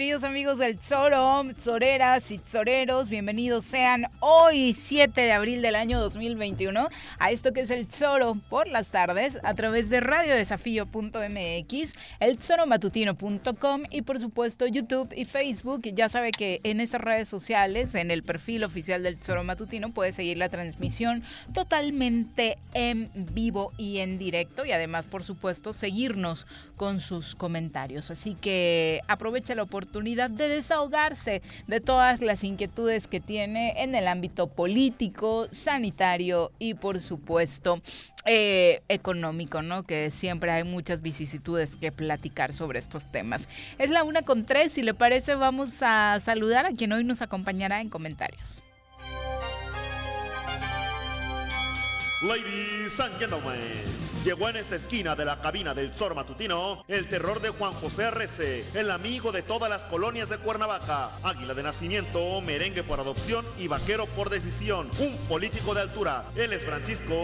queridos amigos del Zoro, Zoreras y Zoreros, bienvenidos sean hoy 7 de abril del año 2021 a esto que es el Zoro por las tardes a través de radiodesafío.mx, el zoromatutino.com y por supuesto YouTube y Facebook. Ya sabe que en estas redes sociales, en el perfil oficial del Zoro Matutino, puede seguir la transmisión totalmente en vivo y en directo y además por supuesto seguirnos con sus comentarios. Así que aprovecha la oportunidad de desahogarse de todas las inquietudes que tiene en el ámbito político, sanitario y por supuesto eh, económico, ¿no? Que siempre hay muchas vicisitudes que platicar sobre estos temas. Es la una con tres, si le parece vamos a saludar a quien hoy nos acompañará en comentarios. Ladies and gentlemen. Llegó en esta esquina de la cabina del Zor Matutino el terror de Juan José Arrece, el amigo de todas las colonias de Cuernavaca, águila de nacimiento, merengue por adopción y vaquero por decisión, un político de altura. Él es Francisco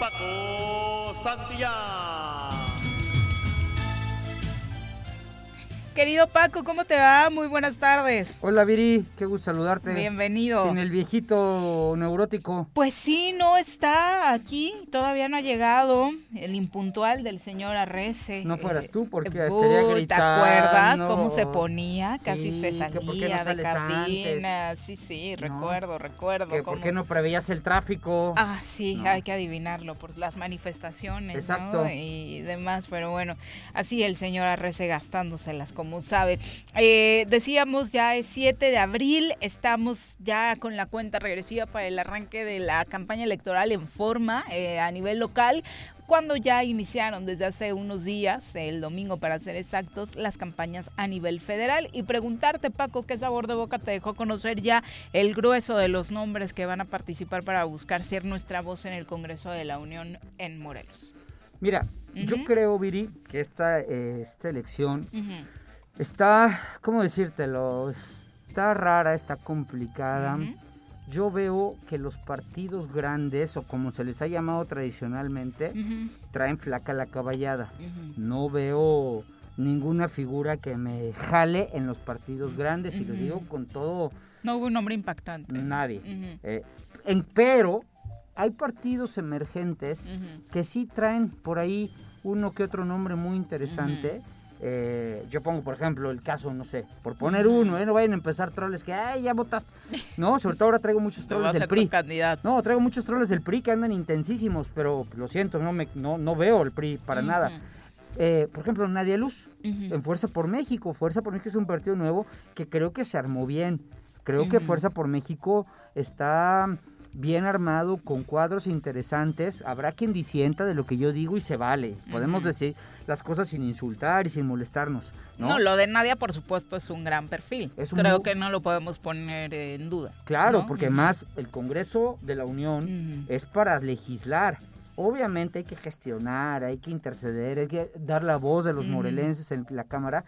Paco Santillán. Querido Paco, ¿cómo te va? Muy buenas tardes. Hola Viri, qué gusto saludarte. Bienvenido. Sin el viejito neurótico. Pues sí, no está aquí, todavía no ha llegado el impuntual del señor Arrece. No fueras tú porque uh, estaría gritando. ¿Te acuerdas cómo se ponía? Casi se salía de cabina. Sí, sí, recuerdo, recuerdo. ¿Por qué no preveías el tráfico? Ah, sí, hay que adivinarlo por las manifestaciones Exacto. y demás, pero bueno, así el señor Arrece gastándoselas como sabe. Eh, decíamos ya es 7 de abril, estamos ya con la cuenta regresiva para el arranque de la campaña electoral en forma eh, a nivel local cuando ya iniciaron desde hace unos días, el domingo para ser exactos, las campañas a nivel federal. Y preguntarte, Paco, ¿qué sabor de boca te dejó conocer ya el grueso de los nombres que van a participar para buscar ser nuestra voz en el Congreso de la Unión en Morelos? Mira, yo creo, Viri, que esta, eh, esta elección... Está, ¿cómo decírtelo? Está rara, está complicada. Yo veo que los partidos grandes, o como se les ha llamado tradicionalmente, traen flaca la caballada. No veo ninguna figura que me jale en los partidos grandes, y lo digo con todo... No hubo un nombre impactante. Nadie. Eh, en, pero hay partidos emergentes que sí traen por ahí uno que otro nombre muy interesante eh, yo pongo, por ejemplo, el caso, no sé, por poner uno, ¿eh? no vayan a empezar troles que, ay, ya votaste. No, sobre todo ahora traigo muchos troles del PRI. No, traigo muchos troles del PRI que andan intensísimos, pero lo siento, no, me, no, no veo el PRI para nada. Eh, por ejemplo, Nadia Luz, en Fuerza por México. Fuerza por México es un partido nuevo que creo que se armó bien. Creo que Fuerza por México está bien armado, con cuadros interesantes. Habrá quien disienta de lo que yo digo y se vale. Podemos decir las cosas sin insultar y sin molestarnos. No, lo de Nadia, por supuesto, es un gran perfil. Creo que no lo podemos poner en duda. Claro, porque más el Congreso de la Unión es para legislar. obviamente hay que gestionar, hay que interceder, hay que dar la voz de los morelenses en la Cámara,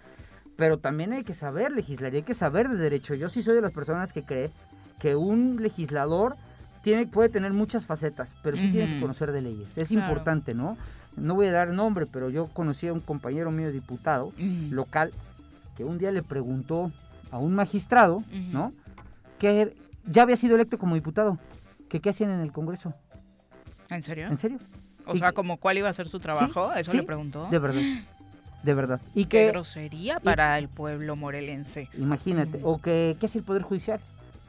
pero también hay que saber legislar y hay que saber de derecho. Yo sí soy de las personas que cree que un legislador tiene, puede tener muchas facetas, pero sí tiene que conocer de leyes. Es importante, ¿no? No voy a dar nombre, pero yo conocí a un compañero mío diputado local que un día le preguntó a un magistrado, ¿no? Que ya había sido electo como diputado, que qué hacían en el Congreso. ¿En serio? ¿En serio? O sea, como cuál iba a ser su trabajo, eso le preguntó. De verdad. De verdad. Y qué grosería para el pueblo morelense. Imagínate. O que, ¿qué es el Poder Judicial?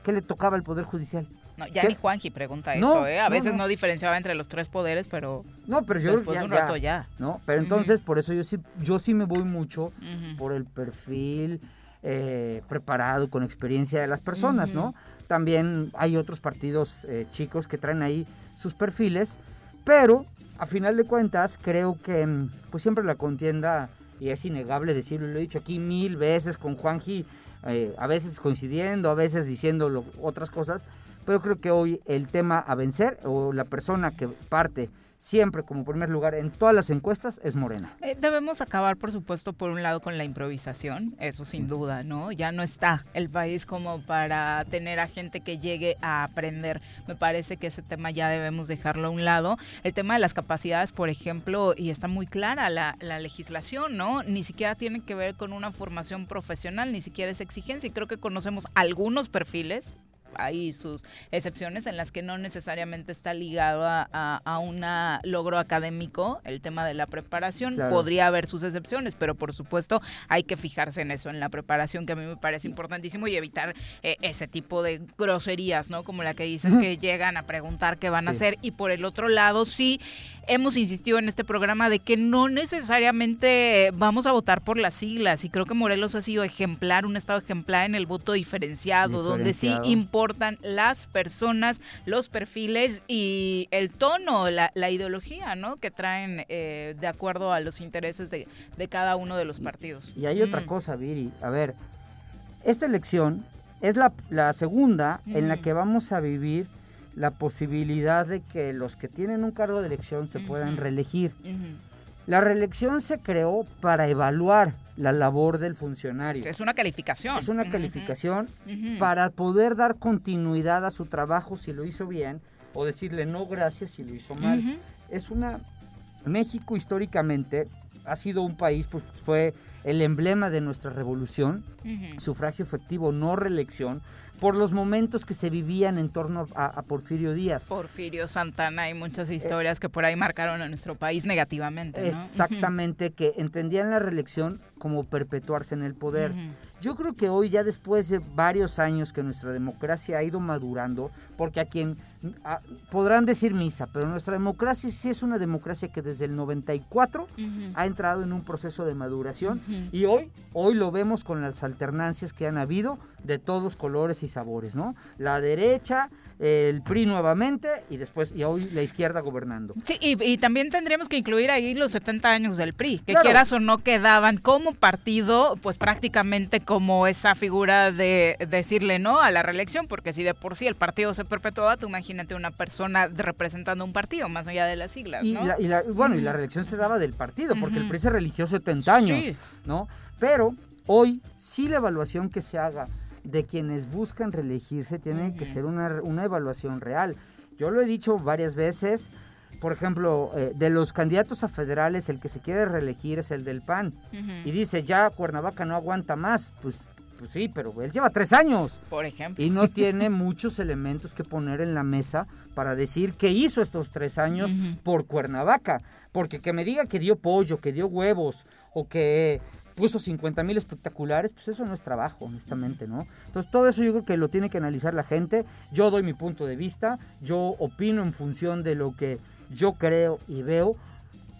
¿Qué le tocaba al Poder Judicial? No, ya ni Juanji pregunta eso, ¿eh? A veces no, diferenciaba entre los tres poderes, pero. No, pero yo después de un rato ya. ¿No? Pero entonces, por eso yo sí, yo sí me voy mucho por el perfil eh, preparado, con experiencia de las personas, ¿no? También hay otros partidos eh, chicos que traen ahí sus perfiles, pero a final de cuentas creo que mm, pues siempre la contienda, y es innegable decirlo, lo he dicho aquí mil veces con Juanji, eh, a veces coincidiendo, a veces diciendo otras cosas, pero creo que hoy el tema a vencer o la persona que parte siempre como primer lugar en todas las encuestas es Morena. Eh, debemos acabar, por supuesto, por un lado con la improvisación, eso sin duda, ¿no? Ya no está el país como para tener a gente que llegue a aprender. Me parece que ese tema ya debemos dejarlo a un lado. El tema de las capacidades, por ejemplo, y está muy clara la, la legislación, ¿no? Ni siquiera tiene que ver con una formación profesional, ni siquiera es exigencia. Y creo que conocemos algunos perfiles, hay sus excepciones en las que no necesariamente está ligado a, un logro académico el tema de la preparación. Podría haber sus excepciones, pero por supuesto hay que fijarse en eso, en la preparación, que a mí me parece importantísimo y evitar eh, ese tipo de groserías, ¿no? Como la que dices que llegan a preguntar qué van a hacer. Y por el otro lado, sí hemos insistido en este programa de que no necesariamente vamos a votar por las siglas y creo que Morelos ha sido ejemplar, un estado ejemplar en el voto diferenciado, donde sí importan las personas, los perfiles y el tono, la, ideología, ¿no? Que traen eh, de acuerdo a los intereses de, cada uno de los partidos. Y hay otra mm. cosa, Viri. A ver, esta elección es la, segunda en la que vamos a vivir la posibilidad de que los que tienen un cargo de elección se puedan reelegir. La reelección se creó para evaluar la labor del funcionario. Es una calificación. Es una calificación para poder dar continuidad a su trabajo si lo hizo bien o decirle no gracias si lo hizo mal. Es una México históricamente ha sido un país pues fue el emblema de nuestra revolución, sufragio efectivo, no reelección por los momentos que se vivían en torno a, Porfirio Díaz. Porfirio Santana, hay muchas historias que por ahí marcaron a nuestro país negativamente. ¿no? Exactamente, que entendían la reelección como perpetuarse en el poder. Yo creo que hoy, ya después de varios años que nuestra democracia ha ido madurando, porque a quien podrán decir misa, pero nuestra democracia sí es una democracia que desde el 94 ha entrado en un proceso de maduración y hoy, hoy lo vemos con las alternancias que han habido de todos colores y sabores, ¿no? La derecha, el PRI nuevamente y después y hoy la izquierda gobernando. Sí, y, también tendríamos que incluir ahí los 70 años del PRI, que quieras o no quedaban como partido, pues prácticamente como esa figura de decirle no a la reelección, porque si de por sí el partido se perpetuaba, tú imagínate una persona representando un partido, más allá de las siglas, y La, bueno, y la reelección se daba del partido, porque el PRI se religió 70 años, ¿no? Pero hoy sí la evaluación que se haga de quienes buscan reelegirse tiene que ser una, una, evaluación real. Yo lo he dicho varias veces, por ejemplo, eh, de los candidatos a federales, el que se quiere reelegir es el del PAN. Y dice, ya Cuernavaca no aguanta más. Pues, pues sí, pero él lleva tres años. Por ejemplo. Y no tiene muchos elementos que poner en la mesa para decir qué hizo estos tres años por Cuernavaca. Porque que me diga que dio pollo, que dio huevos, o que puso 50 mil espectaculares, pues eso no es trabajo, honestamente, ¿no? Entonces todo eso yo creo que lo tiene que analizar la gente. Yo doy mi punto de vista, yo opino en función de lo que yo creo y veo.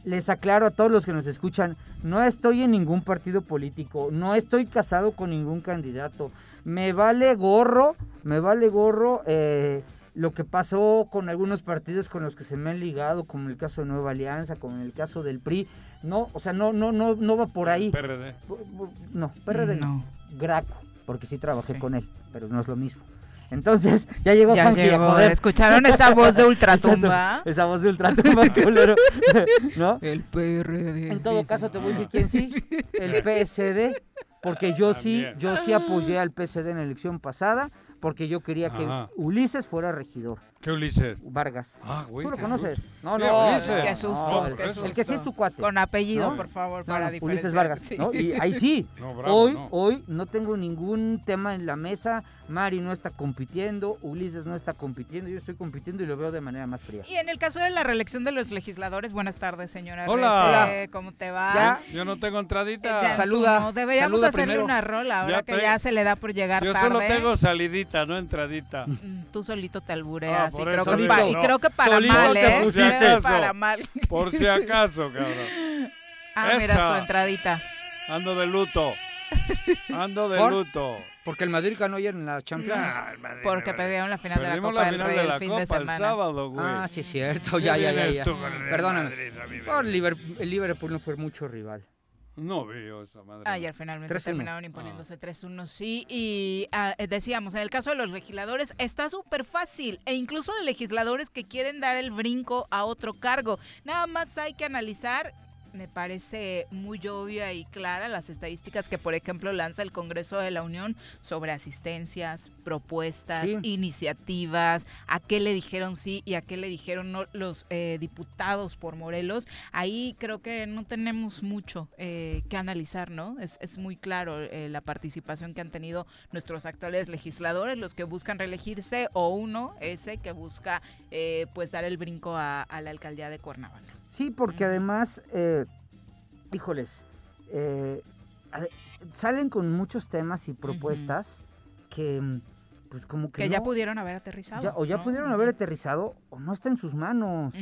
Les aclaro a todos los que nos escuchan, no estoy en ningún partido político, no estoy casado con ningún candidato. Me vale gorro, me vale gorro eh, lo que pasó con algunos partidos con los que se me han ligado, como el caso de Nueva Alianza, como el caso del PRI. No, o sea, no, no, no, no va por ahí. PRD. No, PRD no. Graco, porque sí trabajé con él, pero no es lo mismo. Entonces, ya llegó Ya Juanji a llegó, joder. ¿escucharon esa voz de ultratumba? Esa voz de ultratumba, culero. ¿No? El PRD. En todo caso, te voy a decir quién sí, el PSD, porque yo sí, yo sí apoyé al PSD en la elección pasada, porque yo quería que Ajá. Ulises fuera regidor, ¿Qué Ulises? Vargas. Ah, güey. ¿Tú lo conoces? susto. No, Sí, no, Ulises. Qué susto, no, qué el, susto. el que sí es tu cuate. Con apellido, ¿No? por favor, No, para no, Ulises. Vargas. Y ahí sí. No, bravo, hoy, no. hoy no tengo ningún tema en la mesa. Mari no está compitiendo, Ulises no está compitiendo, yo estoy compitiendo y lo veo de manera más fría. Y en el caso de la reelección de los legisladores, buenas tardes, señora. Hola. Rece, ¿Cómo te va? Ya. Yo no tengo Eh, entradita. ya, Saluda, no, Deberíamos saluda hacerle primero. una rola ahora Ya que te- ya se le da por llegar Yo tarde. solo tengo salidita, no entradita. Mm, Tú solito te albureas Ah, y, por creo eso que y creo para Solito mal, ¿eh? Creo que Eso. para mal. Por si acaso, cabrón. Ah, mira Esa. su entradita. Ando de luto. Ando de ¿Por? luto. Porque el Madrid ganó ayer en la Champions. Ah, Porque perdieron la final de la Copa la del final Rey de el la fin de Copa el sábado, güey. Ah, sí es cierto, ¿Qué ya, ya, ya, ya. Perdóname. Madrid Por? Liber- el Liverpool no fue mucho rival. No veo esa madre. Ayer finalmente 3-1. terminaron imponiéndose 3-1, sí. Y ah, eh, decíamos, en el caso de los legisladores está súper fácil. E incluso de legisladores que quieren dar el brinco a otro cargo. Nada más hay que analizar, me parece muy obvia y clara, las estadísticas que, por ejemplo, lanza el Congreso de la Unión sobre asistencias, propuestas, Sí. iniciativas, a qué le dijeron sí y a qué le dijeron no los eh, diputados por Morelos. Ahí creo que no tenemos mucho eh, que analizar, ¿no? Es, es muy claro eh, la participación que han tenido nuestros actuales legisladores, los que buscan reelegirse, o uno, ese que busca eh, pues dar el brinco a, a la alcaldía de Cuernavaca. Sí, porque además, eh, híjoles, eh, salen con muchos temas y propuestas que, pues como que, Que ya pudieron haber aterrizado. ya- o ya ¿no? pudieron haber aterrizado o no está en sus manos.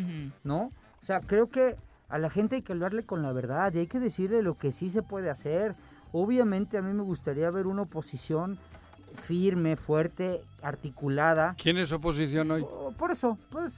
¿no? O sea, creo que a la gente hay que hablarle con la verdad y hay que decirle lo que sí se puede hacer. Obviamente a mí me gustaría ver una oposición firme, fuerte, articulada. ¿Quién es oposición hoy? O- Por eso, pues...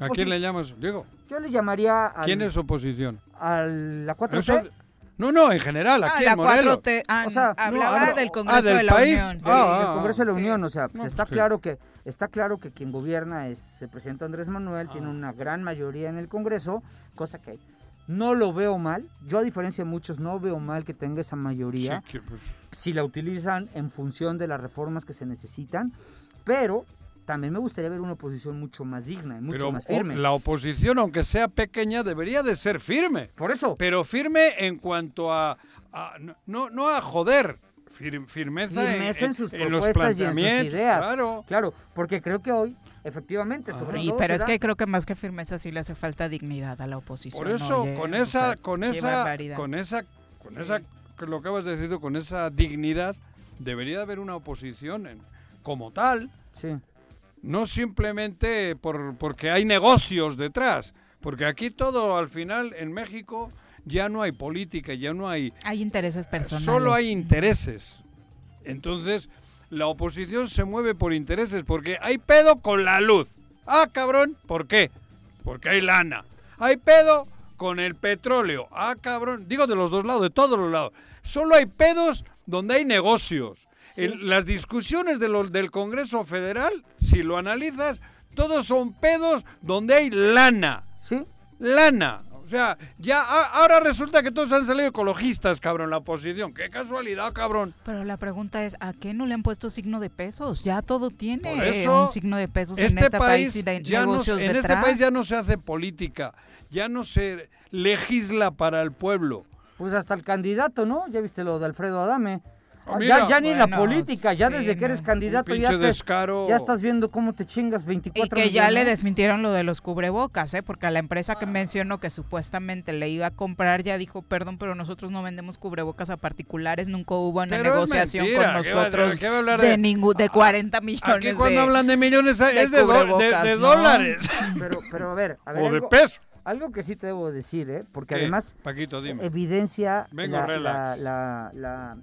¿A quién le llamas? Diego, Yo le llamaría al- ¿quién es oposición? a la 4T. Eso- No, no, en general, Ah, aquí la en Morelos. 4T. Ah, O sea, hablaba no, del ah, Congreso del de la país. Unión. Ah, sí. ah, del Congreso de la sí. Unión, o sea, pues No, está pues que- claro que está claro que quien gobierna es el presidente Andrés Manuel, tiene Ah. una gran mayoría en el Congreso, cosa que no lo veo mal. Yo a diferencia de muchos no veo mal que tenga esa mayoría Sí, que, pues, si la utilizan en función de las reformas que se necesitan, pero también me gustaría ver una oposición mucho más digna y mucho pero más firme. la oposición, aunque sea pequeña, debería de ser firme. Por eso, Pero firme en cuanto a... a- no- no, a joder. fir- firmeza, en- firmeza en, sus en los propuestas y en sus planteamientos, ideas. Claro. Claro, porque creo que hoy, efectivamente, sobre Sí, todo pero es da- que creo que más que firmeza sí le hace falta dignidad a la oposición. Por eso, oye, con esa, con esa, con esa, con Sí. esa, que lo acabas de decir con esa dignidad, debería de haber una oposición en- como tal, Sí. No simplemente por, porque hay negocios detrás, porque aquí todo al final en México ya no hay política, ya no hay, Hay intereses personales. solo hay intereses. Entonces, la oposición se mueve por intereses, porque hay pedo con la luz. Ah, cabrón, ¿por qué? Porque hay lana. Hay pedo con el petróleo. Ah, cabrón, digo de los dos lados, de todos los lados. Solo hay pedos donde hay negocios. El- las discusiones de del Congreso Federal, si lo analizas, todos son pedos donde hay lana. Sí, Lana. O sea, ya a- ahora resulta que todos han salido ecologistas, cabrón, la oposición. Qué casualidad, cabrón. Pero la pregunta es, ¿a qué no le han puesto signo de pesos? Ya todo tiene Por eso, un signo de pesos en Este país y de ya no, en este país ya no se hace política, ya no se legisla para el pueblo. Pues hasta el candidato, ¿no? Ya viste lo de Alfredo Adame. Ah, Ah, mira. ya, ya ni en la política, ya sí, desde que eres no. candidato ya, te- descaro. ya estás viendo cómo te chingas Y 24 que ya le desmintieron lo de los cubrebocas, ¿eh? Porque a la empresa que mencionó que supuestamente le iba a comprar ya dijo, perdón, pero nosotros no vendemos cubrebocas a particulares, nunca hubo una Pero negociación mentira, con ¿qué va- nosotros qué va a hablar de, de- ningún, de 40 millones Aquí cuando de- hablan de millones es de, do- de- cubrebocas, de ¿no? dólares Pero, pero a ver, a ver o de algo, pesos. algo que sí te debo decir, ¿eh? Porque ¿Qué? además Paquito, dime. evidencia Vengo la, relax. la, la, la-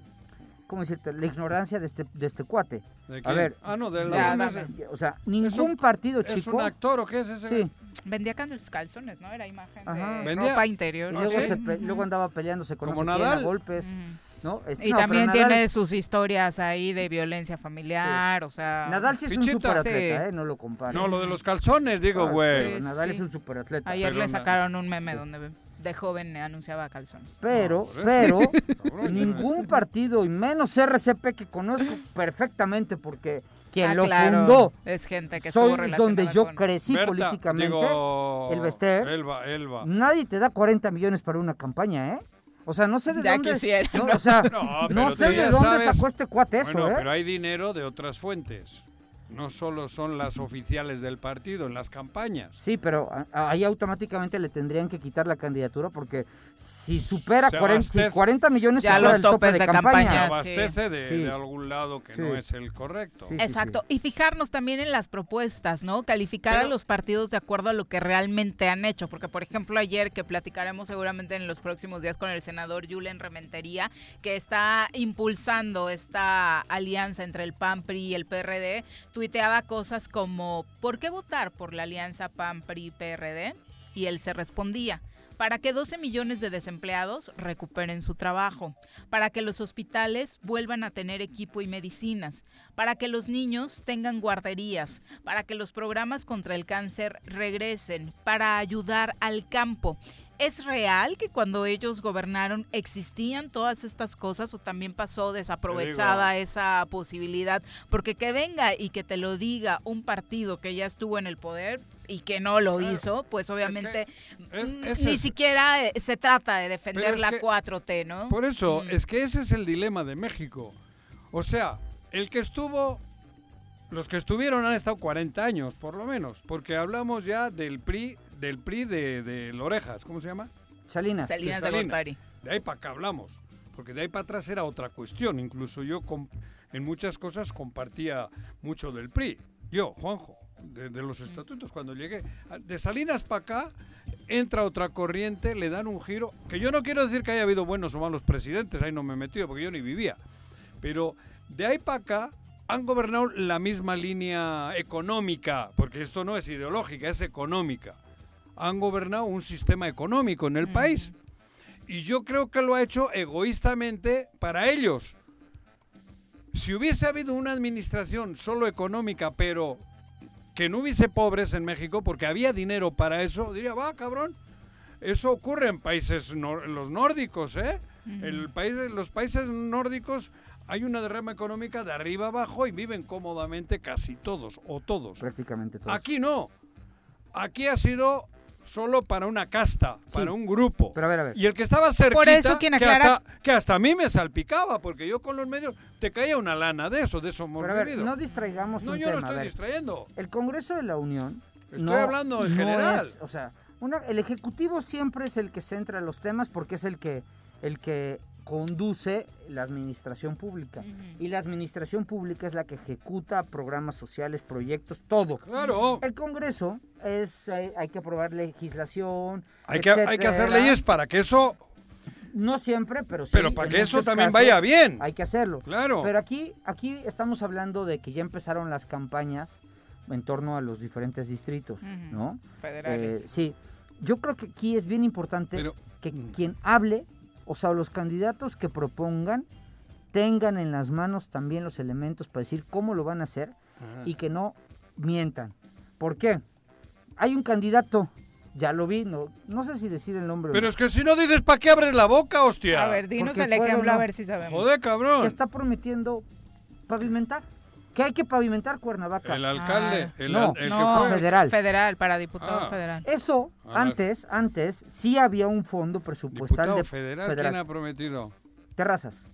¿cómo decirte? La ignorancia de este, de este cuate. ¿De a ver. Ah, no, del Ya, del- dame. O sea, ningún un- partido ¿Es chico... un actor o qué es ese? Sí, Vendía calzones, ¿no? Era imagen Ajá. de Vendía- ropa interior. Luego, sí. se pe- luego andaba peleándose con Como no sé quién, a Nadal. golpes. Este, Y no, también Nadal- tiene sus historias ahí de violencia familiar, o sea... Nadal sí es un superatleta, Sí. ¿eh? No lo comparo. No, lo de los calzones, digo, Ah, güey. sí. Nadal es un superatleta. Ayer Pero le sacaron un meme donde de joven anunciaba calzones. Pero, No, por pero, ningún partido, y menos RCP que conozco perfectamente porque quien Ah, lo claro, fundó, Es gente que soy donde yo con- crecí Berta, políticamente, digo, el Bester. Elba, Elba. nadie te da 40 millones para una campaña, ¿eh? O sea, no sé de Ya dónde... quisiera, no, ¿no? O sea, No, sé de dónde sabes- sacó este cuate eso, bueno, ¿eh? pero hay dinero de otras fuentes. No solo son las oficiales del partido en las campañas. Sí, pero ahí automáticamente le tendrían que quitar la candidatura porque si supera Se 40, si abastece. 40 millones Ya los el tope de, de campaña. campaña. Se abastece de, Sí. de algún lado que Sí. no es el correcto. Sí, sí, Exacto, y fijarnos también en las propuestas, ¿no? Calificar a los partidos de acuerdo a lo que realmente han hecho, porque por ejemplo ayer que platicaremos seguramente en los próximos días con el senador Julen Rementería, que está impulsando esta alianza entre el PAN, PRI y el PRD, tuiteaba cosas como ¿por qué votar por la alianza PAN, PRI, PRD? Y él se respondía, para que 12 millones de desempleados recuperen su trabajo, para que los hospitales vuelvan a tener equipo y medicinas, para que los niños tengan guarderías, para que los programas contra el cáncer regresen, para ayudar al campo. ¿Es real que cuando ellos gobernaron existían todas estas cosas o también pasó desaprovechada esa posibilidad? Porque que venga y que te lo diga un partido que ya estuvo en el poder y que no lo Claro. hizo, pues obviamente es- mm, ni siquiera eh, se trata de defender la que- 4T, ¿no? Por eso, Mm. es que ese es el dilema de México. O sea, el que estuvo, los que estuvieron han estado 40 años, por lo menos, porque hablamos ya del PRI, del PRI de, de Lorejas, ¿cómo se llama? Salinas. Salinas de Salinas. Gortari. De ahí para acá hablamos, porque de ahí para atrás era otra cuestión. Incluso yo en muchas cosas compartía mucho del PRI. Yo, Juanjo, de, de los estatutos, cuando llegué. a- De Salinas para acá entra otra corriente, le dan un giro, que yo no quiero decir que haya habido buenos o malos presidentes, ahí no me he metido porque yo ni vivía. Pero de ahí para acá han gobernado la misma línea económica, porque esto no es ideológica, es económica. Han gobernado un sistema económico en el país. Y yo creo que lo ha hecho egoístamente para ellos. Si hubiese habido una administración solo económica, pero que no hubiese pobres en México, porque había dinero para eso, diría, va, cabrón. Eso ocurre en países, nor- los nórdicos, ¿eh? El país, los países nórdicos hay una derrama económica de arriba abajo y viven cómodamente casi todos, o todos. Prácticamente todos. Aquí no. Aquí ha sido solo para una casta, para un grupo. Pero a ver, a ver. Y el que estaba cerquita, Por eso quien que, aclara- hasta, que hasta a mí me salpicaba, porque yo con los medios te caía una lana de eso, de eso hemos Pero a ver, vivido. no distraigamos No, un yo tema. no estoy distrayendo. El Congreso de la Unión. Estoy no- hablando en no general. es- o sea, una- el Ejecutivo siempre es el que centra los temas porque es el que, el que conduce la administración pública. Y la administración pública es la que ejecuta programas sociales, proyectos, todo. Claro. El Congreso es, eh, hay que aprobar legislación. Hay que, hay que hacer leyes para que eso... No siempre, pero sí. Pero para que eso también casos vaya bien. Hay que hacerlo. Claro. Pero aquí, aquí estamos hablando de que ya empezaron las campañas en torno a los diferentes distritos. ¿no? Federales. Eh, sí, yo creo que aquí es bien importante Pero- que quien hable, o sea, los candidatos que propongan, tengan en las manos también los elementos para decir cómo lo van a hacer y que no mientan. ¿Por qué? Hay un candidato, ya lo vi, no, no sé si decir el nombre Pero es que si no dices, ¿para qué abres la boca, hostia? a ver, dinos el ejemplo a ver si sabemos. Joder, cabrón. que está prometiendo pavimentar. ¿Qué hay que pavimentar Cuernavaca? El alcalde, Ah, el, no, el no, que fue... federal. Federal, para diputado Ah. federal. Eso, antes, antes, sí había un fondo presupuestal Diputado de federal, federal. ¿quién ha prometido? terrazas.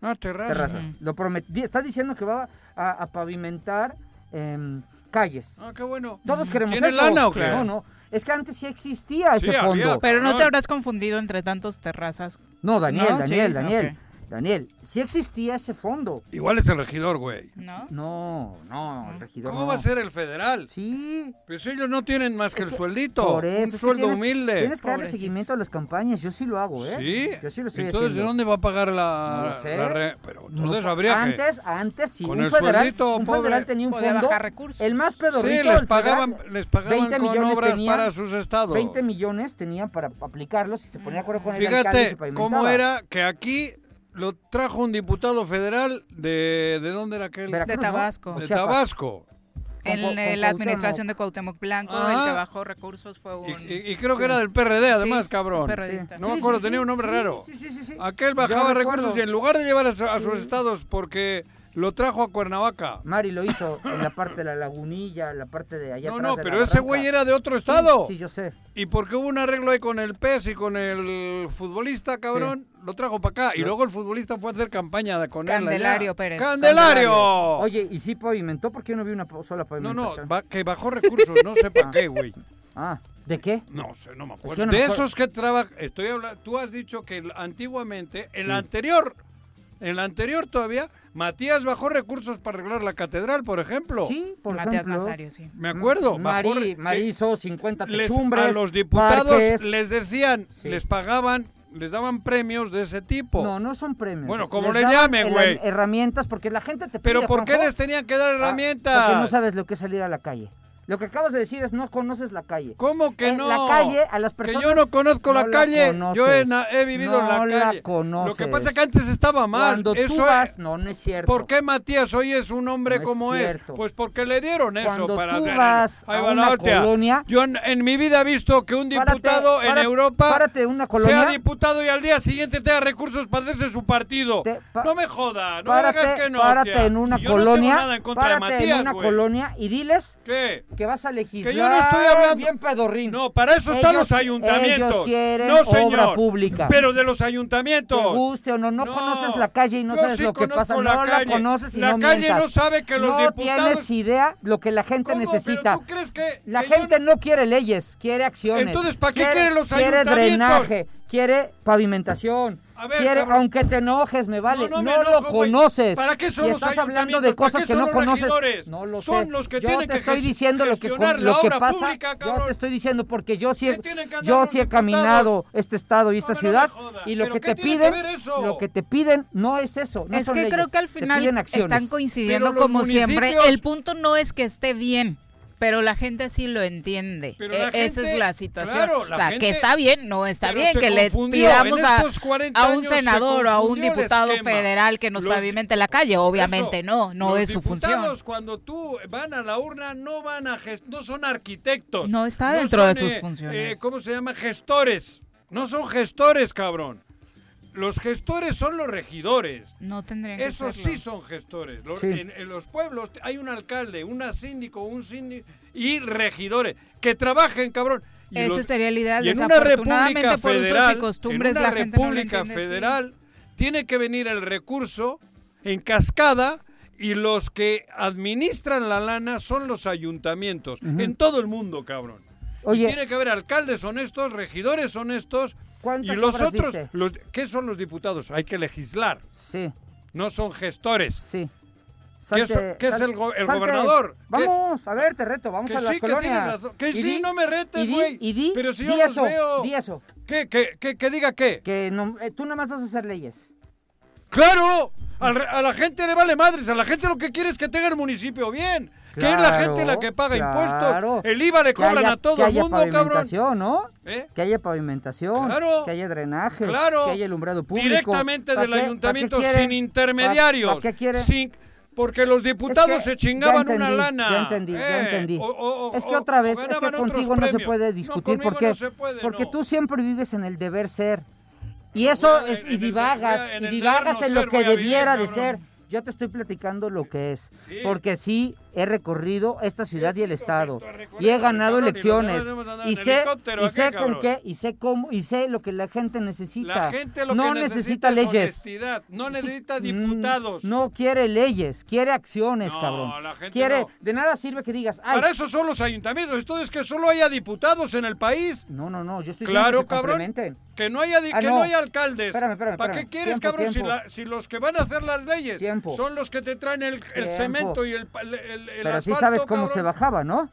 Ah, terraza. terrazas. Lo prometí, está diciendo que va a, a pavimentar em, calles. Ah, qué bueno. Todos queremos ¿Tiene eso. lana o qué? No, no. Es que antes sí existía Sí, ese había, fondo. Pero no te habrás confundido entre tantos terrazas. No, Daniel, No, Daniel, sí, Daniel. Daniel, sí existía ese fondo. Igual es el regidor, güey. ¿No? No, no, el regidor ¿Cómo no. va a ser el federal? Sí. Pues ellos no tienen más que Es el que sueldito. Por eso, un sueldo tienes- humilde. Tienes que darle Pobrecitos. seguimiento a las campañas. Yo sí lo hago, ¿eh? Sí. Yo sí lo estoy Entonces, ¿de dónde va a pagar la, No lo sé. la re- Pero No, entonces habría que... antes, antes sí, con un el federal, sueldito, un pobre. federal tenía un fondo, bajar recursos. el más pedorrito Sí, les pagaban, federal, les pagaban 20 con millones obras tenían, para sus estados. 20 millones tenían para aplicarlos y se ponía de acuerdo con el Fíjate cómo era que aquí lo trajo un diputado federal de... ¿De dónde era aquel? Veracruz, De ¿no? Tabasco. O De Chiapas. Tabasco. En la Cuauhtémoc. administración de Cuauhtémoc Blanco, el Ajá. que bajó recursos fue un... Y, y- y creo que era del PRD, además, Sí, cabrón. perredista. No me Sí, acuerdo, sí, tenía sí, un nombre sí, raro. Sí, sí, sí, sí. Aquel bajaba recursos y en lugar de llevar a, su- a sus estados, porque lo trajo a Cuernavaca. Mari lo hizo en la parte de la lagunilla, en la parte de allá No, atrás no, de la pero ese güey era de otro Sí, estado. Sí, yo sé. Y porque hubo un arreglo ahí con el PES y con el futbolista, cabrón, lo trajo para acá. Y luego el futbolista fue a hacer campaña con él. Candelario Pérez. ¡Candelario! Oye, ¿y sí pavimentó? ¿Por qué yo no vi una sola no, pavimentación? no, va- que bajó recursos, no sé para qué, güey. Ah, ¿de qué? No sé, no me acuerdo. no me de acuerdo. esos que trabajan, estoy hablando, tú has dicho que el- antiguamente, en la anterior, en la anterior todavía, Matías bajó recursos para arreglar la catedral, por ejemplo. Sí, por Matías ejemplo. Nazario, sí. Me acuerdo. bajó Mari que hizo 50 les- techumbres, a los diputados parques. les decían, Sí. les pagaban, les daban premios de ese tipo. No, no son premios. Bueno, como Les le daban llame, el- güey. Herramientas, porque la gente te pide, Pero ¿por qué Juanjo, les tenían que dar ah, herramientas? Porque no sabes lo que es salir a la calle. Lo que acabas de decir es no conoces la calle. ¿Cómo que En no? la calle, a las personas. Que yo no conozco la no calle. yo he, vivido en No la calle. conoces. Lo que pasa es que antes estaba mal. Cuando Eso tú es- vas, no, no es cierto. ¿Por qué Matías hoy es un hombre No como es? Pues porque le dieron eso para tú vas Ahí a va la una colonia- Yo en, en mi vida he visto que un Párate, diputado en párate, Europa párate, una colonia. sea diputado y al día siguiente tenga recursos para hacerse su partido. Te- pa- no me joda, no párate, me hagas que no. párate hostia. en una yo no colonia. tengo nada en contra de Matías, en una colonia y diles ¿Qué? Que vas a legislar. Que yo no estoy hablando- Bien pedorrín. No, para eso están Ellos- los ayuntamientos. ellos quieren no, señor. obra pública. Pero de los ayuntamientos. Te guste o no, no, conoces la calle y no yo sabes sí lo que pasa. la no calle. la conoces y La no calle mientas. no sabe que los no diputados- tienes idea lo que la gente ¿Cómo? necesita. ¿Pero tú crees que- La que yo gente no quiere leyes, quiere acciones. Entonces, ¿para qué Quiere- quieren los Quiere ayuntamientos? drenaje, quiere pavimentación. A ver, quiere, cabrón. aunque te enojes, me vale. No, No, no me lo enojo, güey. conoces. ¿Para qué son y los estás hablando de cosas que son no los conoces. No lo Son sé. los que yo tienen te que estoy diciendo lo que, lo que pasa. pública, yo te estoy diciendo porque yo sí, ¿Qué he- yo sí he caminado este estado y esta No, ciudad joda. y lo ¿Pero que te piden, que lo que te piden no es eso. No es son que creo leyes, que al final están coincidiendo como siempre. El punto no es que esté bien, pero la gente sí lo entiende. Pero E- Esa es la situación. claro, la o sea, gente- que está bien, no está bien, que le pidamos a, estos 40 a un senador o a un diputado federal que nos Los- pavimente la calle. Obviamente Eso, no, no es su función. cuando tú van a la urna no van a no son arquitectos. No está dentro de son, sus funciones. eh, ¿Cómo se llama? Gestores. No son gestores, cabrón. Los gestores son los regidores. No tendrían que Esos serlo. sí son gestores. Los- Sí. en, en los pueblos hay un alcalde, una síndico, un síndico y regidores que trabajen, cabrón. Y Ese los- sería el ideal. y en una república federal, costumbres, en una la gente no lo república entiende así. federal tiene que venir el recurso en cascada y los que administran la lana son los ayuntamientos en todo el mundo, cabrón. Y tiene que haber alcaldes honestos, regidores honestos ¿Cuántas y los otros, viste? los, ¿qué son los diputados? Hay que legislar, Sí, no son gestores. sí. ¿Qué es- qué el go- el salte. gobernador? Vamos, a ver, te reto, vamos Que a las sí, que tienes razón. Que sí, di- no me retes, güey. Pero si yo los eso, veo. di eso. ¿Qué, qué, qué, diga qué? Que no- eh, tú nada más vas a hacer leyes. ¡Claro! Al a la gente le vale madres, a la gente lo que quiere es que tenga el municipio bien. Que es la gente la que paga claro. impuestos. El IVA le cobran haya- a todo que el haya mundo, cabrón. pavimentación, ¿no? ¿Eh? Que haya pavimentación, Claro. que haya drenaje, Claro. que haya alumbrado público. Directamente ¿Pa del qué- ayuntamiento sin intermediarios. ¿Pa- pa' qué quiere? Sin, porque los diputados Es que se chingaban ya una entendí, lana. Ya entendí, ya Eh, entendí. o- o- o- es que otra vez, es que contigo no se puede discutir porque, no se puede, porque no. tú siempre vives en el deber ser. Y eso es, y divagas, y divagas en lo que debiera de cabrón. ser. Yo te estoy platicando lo que es. Porque sí he recorrido esta ciudad y el estado. Y he ganado elecciones. Y sé, y ¿a qué, sé con qué, y sé cómo, y sé lo que la gente necesita. La gente lo no que necesita, necesita es leyes. honestidad, no necesita Mm, diputados. No quiere leyes, quiere acciones, No, cabrón. la gente quiere, no. de nada sirve que digas, ay, Para eso son los ayuntamientos. Esto es que solo haya diputados en el país. no, no, no, yo estoy Claro, que cabrón. Que no haya, Ah, que no. no haya alcaldes. Espérame, espérame, ¿Para qué quieres, Tiempo, cabrón? Si, la- si los que van a hacer las leyes Tiempo. son los que te traen el, cemento y el, el- el Pero sí asfalto, sabes cómo cabrón. se bajaba, ¿no?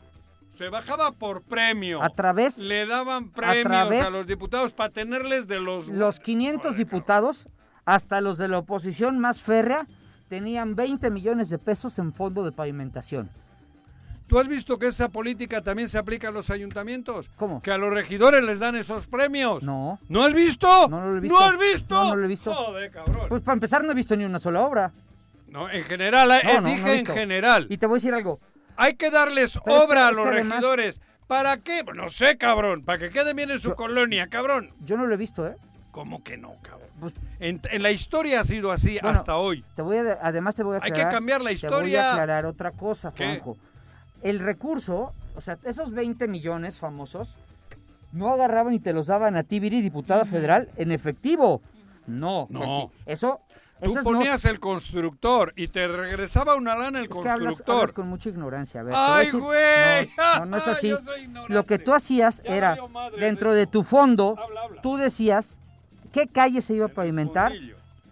Se bajaba por premio. A través, Le daban premios través- a los diputados para tenerles de los... los 500 diputados, hasta los de la oposición más férrea, tenían 20 millones de pesos en fondo de pavimentación. ¿Tú has visto que esa política también se aplica a los ayuntamientos? ¿Cómo? Que a los regidores les dan esos premios. No. ¿No has visto? No, no lo he visto. ¿No has visto? No, no lo he visto. Joder, cabrón. Pues para empezar no he visto ni una sola obra. No, en general, eh, No, no, no he dije en general. Y te voy a decir algo. Hay que darles Pero es obra que- a los además- regidores. ¿Para qué? No sé, cabrón. Para que queden bien en su Yo- colonia, cabrón. Yo no lo he visto, ¿eh? ¿Cómo que no, cabrón? Pues- En, en la historia ha sido así Bueno, hasta hoy. Te voy a, además te voy a Hay aclarar. que cambiar la Te voy historia. a aclarar otra cosa, ¿Qué? Juanjo. El recurso, o sea, esos 20 millones famosos, no agarraban y te los daban a ti, Viri, diputada federal, en efectivo. No. No. Eso, Tú no- ponías el constructor y te regresaba una lana el Es que hablas, constructor. hablas con mucha ignorancia. A ver, ¡Ay, güey! No, no, no es así. Lo que tú hacías Ya era, dentro de tu fondo, Habla, habla. tú decías qué calle se iba a pavimentar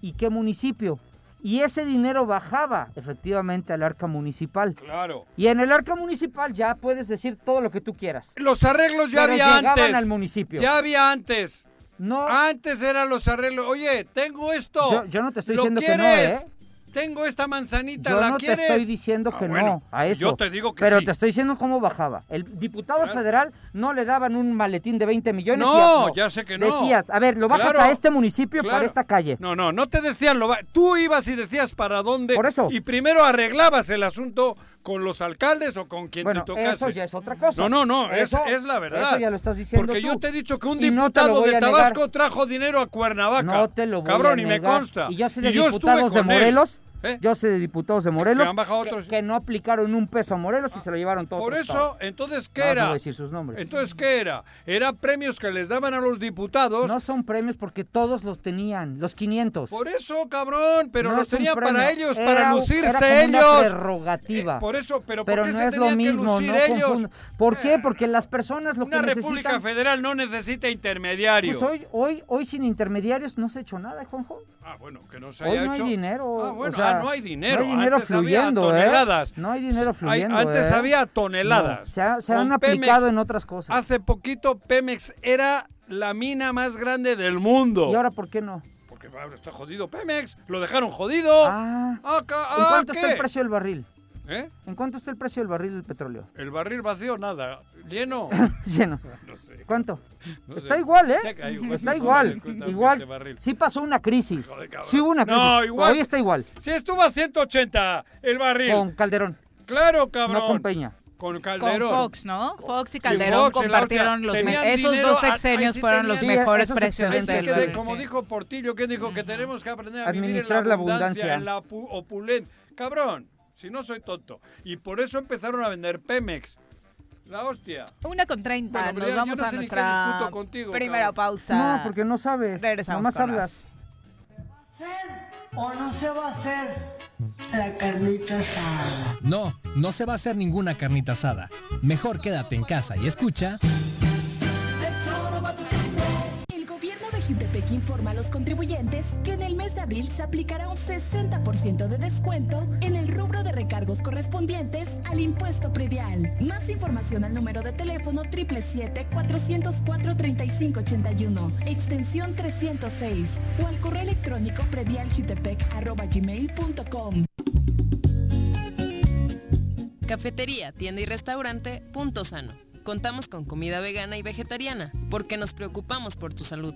y qué municipio. Y ese dinero bajaba efectivamente al arca municipal. Claro. Y en el arca municipal ya puedes decir todo lo que tú quieras. Los arreglos ya Pero había llegaban antes. al municipio. Ya había antes. No, Antes eran los arreglos. Oye, tengo esto. Yo- yo no te estoy ¿Lo diciendo que no, quieres? ¿eh? Tengo esta manzanita, yo ¿la no quieres? te estoy diciendo Ah, que bueno, no a eso. Yo te digo que pero sí. te estoy diciendo cómo bajaba. El diputado Claro. federal no le daban un maletín de 20 millones. No, ya sé que no. Decías, a ver, lo bajas Claro, a este municipio para esta calle. No, no, no te decían lo va- Tú ibas y decías para dónde. Por eso. Y primero arreglabas el asunto con los alcaldes o con quien Bueno, te tocase. eso ya es otra cosa. No, no, no, es, Eso- es la verdad. Eso ya lo estás diciendo Porque tú. yo te he dicho que un Y no diputado voy de a negar. Tabasco trajo dinero a Cuernavaca. No te lo voy Cabrón, a y me negar. consta. Y yo sé de yo estuve diputados de con él. ¿Eh? Yo sé de diputados de Morelos Que han bajado otros. que no aplicaron un peso a Morelos y se lo llevaron todos. Por eso, estados. entonces, ¿qué No, no era? voy a decir sus nombres. Entonces, ¿qué era? Era premios que les daban a los diputados. No son premios porque todos los tenían, los 500. Por eso, cabrón, pero No los tenían premio, para ellos, era- para era lucirse como una ellos. prerrogativa. Eh, por eso, pero, pero ¿por qué no se es lo tenían mismo, que lucir ellos? ¿Por qué? Porque las personas lo Una que república necesitan... federal no necesita intermediarios. Pues hoy, hoy, hoy sin intermediarios no se ha hecho nada, Juanjo. Ah, bueno, que no se Hoy haya no hecho. hay dinero. Ah, bueno, o sea, ah, no hay dinero. No hay dinero Antes había fluyendo, toneladas. ¿eh? No hay dinero Hay- fluyendo, antes ¿eh? había toneladas. No, se ha- se Con han aplicado Pemex, en otras cosas. Hace poquito Pemex era la mina más grande del mundo. ¿Y ahora por qué no? Porque está jodido Pemex. Lo dejaron jodido. Ah, Acá- ¿en ah, cuánto ¿qué? está el precio del barril? ¿Eh? ¿En cuánto está el precio del barril del petróleo? El barril vacío, nada. Lleno. Lleno. No sé. ¿Cuánto? No Está sé. igual, ¿eh? Checa ahí, ¿cuánto está igual. Igual. este barril? Sí pasó una crisis. Joder. Sí hubo una crisis. No, igual. Todavía está igual. Si estuvo a 180 el barril. Con Calderón, Claro, cabrón. no con Peña. Con Con Calderón. Fox, ¿no? Fox y Sí, Calderón Fox, en la compartieron los Esos dinero, dos ah, sexenios sí fueron los mejores precios del quedé, barril. como dijo Portillo, que dijo que tenemos que aprender a vivir en Administrar la la abundancia, abundancia. en la opu- opulencia. Cabrón, si no soy tonto. Y por eso empezaron a vender Pemex. La hostia. Una con 30. Bueno, pero Nos ya- yo vamos no a sé ni qué nuestra discuto contigo, primera cabrón. pausa. No, porque no sabes. Regresamos Nomás hablas. o no se va a hacer la carnita asada. No, no se va a hacer ninguna carnita asada. Mejor quédate en casa y escucha. Jutepec informa a los contribuyentes que en el mes de abril se aplicará un 60% de descuento en el rubro de recargos correspondientes al impuesto predial. Más información al número de teléfono 777-404-3581, extensión 306 o al correo electrónico predialjutepec.gmail.com. Cafetería, tienda y restaurante Punto Sano. Contamos con comida vegana y vegetariana porque nos preocupamos por tu salud.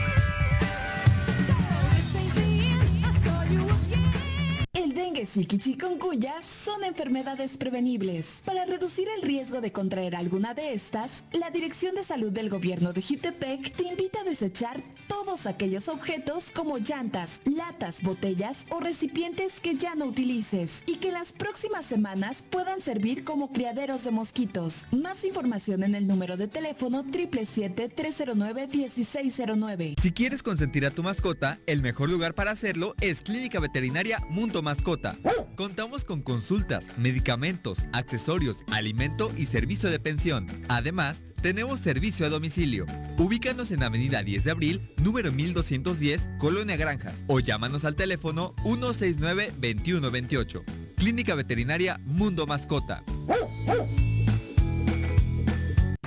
Y chikungunya son enfermedades prevenibles. Para reducir el riesgo de contraer alguna de estas, la Dirección de Salud del Gobierno de Jutepec te invita a desechar todos aquellos objetos como llantas, latas, botellas o recipientes que ya no utilices y que en las próximas semanas puedan servir como criaderos de mosquitos. Más información en el número de teléfono 777-309-1609. Si quieres consentir a tu mascota, el mejor lugar para hacerlo es Clínica Veterinaria Mundo Mascota. Contamos con consultas, medicamentos, accesorios, alimento y servicio de pensión. Además, tenemos servicio a domicilio. Ubícanos en Avenida 10 de Abril, número 1210, Colonia Granjas, o llámanos al teléfono 169-2128. Clínica Veterinaria Mundo Mascota.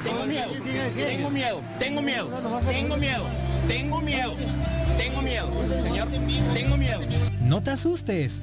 Tengo miedo, tengo miedo, tengo miedo, tengo miedo, tengo miedo, tengo miedo, señor, tengo miedo. No te asustes.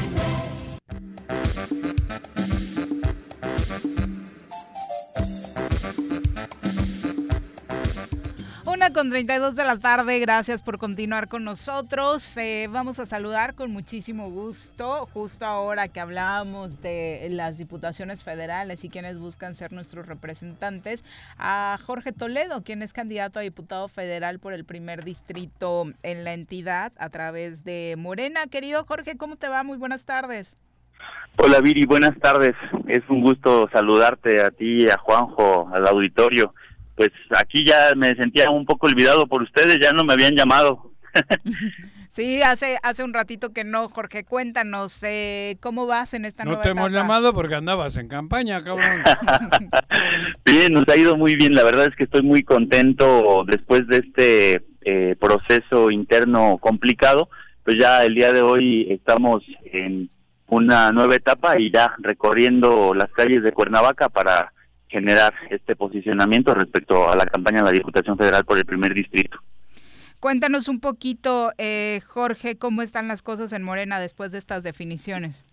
Con 32 de la tarde, gracias por continuar con nosotros. Eh, vamos a saludar con muchísimo gusto, justo ahora que hablábamos de las diputaciones federales y quienes buscan ser nuestros representantes, a Jorge Toledo, quien es candidato a diputado federal por el primer distrito en la entidad a través de Morena. Querido Jorge, ¿cómo te va? Muy buenas tardes. Hola Viri, buenas tardes. Es un gusto saludarte a ti, a Juanjo, al auditorio. Pues aquí ya me sentía un poco olvidado por ustedes, ya no me habían llamado. Sí, hace hace un ratito que no, Jorge, cuéntanos eh, cómo vas en esta No nueva te hemos etapa? llamado porque andabas en campaña, cabrón. Bien, nos ha ido muy bien. La verdad es que estoy muy contento después de este eh, proceso interno complicado. Pues ya el día de hoy estamos en una nueva etapa y ya recorriendo las calles de Cuernavaca para generar este posicionamiento respecto a la campaña de la Diputación Federal por el primer distrito. Cuéntanos un poquito, eh, Jorge, cómo están las cosas en Morena después de estas definiciones.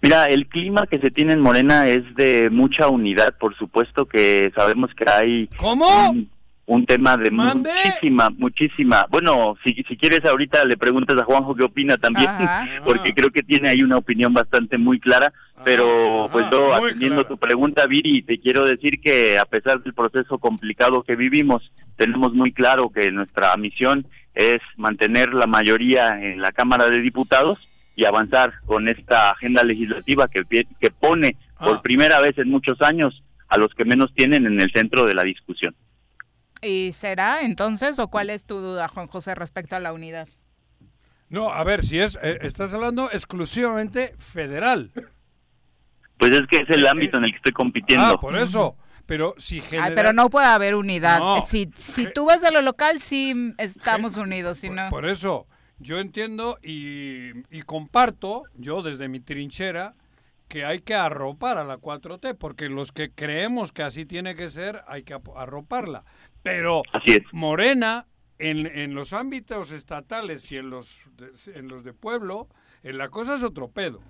Mira, el clima que se tiene en Morena es de mucha unidad, por supuesto que sabemos que hay un, un tema de Mande. muchísima, muchísima. Bueno, si, si quieres ahorita le preguntas a Juanjo qué opina también, Ajá. porque creo que tiene ahí una opinión bastante muy clara, pero pues yo atendiendo tu pregunta, Viri, te quiero decir que a pesar del proceso complicado que vivimos, tenemos muy claro que nuestra misión es mantener la mayoría en la Cámara de Diputados y avanzar con esta agenda legislativa que, pone por primera vez en muchos años a los que menos tienen en el centro de la discusión. ¿Y será entonces o cuál es tu duda, Juan José, respecto a la unidad? No, a ver, si es, eh, estás hablando exclusivamente federal. Pues es que es el ámbito en el que estoy compitiendo. Ah, por eso. Pero si genera... Ay, pero no puede haber unidad. No. Eh, Si, si tú vas a lo local, sí estamos unidos, si no... Por eso, yo entiendo y, y comparto, yo desde mi trinchera, que hay que arropar a la 4T, porque los que creemos que así tiene que ser, hay que arroparla. Pero Morena, en, en los ámbitos estatales y en los, de, en los de pueblo, en la cosa es otro pedo.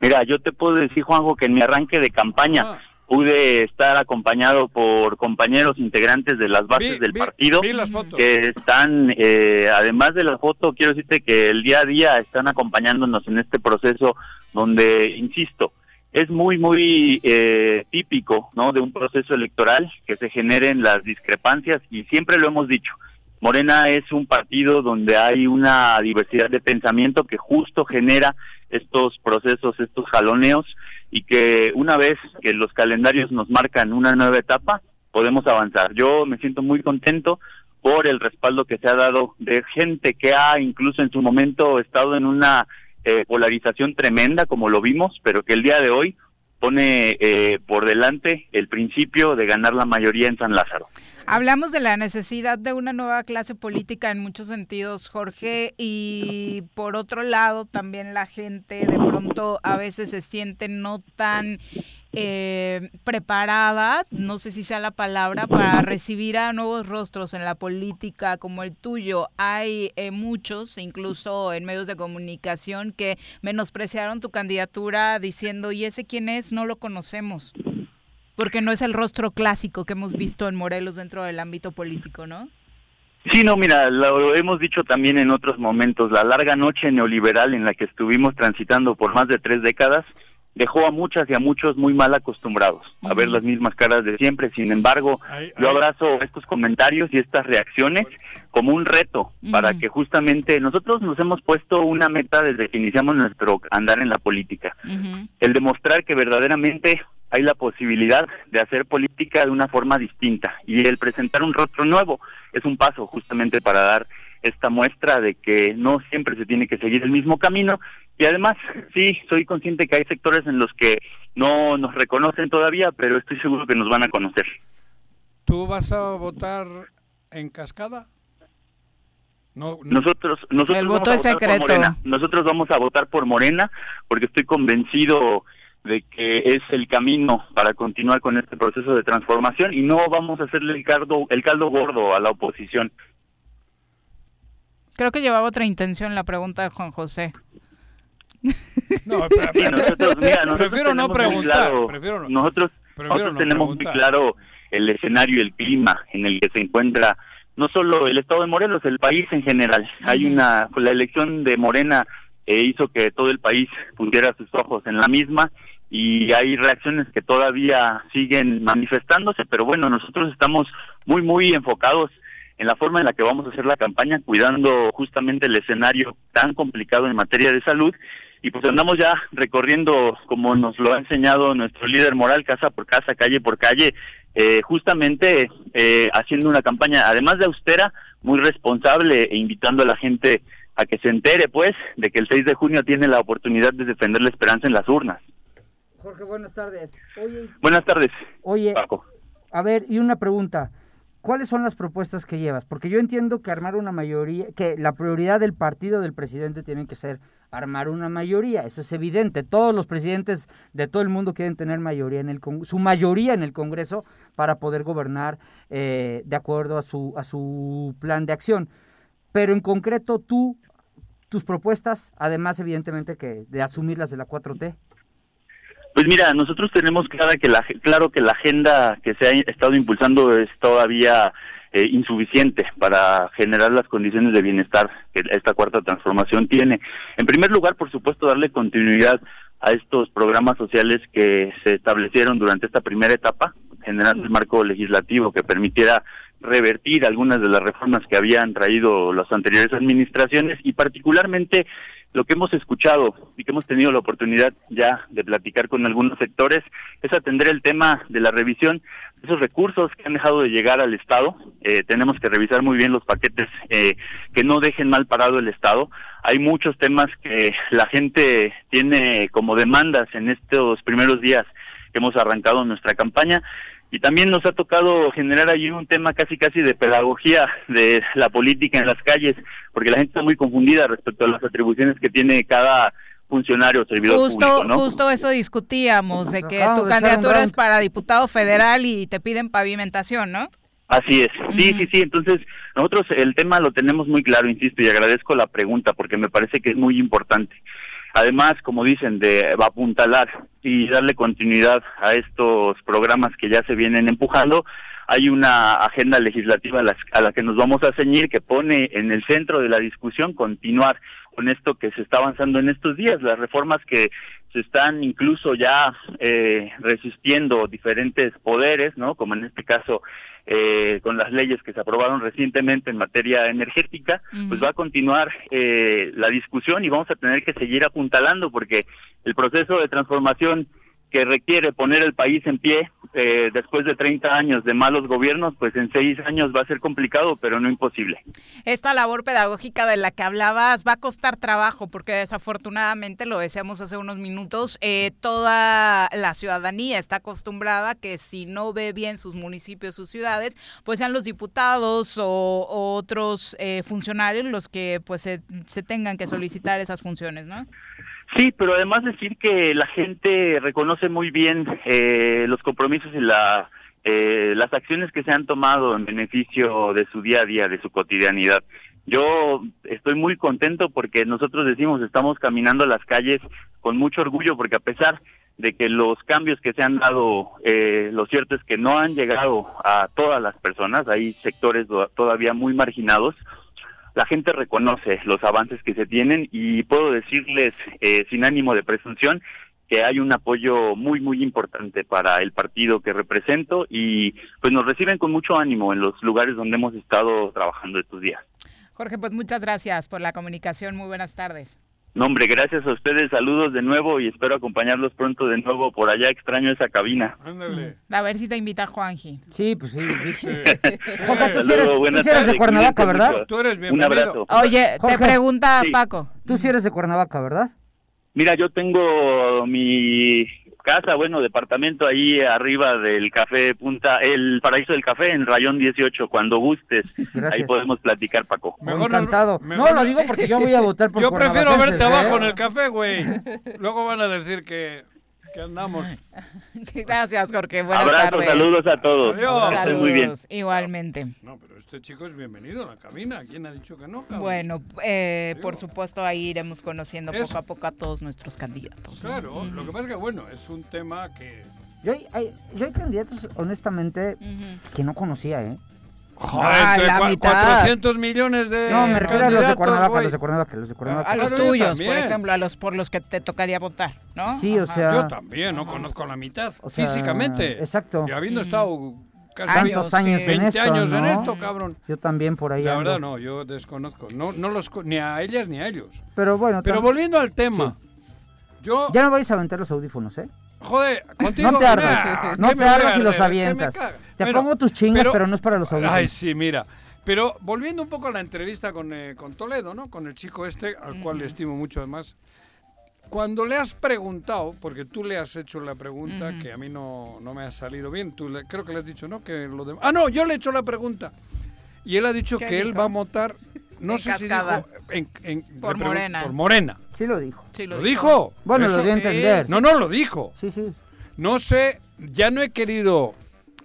Mira, yo te puedo decir, Juanjo, que en mi arranque de campaña Ah. pude estar acompañado por compañeros integrantes de las bases Vi- del vi- partido vi las fotos. que están, eh, además de la foto, quiero decirte que el día a día están acompañándonos en este proceso donde, insisto, es muy, muy eh, típico, ¿no? De un proceso electoral que se generen las discrepancias y siempre lo hemos dicho. Morena es un partido donde hay una diversidad de pensamiento que justo genera estos procesos, estos jaloneos y que una vez que los calendarios nos marcan una nueva etapa, podemos avanzar. Yo me siento muy contento por el respaldo que se ha dado de gente que ha incluso en su momento estado en una eh, polarización tremenda, como lo vimos, pero que el día de hoy pone eh, por delante el principio de ganar la mayoría en San Lázaro. Hablamos de la necesidad de una nueva clase política en muchos sentidos, Jorge, y por otro lado también la gente de pronto a veces se siente no tan eh, preparada, no sé si sea la palabra, para recibir a nuevos rostros en la política como el tuyo. Hay eh, muchos, incluso en medios de comunicación, que menospreciaron tu candidatura diciendo, ¿y ese quién es? No lo conocemos. Porque no es el rostro clásico que hemos visto en Morelos dentro del ámbito político, ¿no? Sí, no, mira, lo hemos dicho también en otros momentos, la larga noche neoliberal en la que estuvimos transitando por más de tres décadas dejó a muchas y a muchos muy mal acostumbrados a ver las mismas caras de siempre. Sin embargo, yo abrazo estos comentarios y estas reacciones como un reto para que justamente nosotros nos hemos puesto una meta desde que iniciamos nuestro andar en la política, el demostrar que verdaderamente hay la posibilidad de hacer política de una forma distinta y el presentar un rostro nuevo es un paso justamente para dar esta muestra de que no siempre se tiene que seguir el mismo camino y además sí soy consciente que hay sectores en los que no nos reconocen todavía pero estoy seguro que nos van a conocer ¿Tú vas a votar en cascada? No, nosotros nosotros El vamos voto a es votar por secreto. Morena. nosotros vamos a votar por Morena porque estoy convencido de que es el camino para continuar con este proceso de transformación y no vamos a hacerle el caldo el caldo gordo a la oposición Creo que llevaba otra intención la pregunta de Juan José. No, Sí, nosotros, mira, nosotros Prefiero no preguntar, claro- prefiero no- nosotros, prefiero nosotros no tenemos muy preguntar. claro el escenario y el clima en el que se encuentra no solo el estado de Morelos, el país en general. Hay una la elección de Morena eh, hizo que todo el país pusiera sus ojos en la misma y hay reacciones que todavía siguen manifestándose, pero bueno, nosotros estamos muy muy enfocados en la forma en la que vamos a hacer la campaña, cuidando justamente el escenario tan complicado en materia de salud. Y pues andamos ya recorriendo, como nos lo ha enseñado nuestro líder moral, casa por casa, calle por calle, eh, justamente eh, haciendo una campaña, además de austera, muy responsable e invitando a la gente a que se entere, pues, de que el 6 de junio tiene la oportunidad de defender la esperanza en las urnas. Jorge, buenas tardes. Oye, Buenas tardes. Oye, Paco. a ver, y una pregunta. ¿Cuáles son las propuestas que llevas? Porque yo entiendo que armar una mayoría, que la prioridad del partido del presidente tiene que ser armar una mayoría, eso es evidente. Todos los presidentes de todo el mundo quieren tener mayoría en el su mayoría en el Congreso para poder gobernar eh, de acuerdo a su a su plan de acción. Pero en concreto tú tus propuestas, además evidentemente que de asumirlas de la 4T. Pues mira, nosotros tenemos clara que la, claro que la agenda que se ha estado impulsando es todavía eh, insuficiente para generar las condiciones de bienestar que esta cuarta transformación tiene. En primer lugar, por supuesto, darle continuidad a estos programas sociales que se establecieron durante esta primera etapa, generando el marco legislativo que permitiera revertir algunas de las reformas que habían traído las anteriores administraciones y particularmente lo que hemos escuchado y que hemos tenido la oportunidad ya de platicar con algunos sectores es atender el tema de la revisión de esos recursos que han dejado de llegar al Estado. Eh, tenemos que revisar muy bien los paquetes eh, que no dejen mal parado el Estado. Hay muchos temas que la gente tiene como demandas en estos primeros días que hemos arrancado nuestra campaña y también nos ha tocado generar allí un tema casi casi de pedagogía de la política en las calles, porque la gente está muy confundida respecto a las atribuciones que tiene cada funcionario o servidor Justo, público, ¿no? justo eso discutíamos, de que tu de candidatura es para diputado federal y te piden pavimentación, ¿no? Así es, sí, sí, sí, entonces nosotros el tema lo tenemos muy claro, insisto, y agradezco la pregunta porque me parece que es muy importante. Además, como dicen, de apuntalar y darle continuidad a estos programas que ya se vienen empujando, hay una agenda legislativa a la, que nos vamos a ceñir que pone en el centro de la discusión continuar con esto que se está avanzando en estos días, las reformas que se están incluso ya eh, resistiendo diferentes poderes, ¿no? Como en este caso eh, con las leyes que se aprobaron recientemente en materia energética, pues va a continuar eh, la discusión y vamos a tener que seguir apuntalando porque el proceso de transformación que requiere poner el país en pie eh, después de 30 años de malos gobiernos, pues en seis años va a ser complicado, pero no imposible. Esta labor pedagógica de la que hablabas va a costar trabajo porque desafortunadamente, lo decíamos hace unos minutos, eh, toda la ciudadanía está acostumbrada que si no ve bien sus municipios, sus ciudades, pues sean los diputados o, o otros eh, funcionarios los que pues se, se tengan que solicitar esas funciones, ¿no? Sí, pero además decir que la gente reconoce muy bien eh, los compromisos y la, eh, las acciones que se han tomado en beneficio de su día a día, de su cotidianidad. Yo estoy muy contento porque nosotros decimos estamos caminando las calles con mucho orgullo porque a pesar de que los cambios que se han dado, eh, lo cierto es que no han llegado a todas las personas, hay sectores todavía muy marginados. La gente reconoce los avances que se tienen y puedo decirles, eh, sin ánimo de presunción, que hay un apoyo muy, muy importante para el partido que represento y pues nos reciben con mucho ánimo en los lugares donde hemos estado trabajando estos días. Jorge, pues muchas gracias por la comunicación. Muy buenas tardes. No, hombre, gracias a ustedes, saludos de nuevo y espero acompañarlos pronto de nuevo por allá. Extraño esa cabina. Ándale. A ver si te invita Juanji. Sí, pues sí. Sí. Jorge, tú sí eres, tú sí eres de Cuernavaca, ¿verdad? Tú eres Un bienvenido. abrazo. Oye, te pregunta Sí. Paco. Tú sí eres de Cuernavaca, ¿verdad? Mira, yo tengo mi casa, bueno, departamento ahí arriba del café Punta, el Paraíso del Café en Rayón 18, cuando gustes. Gracias. Ahí podemos platicar, Paco. Mejor no- Encantado. mejor no, lo digo porque yo voy a votar por Yo prefiero verte abajo ¿eh? en el café, güey. Luego van a decir que, que andamos. Gracias, Jorge. Buenas Abrazos, tardes. saludos a todos. Adiós. Estén muy bien. Saludos, igualmente. No, pero este chico es bienvenido a la cabina. ¿Quién ha dicho que no, cabrón? Bueno, eh, por supuesto ahí iremos conociendo Eso. poco a poco a todos nuestros candidatos. ¿no? Claro, lo que pasa es que, bueno, es un tema que... Yo hay, hay- yo hay candidatos, honestamente, que no conocía, ¿eh? Joder, Ah, la cua- mitad. 400 millones de No, me refiero a los de Cuernavaca, güey. los de Cuernavaca, los de Cuernavaca. A los Claro, tuyos, por ejemplo, a los por los que te tocaría votar, ¿no? Sí, o Ajá. sea... Yo también, no conozco la mitad, O sea, físicamente. exacto. Y habiendo estado casi Tantos años en 20 esto, años en ¿no? esto, cabrón. Yo también por ahí La ando. verdad no, yo desconozco. No, no los ni a ellas ni a ellos. Pero bueno, Pero volviendo al tema, yo, ya no vais a aventar los audífonos, ¿eh? Joder, contigo. No te ardas, no ¿qué te ardas y los avientas. Te Bueno, pongo tus chingas, pero, no es para los audífonos. Ay, sí, mira. Pero volviendo un poco a la entrevista con, eh, con Toledo, ¿no? Con el chico este, al cual le estimo mucho además. Cuando le has preguntado, porque tú le has hecho la pregunta que a mí no, no me ha salido bien, tú le- creo que le has dicho, ¿no? Que lo de- Ah, no, yo le he hecho la pregunta. Y él ha dicho ¿Qué que él va a votar, no En sé si dijo... en- en- Por Morena. Por Morena. Sí lo dijo. Sí, ¿Lo dijo? Bueno, Eso- lo dio a entender. No, no, lo dijo. Sí, sí. No sé, ya no he querido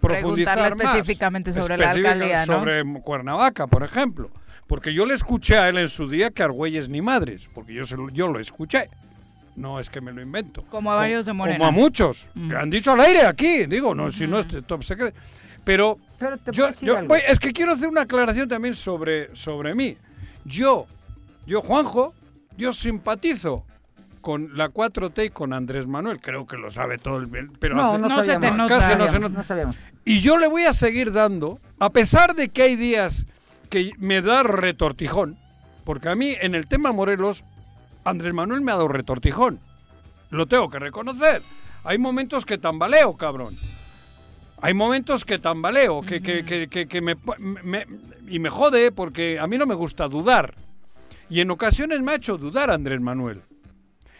profundizar Preguntarle más. específicamente sobre la alcaldía, ¿no? Sobre Cuernavaca, por ejemplo. Porque yo le escuché a él en su día que Argüelles ni madres, porque yo, se lo, yo lo escuché. No es que me lo invento. Como a varios de Morena. Como a muchos, Mm. que han dicho al aire aquí, digo, no, si no es top secret. Pero, Pero te yo, voy- es que quiero hacer una aclaración también sobre, sobre mí. Yo, yo, Juanjo, yo simpatizo con la 4T y con Andrés Manuel. Creo que lo sabe todo el pero No, hace- no, No se sabíamos. te nota. casi no se nota. no sabíamos. Y yo le voy a seguir dando, a pesar de que hay días que me da retortijón, porque a mí en el tema Morelos, Andrés Manuel me ha dado retortijón. Lo tengo que reconocer. Hay momentos que tambaleo, cabrón. Hay momentos que tambaleo, que, que, que, que- que me, me- y me jode porque a mí no me gusta dudar. Y en ocasiones me ha hecho dudar Andrés Manuel.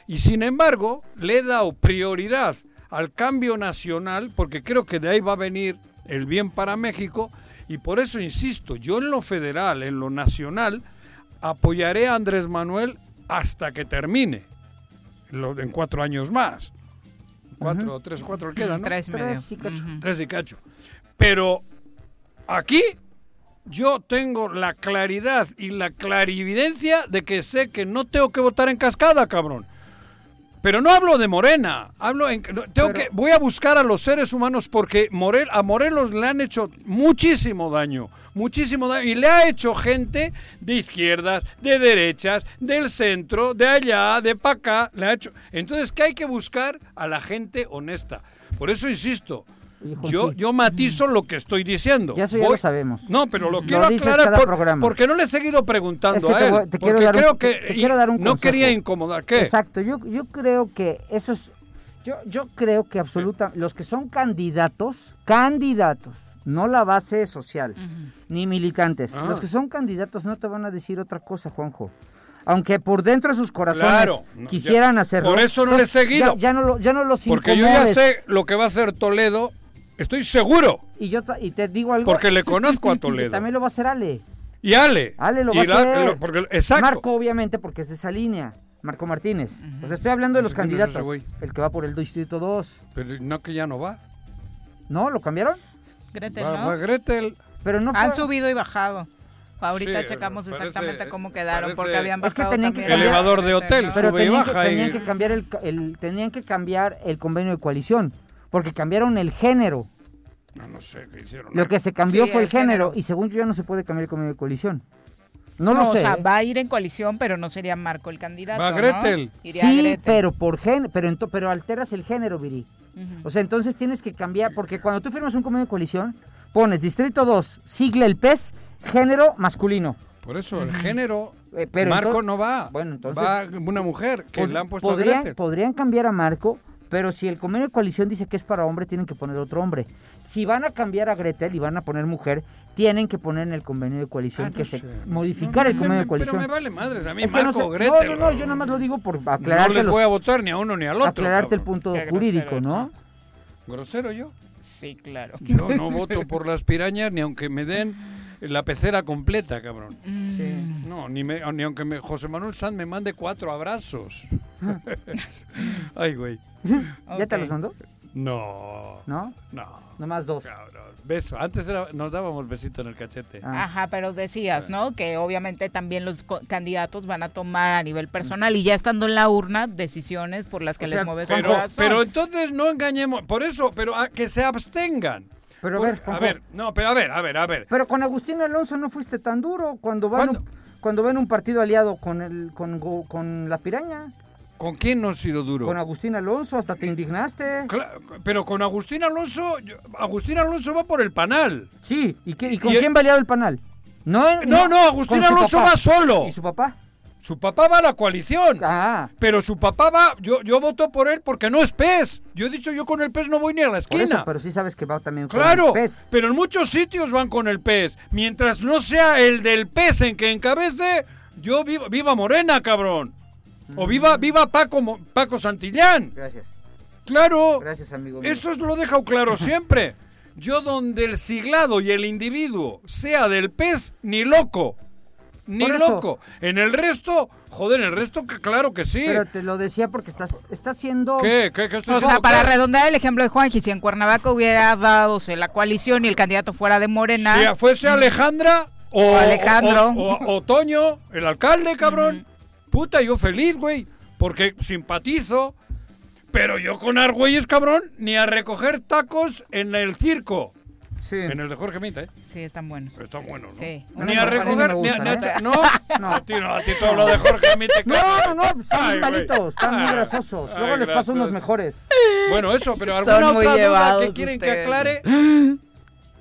Y sin embargo, le he dado prioridad al cambio nacional porque creo que de ahí va a venir el bien para México. Y por eso insisto, yo en lo federal, en lo nacional, apoyaré a Andrés Manuel hasta que termine. En cuatro años más. Cuatro, tres, cuatro le quedan, ¿no? Tres medio. Tres y cacho. Tres y cacho. Pero aquí yo tengo la claridad y la clarividencia de que sé que no tengo que votar en cascada, cabrón. Pero no hablo de Morena, hablo en, tengo que voy a buscar a los seres humanos porque Morel, a Morelos le han hecho muchísimo daño, muchísimo daño y le ha hecho gente de izquierdas, de derechas, del centro, de allá, de para acá, le ha hecho. Entonces, ¿qué hay que buscar? A la gente honesta. Por eso insisto, yo, yo matizo lo que estoy diciendo. Ya eso ya Voy- lo sabemos. No, pero lo quiero aclarar por- porque no le he seguido preguntando Es que a él. te quiero porque un- creo te- que quiero dar un no consejo. quería incomodar. ¿Qué? Exacto, yo, yo creo que eso es. Yo, yo creo que absoluta. Los que son candidatos, candidatos, no la base social, ni militantes. Ah. Los que son candidatos no te van a decir otra cosa, Juanjo. Aunque por dentro de sus corazones Claro, no, quisieran ya- hacerlo. por eso no le he seguido. Ya, ya no, lo- ya no los Porque yo ya sé lo que va a hacer Toledo. Estoy seguro. Y, yo y te digo algo. Porque le conozco a Y Toledo. también lo va a hacer Ale. Y Ale. Ale lo Y va a hacer. lo- porque- exacto. Marco, obviamente, porque es de esa línea. Marco Martínez. O sea, estoy hablando de los ¿Quién es ese candidatos. El que va por el Distrito 2. Pero no que ya no va. ¿No? ¿Lo cambiaron? Gretel, Va, ¿no? va Gretel. Pero no fue... Han subido y bajado. Ahorita Sí, checamos parece- exactamente cómo quedaron, parece- porque habían Es que bajado tenían que cambiar- Elevador de hotel, Pero sube y tenían, que, baja. y- tenían que cambiar el, tenían que cambiar el convenio de coalición, porque cambiaron el género. No, no sé qué hicieron. Lo que se cambió Sí, fue el género, género. y según yo ya no se puede cambiar el convenio de coalición. No, No, lo sé. o sea, ¿eh? va a ir en coalición, pero no sería Marco el candidato. Va ¿no? Gretel. Iría Sí, Gretel. pero por gen, pero pero alteras el género, Viri. O sea, entonces tienes que cambiar, porque cuando tú firmas un convenio de coalición, pones Distrito 2, sigla el PES, género masculino. Por eso, el género. Eh, pero Marco entonces- no va. Bueno, entonces- Va una mujer que Pod- le han puesto podrían, podrían cambiar a Marco, pero si el convenio de coalición dice que es para hombre, tienen que poner otro hombre. Si van a cambiar a Gretel y van a poner mujer, tienen que poner en el convenio de coalición Ah, no que sé. se modificar el No, convenio me- de coalición. Pero me vale madres. A mí, Es que no Marco sé- Gretel. No, no, no, yo nada más lo digo por No aclararte, les los- voy a votar ni a uno ni al otro. aclararte el punto Qué jurídico, grosero ¿no? ¿Grosero yo? Sí, claro. Yo no voto por las pirañas ni aunque me den la pecera completa, cabrón. Mm. No, ni, me- ni aunque me- José Manuel Sanz me mande cuatro abrazos. Ay, güey. ¿Ya te los mandó? No. ¿No? No. Nomás dos. Cabrón. Beso. Antes era- nos dábamos besito en el cachete. Ah. Ajá, pero decías, ¿no? Que obviamente también los candidatos van a tomar a nivel personal y ya estando en la urna decisiones por las que O les sea, mueve su Pero, corazón. pero entonces no engañemos. Por eso, pero a que se abstengan. Pero a Por- ver, a ver, no, pero a ver, a ver, a ver. Pero con Agustín Alonso no fuiste tan duro cuando van cuando ven un partido aliado con el con, con la piraña, ¿Con quién no ha sido duro? con Agustín Alonso, hasta te indignaste. Pero con Agustín Alonso, Agustín Alonso va por el panal. Sí, ¿y, qué- y con Y- quién va aliado el panal? No, No, no, Agustín Alonso va solo. ¿Y su papá? Su papá va a la coalición. Ah, Pero su papá va, yo, yo voto por él porque no es PES. Yo he dicho, yo con el PES no voy ni a la por esquina. eso, pero sí sabes que va también con Claro, el PES. pero en muchos sitios van con el PES. Mientras no sea el del PES en que encabece, yo viva, viva Morena, cabrón. O viva, viva Paco, Mo- Paco Santillán. Gracias. Claro. Gracias, amigo. mío. Eso es- lo he dejado claro siempre. Yo donde el siglado y el individuo sea del pez, ni loco. Ni loco. En el resto, joder, en el resto, que claro que sí. Pero te lo decía porque estás estás siendo ¿Qué? ¿Qué? ¿Qué estoy O sea, para ¿Qué? redondear el ejemplo de Juanji, si en Cuernavaca hubiera dadose la coalición y el candidato fuera de Morena, Si fuese Alejandra o, O Alejandro. o, o- o Toño, el alcalde, cabrón. Puta, yo feliz, güey. Porque simpatizo. Pero yo con Argüelles, cabrón, ni a recoger tacos en el circo. Sí. En el de Jorge Minta, ¿eh? sí, están buenos. Está bueno, ¿no? Sí. Ni a recoger, ni a, ¿eh? no, No. a ti no, a ti todo lo de Jorge Minta. No, no, no, pues están Ay, muy malitos, están muy grasosos. Luego les paso unos mejores. Bueno, eso, pero alguna otra duda que quieren que aclare.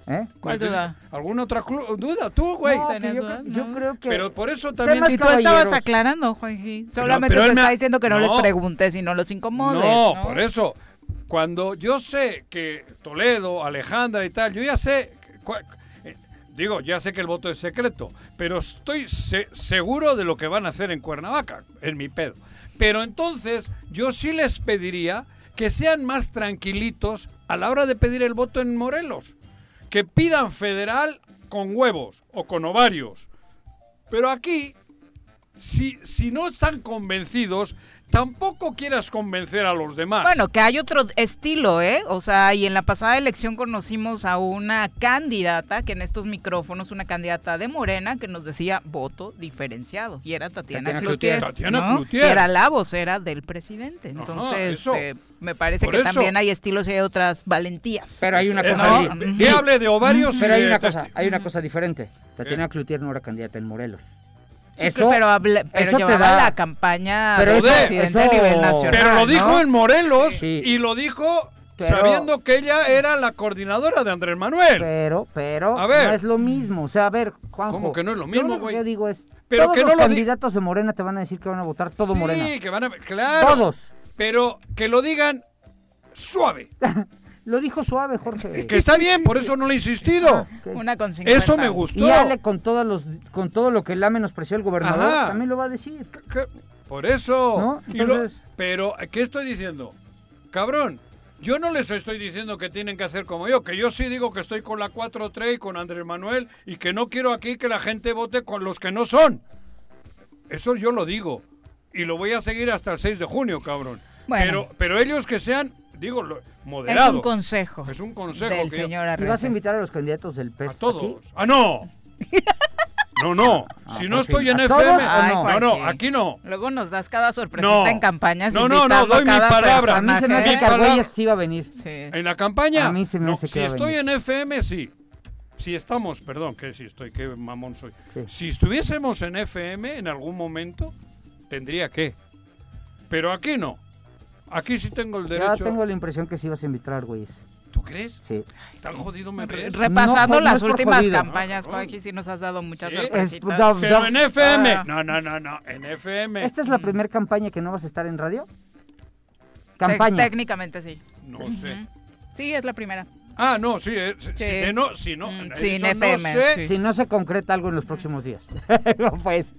¿Eh? ¿Cuál Pues, duda? ¿Alguna otra duda? Tú, güey. No, ¿Tenías yo, dudas? yo No. creo que Pero por eso Sé también... más Si tú estabas aclarando, Juanji. Solamente pero te está ha- diciendo que no, les preguntes y no los incomodes. No, No, por eso. Cuando yo sé que Toledo, Alejandra y tal, yo ya sé. eh, Digo, ya sé que el voto es secreto, pero estoy se- seguro de lo que van a hacer en Cuernavaca, en mi pedo. Pero entonces, yo sí les pediría que sean más tranquilitos a la hora de pedir el voto en Morelos. Que pidan federal con huevos o con ovarios. Pero aquí, si, si no están convencidos, tampoco quieras convencer a los demás. Bueno, que hay otro estilo, ¿eh? O sea, y en la pasada elección conocimos a una candidata, que en estos micrófonos, una candidata de Morena, que nos decía voto diferenciado. Y era Tatiana, Tatiana Cloutier. Cloutier. Tatiana ¿no? Cloutier. Era la vocera del presidente. Entonces, eh, me parece Por que eso. también hay estilos y hay otras valentías. Pero hay una Eh, cosa. eh, di- que hable de ovarios Pero hay una cosa, hay una cosa diferente. Tatiana Cloutier no era candidata en Morelos. Sí, Eso, pero, pero eso te llevaba da- la campaña Pero eso- presidente a nivel nacional. Pero lo ¿no? dijo en Morelos Sí. y lo dijo Pero- sabiendo que ella era la coordinadora de Andrés Manuel. Pero, pero, A ver. no es lo mismo. O sea, a ver, Juanjo. ¿Cómo que no es lo yo mismo, güey? que digo es, Pero todos que no los lo di- candidatos de Morena te van a decir que van a votar todo sí, Morena. que van a... Claro. Todos. Pero que lo digan suave. Lo dijo suave, Jorge. Que está bien, por eso no le he insistido. Una con Eso me 50. gustó. Y Ale con todos los, con todo lo que la menospreció el gobernador, Ajá. también lo va a decir. Que- Por eso. ¿No? Y lo- Entonces- pero, ¿qué estoy diciendo? Cabrón, yo no les estoy diciendo que tienen que hacer como yo, que yo sí digo que estoy con la 4-3 y con Andrés Manuel y que no quiero aquí que la gente vote con los que no son. Eso yo lo digo. Y lo voy a seguir hasta el 6 de junio, cabrón. Bueno. Pero, pero ellos que sean, digo, lo- moderados. Es un consejo. Es un consejo del que yo- señor ¿Y vas a invitar a los candidatos del PES a todos. aquí? ¡Ah, no! No, no. Ah, si no estoy fin. en ¿A todos FM. o no? no, aquí no. Luego nos das cada sorpresita No. en campañas. No, no, no, doy mi palabra. A mí se me hace que Argüelles sí va a venir. Sí. En la campaña. A mí se me no, hace que Si va a estoy venir. en FM, sí. Si estamos, perdón, que si estoy, qué mamón soy. Sí. Si estuviésemos en FM en algún momento, tendría que. Pero aquí no. Aquí sí tengo el Ya derecho. tengo la impresión que sí vas a invitar a Argüelles. ¿Tú crees? Sí. ¿Tan jodido me ves? Repasando No, las últimas jodido. campañas, No, Joaquín, sí nos has dado muchas Sí. sorpresitas. Es- Pero en FM. Ah. No, no, no, no. En FM. ¿Esta es la primera campaña que no vas a estar en radio? Campaña. técnicamente sí. No sé. Sí, es la primera. Ah, no, sí. eh, si, Sí. no, si no. Mm, no sé. sí. Si no se concreta algo en los próximos días. No, pues.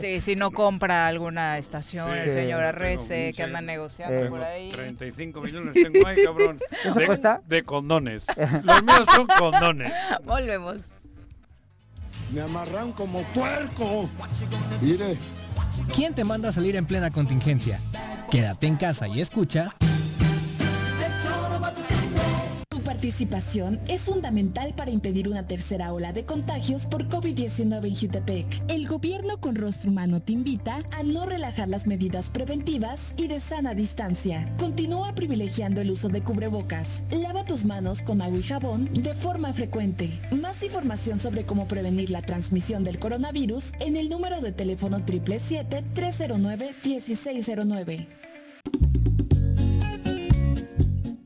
Sí, si no compra alguna estación, Sí. el señor Arrece, que anda negociando Eh. por ahí. 35 millones tengo ahí, cabrón. ¿Eso de, cuesta? De condones. Los míos son condones. Volvemos. Me amarran como puerco. Mire. ¿Quién te manda a salir en plena contingencia? Quédate en casa y escucha. Participación es fundamental para impedir una tercera ola de contagios por COVID-19 en Jutepec. El gobierno con rostro humano te invita a no relajar las medidas preventivas y de sana distancia. Continúa privilegiando el uso de cubrebocas. Lava tus manos con agua y jabón de forma frecuente. Más información sobre cómo prevenir la transmisión del coronavirus en el número de teléfono 777-309-1609.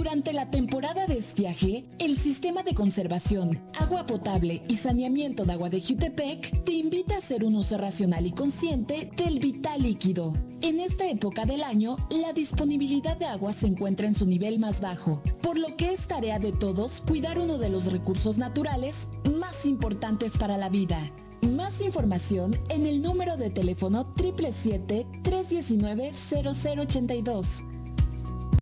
Durante la temporada de estiaje, el Sistema de Conservación, Agua Potable y Saneamiento de Agua de Jutepec te invita a hacer un uso racional y consciente del vital líquido. En esta época del año, la disponibilidad de agua se encuentra en su nivel más bajo, por lo que es tarea de todos cuidar uno de los recursos naturales más importantes para la vida. Más información en el número de teléfono 777-319-0082.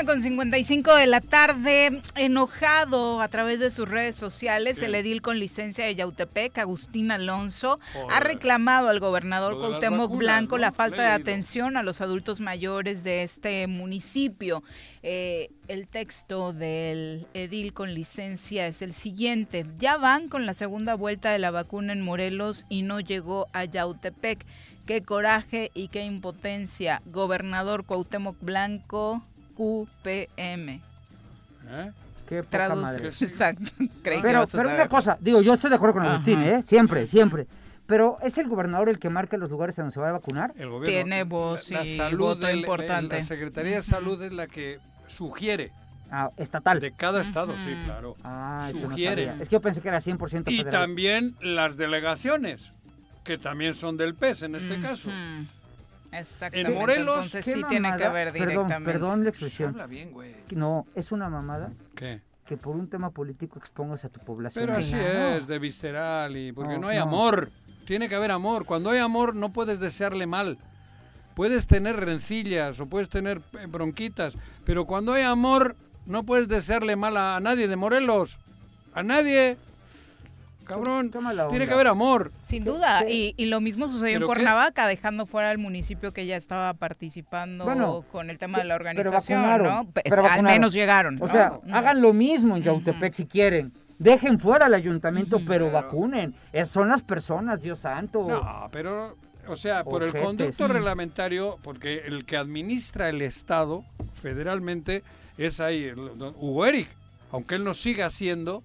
Una con 55 de la tarde, enojado a través de sus redes sociales, ¿Qué? el edil con licencia de Yautepec, Agustín Alonso, ha reclamado al gobernador Cuauhtémoc vacunas, Blanco ¿no? la falta de atención a los adultos mayores de este municipio. Eh, el texto del edil con licencia es el siguiente. Ya van con la segunda vuelta de la vacuna en Morelos y no llegó a Yautepec. Qué coraje y qué impotencia. Gobernador Cuauhtémoc Blanco, QPM. ¿Eh? Qué poca Traduce. madre. Exacto. Creí Pero, pero una cosa, digo, yo estoy de acuerdo con. Agustín, ¿eh? Siempre, siempre. Pero ¿es el gobernador el que marca los lugares en donde se va a vacunar? El gobierno. Tiene voz la, la y salud voto del- importante. La Secretaría de Salud es la que sugiere. Ah, estatal. De cada estado, sí, claro. Ah, no sugiere. Es que yo pensé que era 100% y federal. también las delegaciones, que también son del PES en este caso. Exactamente. En Morelos, Entonces ¿Qué sí tiene que ver Perdón, directamente. perdón la expresión. Habla bien, güey. No, es una mamada ¿Qué? que por un tema político expongas a tu población. Pero así es, de visceral, y porque No, no, hay no. amor. Tiene que haber amor. Cuando hay amor no puedes desearle mal. Puedes tener rencillas o puedes tener eh, bronquitas, pero cuando hay amor no puedes desearle mal a nadie de Morelos. A nadie. Cabrón. Tiene onda. que haber amor. Sin duda, y, y lo mismo sucedió en ¿Pero qué? Cuernavaca, dejando fuera al municipio que ya estaba participando Bueno, con el tema de la Pero organización, vacunaron. ¿no? Pues, pero al menos llegaron. O sea, ¿no? hagan lo mismo en Yautepec si quieren. Dejen fuera al ayuntamiento, pero vacunen. Es- son las personas, Dios santo. No, pero, o sea, por el conducto reglamentario, porque el que administra el Estado federalmente es ahí, Hugo Eric. Aunque él no siga siendo,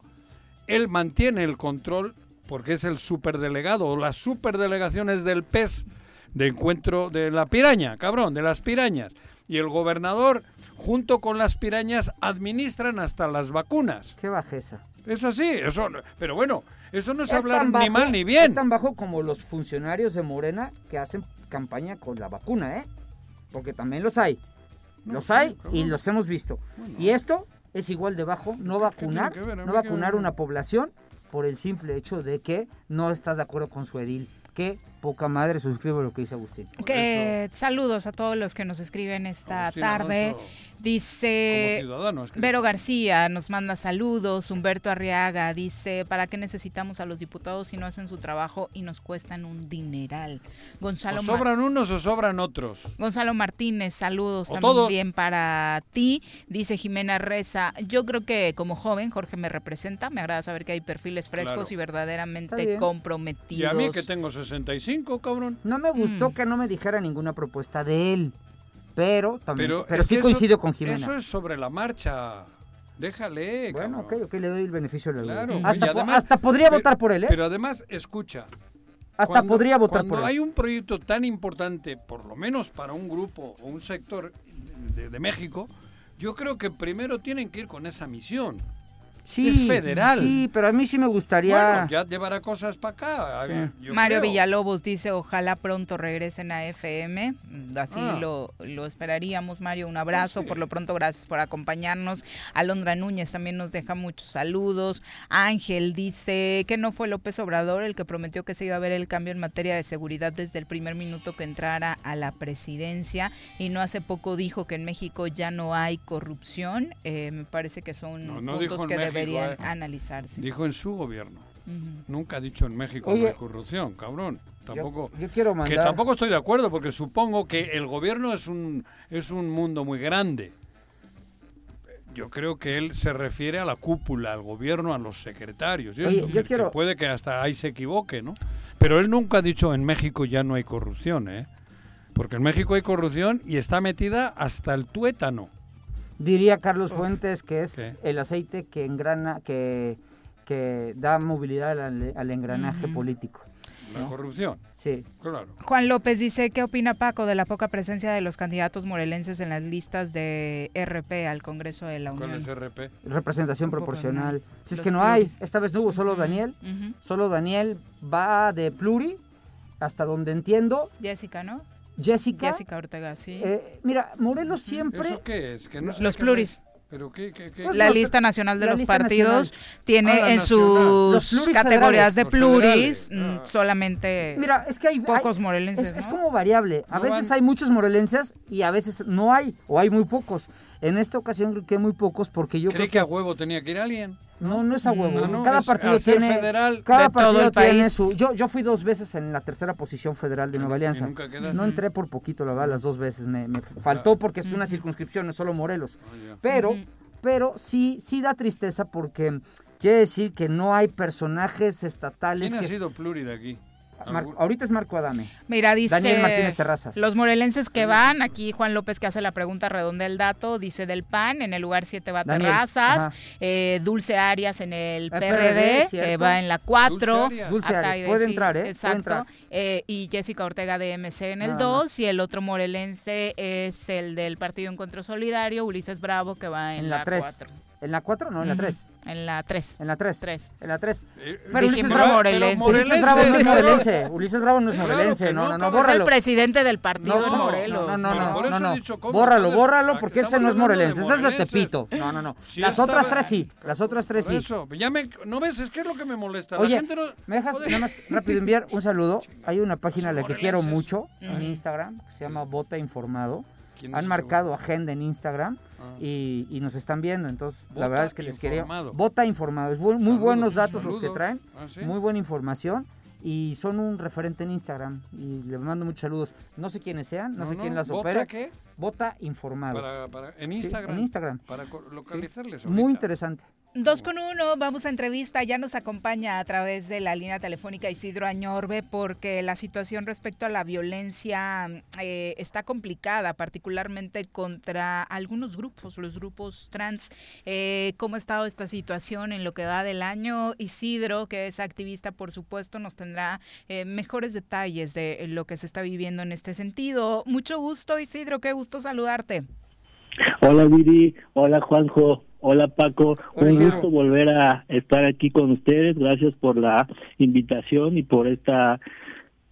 él mantiene el control porque es el superdelegado o las superdelegaciones del PES de encuentro de la piraña, cabrón, de las pirañas. Y el gobernador, junto con las pirañas, administran hasta las vacunas. Qué bajeza. Es así, eso, pero bueno, eso no es, Es hablar ni mal ni bien. Es tan bajo como los funcionarios de Morena que hacen campaña con la vacuna, ¿eh? Porque también los hay. Los hay y los hemos visto. Y esto es igual de bajo, no vacunar, ver? No vacunar una población por el simple hecho de que no estás de acuerdo con su edil. Qué poca madre suscribo lo que dice Agustín. Que saludos a todos los que nos escriben esta Agustín tarde. Alonso, Dice. Vero García nos manda saludos. Humberto Arriaga dice, ¿para qué necesitamos a los diputados si no hacen su trabajo y nos cuestan un dineral? Gonzalo, ¿O Mar- sobran unos o sobran otros? Gonzalo Martínez, saludos O también para ti. Dice Jimena Reza, yo creo que como joven Jorge me representa, me agrada saber que hay perfiles frescos Claro. y verdaderamente bien. comprometidos. Y a mí que tengo 65, cabrón. No me gustó Mm. que no me dijera ninguna propuesta de él, pero también, pero, Pero, sí coincido eso- con Jimena. Eso es sobre la marcha. Déjale, Bueno, cabrón. ok, ok, le doy el beneficio de la duda. Claro, hasta, además- hasta podría pero- votar por él, ¿eh? Pero además, escucha. hasta cuando- podría votar cuando por él. hay un proyecto tan importante, por lo menos para un grupo o un sector de, de México, yo creo que primero tienen que ir con esa misión. Sí, es federal. Sí, pero a mí sí me gustaría. Bueno, ya llevará cosas para acá. Mario creo. Villalobos dice, ojalá pronto regresen a FM. Mm, Así Ah. lo, lo esperaríamos, Mario. Un abrazo. sí. Por lo pronto, gracias por acompañarnos. Alondra Núñez también nos deja muchos saludos. Ángel dice que no fue López Obrador el que prometió que se iba a ver el cambio en materia de seguridad desde el primer minuto que entrara a la presidencia. Y no hace poco dijo que en México ya no hay corrupción. Eh, me parece que son No, no puntos dijo en que México, deberían eh. analizarse. Dijo en su gobierno. Nunca ha dicho en México Oye, no hay corrupción, cabrón. Tampoco. yo quiero Que mandar- tampoco estoy de acuerdo porque supongo que el gobierno es un es un mundo muy grande. Yo creo que él se refiere a la cúpula, al gobierno, a los secretarios. Oye, yo que- que quiero- puede que hasta ahí se equivoque, ¿no? Pero él nunca ha dicho en México ya no hay corrupción, ¿eh? Porque en México hay corrupción y está metida hasta el tuétano. Diría Carlos Fuentes que es ¿Qué? el aceite que engrana, que, que da movilidad al, al engranaje político. La corrupción. Sí. Claro. Juan López dice, ¿qué opina Paco de la poca presencia de los candidatos morelenses en las listas de RP al Congreso de la ¿Cuál Unión? es RP? Representación proporcional. ¿no? Si es Los que no hay, esta vez no hubo solo Daniel. Solo Daniel va de pluri, hasta donde entiendo. Jessica, ¿no? Jessica. Jessica Ortega, sí. eh, mira, Morelos siempre... ¿Eso qué es? Que no sé Los pluris. ¿Pero qué, qué, qué? Pues la no, lista nacional de la los partidos nacional. tiene Ah, en nacional. Sus categorías federales. de pluris mm, ah. solamente Mira, es que hay... pocos hay- morelenses, es, como variable. A No veces van. hay muchos morelenses y a veces no hay, o hay muy pocos. En esta ocasión creo que muy pocos porque yo Creí creo que a huevo tenía que ir alguien. No, no es a huevo. Ah, no, cada partido tiene federal cada partido tiene su. Yo, yo fui dos veces en la tercera posición federal de Nueva Alianza. nunca. No entré por poquito, la verdad, las dos veces. Me, me faltó porque es una circunscripción, no es solo Morelos. Pero, pero sí, sí da tristeza porque quiere decir que no hay personajes estatales ¿Quién ha que sido pluri de aquí? Mar- ahorita es Marco Adame. Mira, dice Daniel Martínez Terrazas. Los morelenses que van, aquí Juan López que hace la pregunta redonda el dato, dice del PAN, en el lugar 7 va Daniel, Terrazas, eh, Dulce Arias en el El PRD, PRD, eh, va en la 4, Dulce Arias. Puede entrar, ¿eh? Exacto, entrar. eh, y Jessica Ortega de MC en el Nada 2, más. y el otro morelense es el del Partido Encuentro Solidario, Ulises Bravo, que va en, En la 3. 4. ¿En la 4? No, en la Ujú. 3. En la 3. En la 3. En la 3. Eh, Pero Ulises Bravo, morelense. Ulises Bravo no es morelense. Ulises Bravo no es Claro morelense. no, no, no, no, bórralo. Es el presidente del partido de Morelos. No, no, Pero no, por no, eso he no. dicho cómo, Bórralo, bórralo, ¿a porque ese no es morelense. Ese es de? Tepito. No, no, no. Si Las otras tres sí. Las otras tres Por sí. eso, ya me, ¿no ves? Es que es lo que me molesta. Oye, la gente no... ¿me dejas nada más rápido enviar un saludo? Hay una página a la que quiero mucho en Instagram que se llama Vota Informado. ¿Quién es Han marcado agenda en Instagram Ah. y, y nos están viendo. Entonces, la Vota verdad es que les quería. Vota Informado. Es muy Saludos, buenos datos los que traen. Ah, ¿sí? Muy buena información. Y son un referente en Instagram. Y le mando muchos saludos. No sé quiénes sean, no, No, sé no, quién las ¿Vota opere. qué? Vota Informado. Para, para, en Sí, Instagram. en Instagram. Para localizarles. Muy interesante. Dos con uno, vamos a entrevista. Ya nos acompaña a través de la línea telefónica Isidro Añorbe porque la situación respecto a la violencia eh, está complicada, particularmente contra algunos grupos, los grupos trans. Eh, ¿Cómo ha estado esta situación en lo que va del año? Isidro, que es activista, por supuesto, nos tendrá eh, mejores detalles de lo que se está viviendo en este sentido. Mucho gusto, Isidro, qué gusto saludarte. Hola Viri, hola Juanjo, hola Paco, Hola, un gusto volver a estar aquí con ustedes, gracias por la invitación y por esta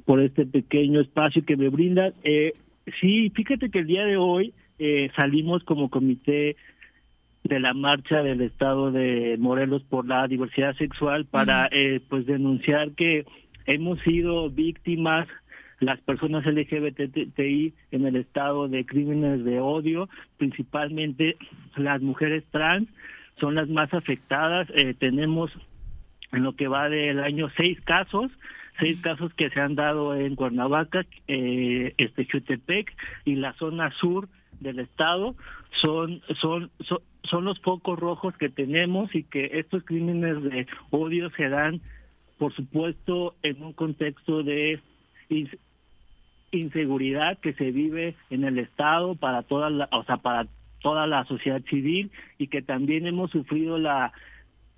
por este pequeño espacio que me brindan. Eh, sí, fíjate que el día de hoy eh, salimos como comité de la marcha del estado de Morelos por la diversidad sexual para eh, pues denunciar que hemos sido víctimas las personas LGBTI en el estado de crímenes de odio, principalmente las mujeres trans son las más afectadas. Eh, tenemos en lo que va del año seis casos, seis casos que se han dado en Cuernavaca, eh, este Jutepec y la zona sur del estado son son son, son los focos rojos que tenemos y que estos crímenes de odio se dan por supuesto en un contexto de inseguridad que se vive en el estado para toda la o sea para toda la sociedad civil y que también hemos sufrido la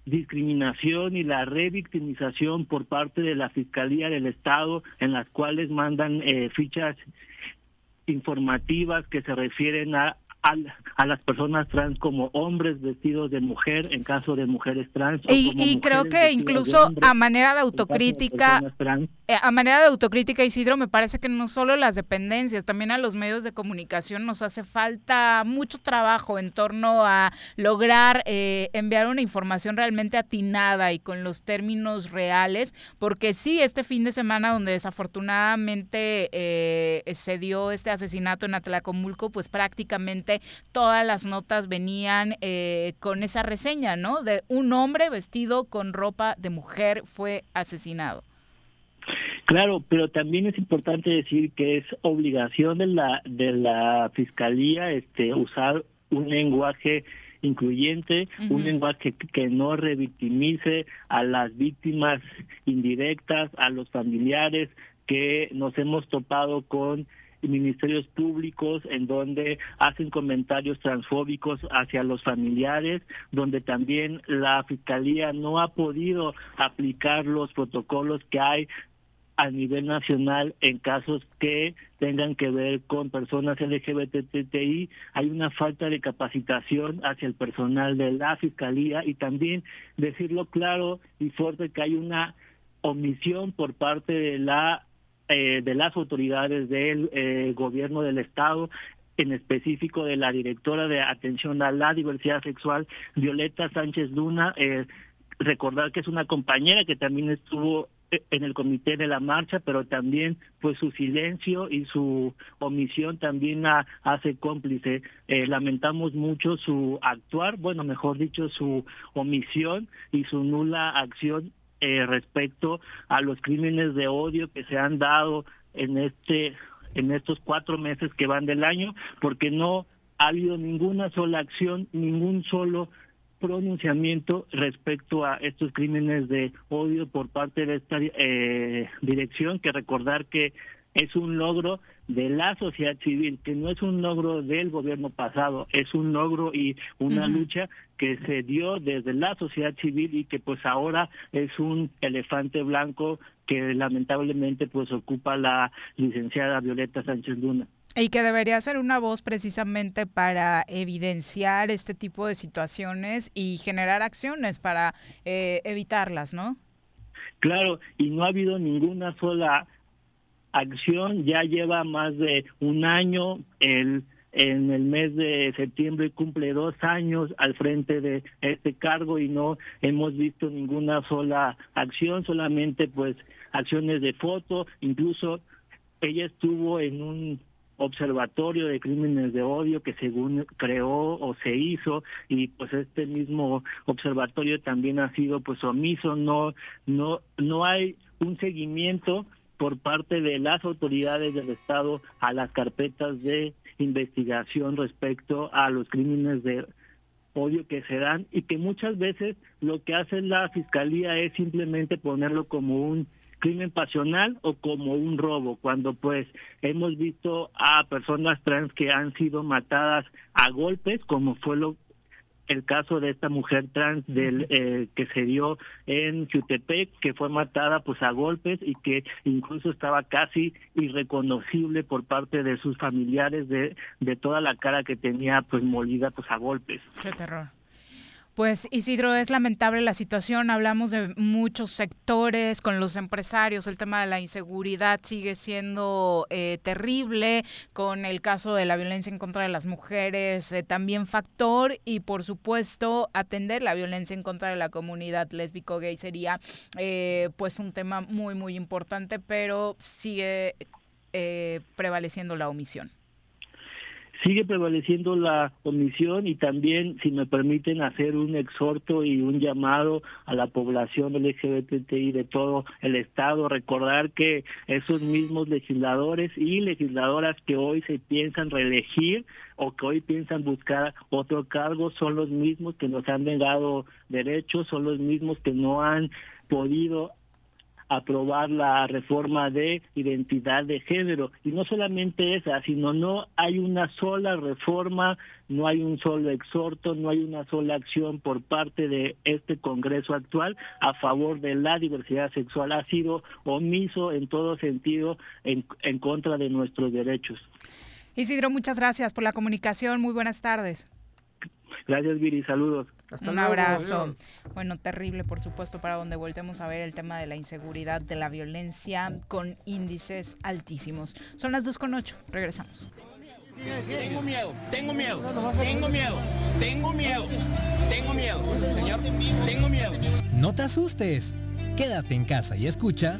discriminación y la revictimización por parte de la Fiscalía del Estado en las cuales mandan eh, fichas informativas que se refieren a, a, a las personas trans como hombres vestidos de mujer en caso de mujeres trans. Y, creo que incluso a manera de autocrítica, eh, a manera de autocrítica, Isidro, me parece que no solo las dependencias, también a los medios de comunicación nos hace falta mucho trabajo en torno a lograr eh, enviar una información realmente atinada y con los términos reales, porque sí, este fin de semana donde desafortunadamente eh, se dio este asesinato en Atlacomulco, pues prácticamente todas las notas venían eh, con esa reseña, ¿no? De un hombre vestido con ropa de mujer fue asesinado. Claro, pero también es importante decir que es obligación de la de la fiscalía este usar un lenguaje incluyente, un lenguaje que- que no revictimice a las víctimas indirectas, a los familiares que nos hemos topado con ministerios públicos en donde hacen comentarios transfóbicos hacia los familiares, donde también la fiscalía no ha podido aplicar los protocolos que hay a nivel nacional en casos que tengan que ver con personas LGBTI. Hay una falta de capacitación hacia el personal de la Fiscalía y también decirlo claro y fuerte que hay una omisión por parte de la eh, de las autoridades del eh, gobierno del estado en específico de la directora de atención a la diversidad sexual Violeta Sánchez Luna eh, recordar que es una compañera que también estuvo eh, en el comité de la marcha, pero también pues su silencio y su omisión también a, hace cómplice. Eh, lamentamos mucho su actuar, bueno, mejor dicho, su omisión y su nula acción eh, respecto a los crímenes de odio que se han dado en este en estos cuatro meses que van del año, porque no ha habido ninguna sola acción, ningún solo pronunciamiento respecto a estos crímenes de odio por parte de esta eh, dirección, que recordar que es un logro de la sociedad civil, que no es un logro del gobierno pasado, es un logro y una lucha que se dio desde la sociedad civil y que pues ahora es un elefante blanco que lamentablemente pues ocupa la licenciada Violeta Sánchez Luna. Y que debería ser una voz precisamente para evidenciar este tipo de situaciones y generar acciones para eh, evitarlas, ¿no? Claro, y no ha habido ninguna sola acción, ya lleva más de un año, el en el mes de septiembre cumple dos años al frente de este cargo y no hemos visto ninguna sola acción, solamente pues acciones de foto, incluso ella estuvo en un observatorio de crímenes de odio que según creó o se hizo y pues este mismo observatorio también ha sido pues omiso. No no no hay un seguimiento por parte de las autoridades del estado a las carpetas de investigación respecto a los crímenes de odio que se dan y que muchas veces lo que hace la fiscalía es simplemente ponerlo como un crimen pasional o como un robo, cuando pues hemos visto a personas trans que han sido matadas a golpes, como fue lo el caso de esta mujer trans del eh, que se dio en Jutepec, que fue matada pues a golpes y que incluso estaba casi irreconocible por parte de sus familiares de, de toda la cara que tenía pues molida pues a golpes. Qué terror. Pues Isidro, es lamentable la situación, hablamos de muchos sectores con los empresarios, el tema de la inseguridad sigue siendo eh, terrible, con el caso de la violencia en contra de las mujeres eh, también factor y por supuesto atender la violencia en contra de la comunidad lésbico gay sería eh, pues un tema muy muy importante, pero sigue prevaleciendo la omisión sigue prevaleciendo la omisión y también, si me permiten, hacer un exhorto y un llamado a la población LGBTI de todo el Estado, recordar que esos mismos legisladores y legisladoras que hoy se piensan reelegir o que hoy piensan buscar otro cargo son los mismos que nos han negado derechos, son los mismos que no han podido aprobar la reforma de identidad de género. Y no solamente esa, sino no hay una sola reforma, no hay un solo exhorto, no hay una sola acción por parte de este Congreso actual a favor de la diversidad sexual. Ha sido omiso en todo sentido en, en contra de nuestros derechos. Isidro, muchas gracias por la comunicación. Muy buenas tardes. Gracias, Viri. Saludos. Un abrazo. Bueno, terrible, por supuesto, para donde voltemos a ver el tema de la inseguridad, de la violencia, con índices altísimos. Son las 2.8. Regresamos. Tengo miedo, tengo miedo, tengo miedo, tengo miedo, tengo miedo, señor, tengo miedo. No te asustes. Quédate en casa y escucha.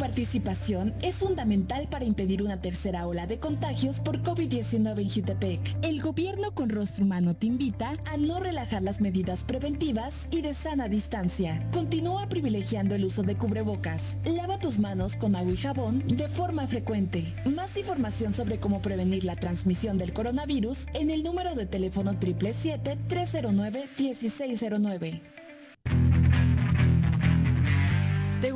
participación es fundamental para impedir una tercera ola de contagios por COVID-19 en Jutepec. El gobierno con rostro humano te invita a no relajar las medidas preventivas y de sana distancia. Continúa privilegiando el uso de cubrebocas. Lava tus manos con agua y jabón de forma frecuente. Más información sobre cómo prevenir la transmisión del coronavirus en el número de teléfono 777-309-1609.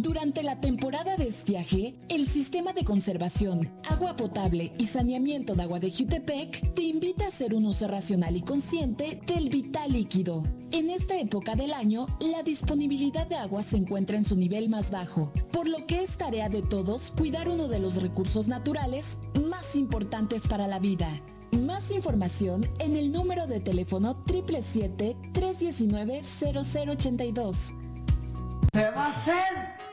Durante la temporada de estiaje, el Sistema de Conservación, Agua Potable y Saneamiento de Agua de Jutepec te invita a hacer un uso racional y consciente del vital líquido. En esta época del año, la disponibilidad de agua se encuentra en su nivel más bajo, por lo que es tarea de todos cuidar uno de los recursos naturales más importantes para la vida. Más información en el número de teléfono 777-319-0082. ¿Se va a hacer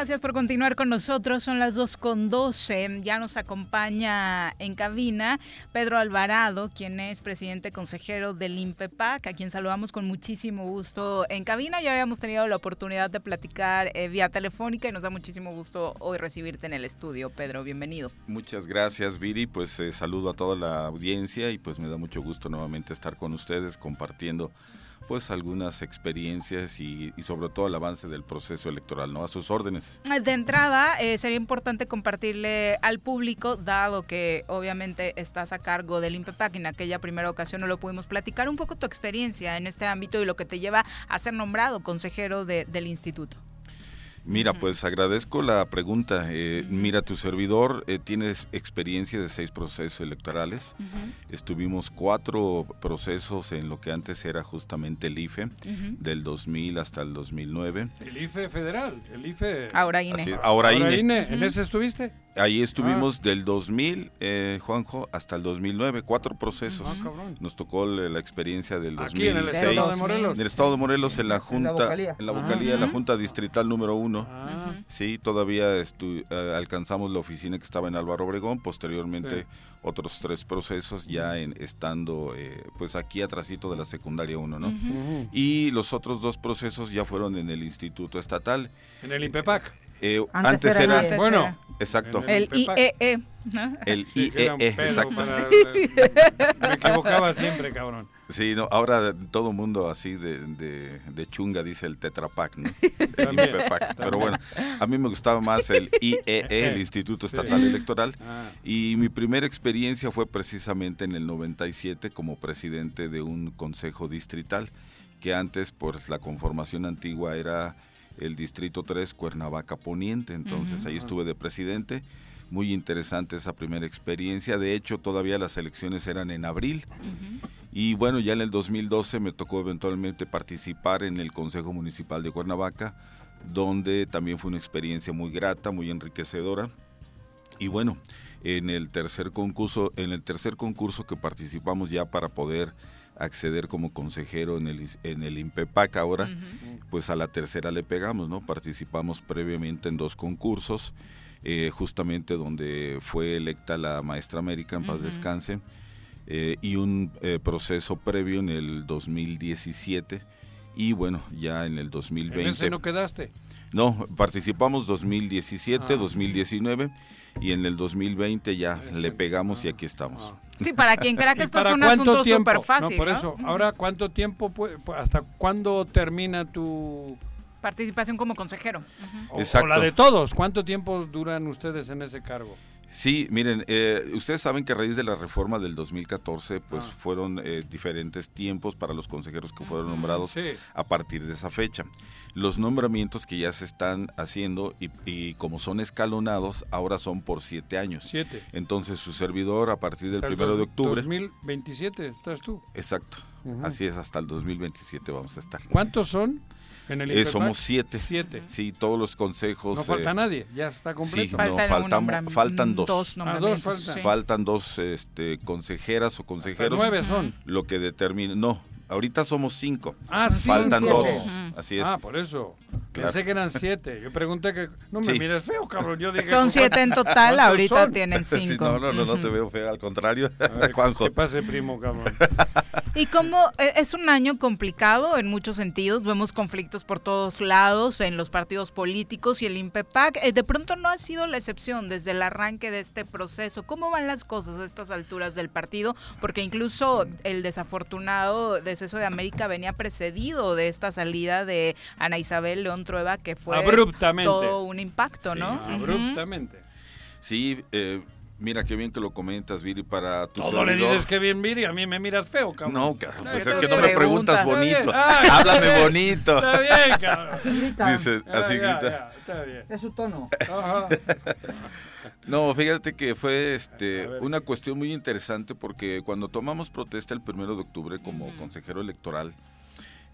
Gracias por continuar con nosotros. Son las 2 con 12. Ya nos acompaña en cabina Pedro Alvarado, quien es presidente consejero del INPEPAC, a quien saludamos con muchísimo gusto en cabina. Ya habíamos tenido la oportunidad de platicar eh, vía telefónica y nos da muchísimo gusto hoy recibirte en el estudio. Pedro, bienvenido. Muchas gracias, Viri. Pues eh, saludo a toda la audiencia y pues me da mucho gusto nuevamente estar con ustedes compartiendo pues algunas experiencias y, sobre todo el avance del proceso electoral, ¿no? A sus órdenes. De entrada, eh, sería importante compartirle al público, dado que obviamente estás a cargo del INPEPAC, en aquella primera ocasión no lo pudimos platicar, un poco tu experiencia en este ámbito y lo que te lleva a ser nombrado consejero de, del instituto. Mira, pues agradezco la pregunta. Eh, mira, tu servidor eh, tienes experiencia de seis procesos electorales. Uh -huh. Estuvimos cuatro procesos en lo que antes era justamente el IFE, uh -huh. del 2000 hasta el 2009. El IFE federal, el IFE... Ahora INE. Así, ahora, ahora INE. INE. ¿En ese estuviste? Ahí estuvimos ah. del 2000, eh, Juanjo, hasta el 2009, cuatro procesos. Ah, Nos tocó la, la, experiencia del 2006. Aquí en el estado de Morelos. En el estado de Morelos, en la Junta, en la vocalía, en la, vocalía, ah. la junta Distrital número uno. Ah. Sí, todavía uh, alcanzamos la oficina que estaba en Álvaro Obregón, posteriormente sí. otros tres procesos ya en, estando eh, pues aquí atrásito de la secundaria 1, ¿no? Uh -huh. Y los otros dos procesos ya fueron en el Instituto Estatal. En el INPEPAC. Eh, antes, antes, era, era, antes bueno, era. exacto. El, el IEE. ¿no? El sí, IEE, exacto. Para, me equivocaba siempre, cabrón. Sí, no, ahora todo mundo así de, de, de, chunga dice el Tetrapac, ¿no? El. Pero bueno, a mí me gustaba más el IEE, el Instituto Estatal sí. Electoral. Ah. Y mi primera experiencia fue precisamente en el 97 como presidente de un consejo distrital, que antes, por la conformación antigua, era el Distrito 3 Cuernavaca Poniente. Entonces uh -huh. ahí estuve de presidente. Muy interesante esa primera experiencia. De hecho, todavía las elecciones eran en abril. Uh -huh. Y bueno, ya en el 2012 me tocó eventualmente participar en el Consejo Municipal de Cuernavaca, donde también fue una experiencia muy grata, muy enriquecedora. Y bueno, en el tercer concurso, en el tercer concurso que participamos ya para poder acceder como consejero en el, en el INPEPAC ahora, uh -huh. pues a la tercera le pegamos, ¿no? Participamos previamente en dos concursos, eh, justamente donde fue electa la maestra América, en paz uh -huh. descanse, eh, y un eh, proceso previo en el 2017 y bueno, ya en el 2020. ¿En ese no quedaste? No, participamos 2017, ah. 2019 y en el 2020 ya Ese, le pegamos ah, y aquí estamos. Ah. Sí, para quien crea que esto es un asunto súper fácil. No, por eso, ahora, ¿cuánto tiempo, puede, hasta cuándo termina tu participación como consejero? Uh -huh. o, o, la de todos, ¿cuánto tiempo duran ustedes en ese cargo? Sí, miren, eh, ustedes saben que a raíz de la reforma del 2014, pues Ah. fueron eh, diferentes tiempos para los consejeros que fueron nombrados sí. a partir de esa fecha. Los nombramientos que ya se están haciendo y, y como son escalonados, ahora son por siete años. Siete. Entonces su servidor a partir del primero de octubre. 2027 estás tú. Exacto. Así es, hasta el 2027 vamos a estar. ¿Cuántos son en el Eh, somos siete. Siete. Sí, todos los consejos. No falta eh, nadie, ya está completo. Sí, Falta no, nombram- faltan dos. dos Ah, dos faltan. sí. Faltan dos este, consejeras o consejeros. nueve son. Lo que determina. No, ahorita somos cinco. Ah, sí. Faltan dos. Así es. Ah, por eso. Claro. Pensé que eran siete. Yo pregunté que. No me Sí. mires feo, cabrón. Yo dije, Son siete en total, ¿cuántos ahorita son? tienen Sí, cinco. no, no, no, no te veo feo, al contrario, A ver, Juanjo. Que pase, primo, cabrón. Y como eh, es un año complicado en muchos sentidos, vemos conflictos por todos lados en los partidos políticos y el INPEPAC, eh, de pronto no ha sido la excepción desde el arranque de este proceso. ¿Cómo van las cosas a estas alturas del partido? Porque incluso el desafortunado deceso de América venía precedido de esta salida de Ana Isabel León Trueba, que fue Abruptamente. todo un impacto, ¿no? Sí, Ujú. Abruptamente. Sí, eh, mira qué bien que lo comentas, Viri, para tu Todo le servidor. dices que bien, Viri, a mí me miras feo, cabrón. No, cabrón, pues Está es que no me preguntas Está bonito. Ah, está Háblame bien. bonito. Está bien, cabrón. Dice, Ya, así ya, grita. ya, está bien. Es su tono. Ajá. No, fíjate que fue este una cuestión muy interesante porque cuando tomamos protesta el primero de octubre como consejero electoral,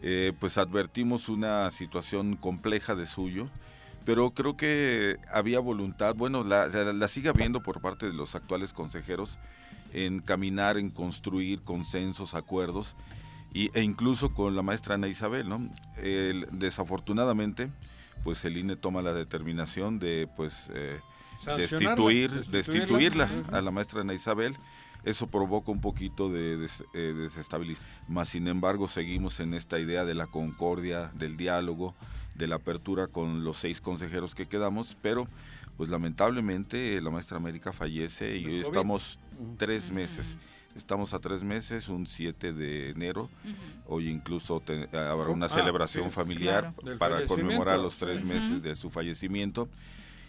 eh, pues advertimos una situación compleja de suyo, pero creo que había voluntad, bueno, la, sigue habiendo por parte de los actuales consejeros en caminar, en construir consensos, acuerdos, y, e incluso con la maestra Ana Isabel, ¿no? El- desafortunadamente, pues el INE toma la determinación de, pues, eh, destituir, destituirla. a la maestra Ana Isabel. Eso provoca un poquito de des- eh, desestabilización. Sin embargo, seguimos en esta idea de la concordia, del diálogo, de la apertura con los seis consejeros que quedamos, pero pues lamentablemente la maestra América fallece y hoy estamos tres meses. Estamos a tres meses, un 7 de enero. Hoy incluso te- habrá una Ah, celebración sí, familiar claro. Para conmemorar los tres meses de su fallecimiento.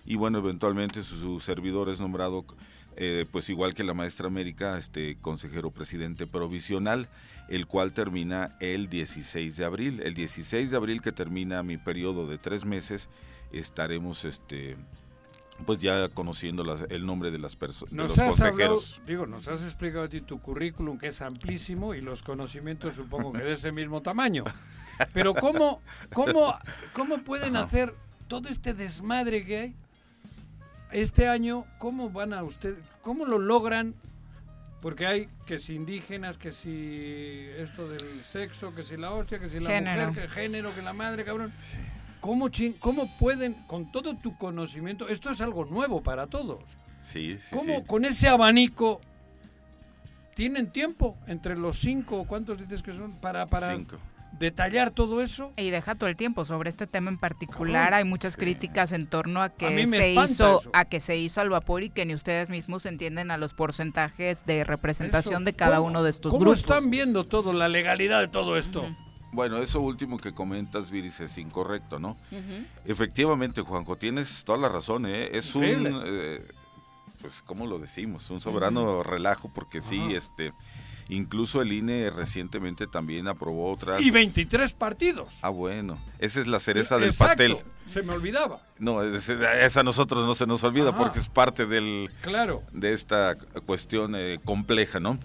Y bueno, eventualmente su, su servidor es nombrado, eh, pues igual que la maestra América, este consejero presidente provisional, el cual termina el 16 de abril. El 16 de abril que termina mi periodo de tres meses, estaremos, este, pues ya conociendo las- el nombre de las personas, de los has hablado, consejeros. digo, nos has explicado a ti tu currículum que es amplísimo y los conocimientos supongo que de ese mismo tamaño. Pero ¿cómo, cómo, cómo pueden hacer todo este desmadre que hay este año? ¿Cómo van a ustedes, cómo lo logran? Porque hay que si indígenas, que si esto del sexo, que si la hostia, que si la Género. mujer, que género, que la madre, cabrón. ¿Cómo, chin- ¿Cómo pueden, con todo tu conocimiento, esto es algo nuevo para todos? Sí, sí, ¿Cómo sí. con ese abanico tienen tiempo entre los cinco, cuántos dices que son, para, para Cinco. Detallar todo eso? Y deja todo el tiempo sobre este tema en particular. Hay muchas críticas en torno a que A se hizo eso. a que se hizo al vapor y que ni ustedes mismos entienden a los porcentajes de representación Eso. de cada ¿Cómo- uno de estos ¿Cómo grupos. están viendo todo, la legalidad de todo esto? Bueno, eso último que comentas, Viris, es incorrecto, ¿no? Efectivamente, Juanjo, tienes toda la razón, ¿eh? Es Increíble. un, eh, pues, ¿cómo lo decimos? Un soberano relajo, porque sí, este, incluso el INE recientemente también aprobó otras... Y 23 partidos. Ah, bueno, esa es la cereza del Exacto, pastel. Se me olvidaba. No, es- esa a nosotros no se nos olvida Ajá. porque es parte del, Claro. de esta cuestión eh, compleja, ¿no?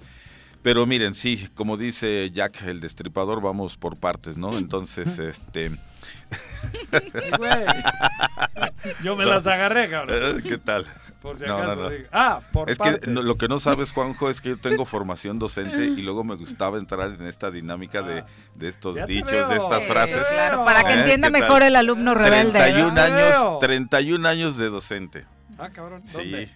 Pero miren, sí, como dice Jack el destripador, vamos por partes, ¿no? Entonces, este... Yo me las agarré, cabrón. Eh, ¿Qué tal? Por si No, no, acaso no. digo. Ah, por Es que no, lo que no sabes, Juanjo, es que yo tengo formación docente y luego me gustaba entrar en esta dinámica de, de estos Ah. Ya te dichos, veo. de estas frases. claro, para que ¿Eh? entienda mejor el alumno rebelde. 31 Ya te veo. años, 31 años de docente. Ah, cabrón. Sí.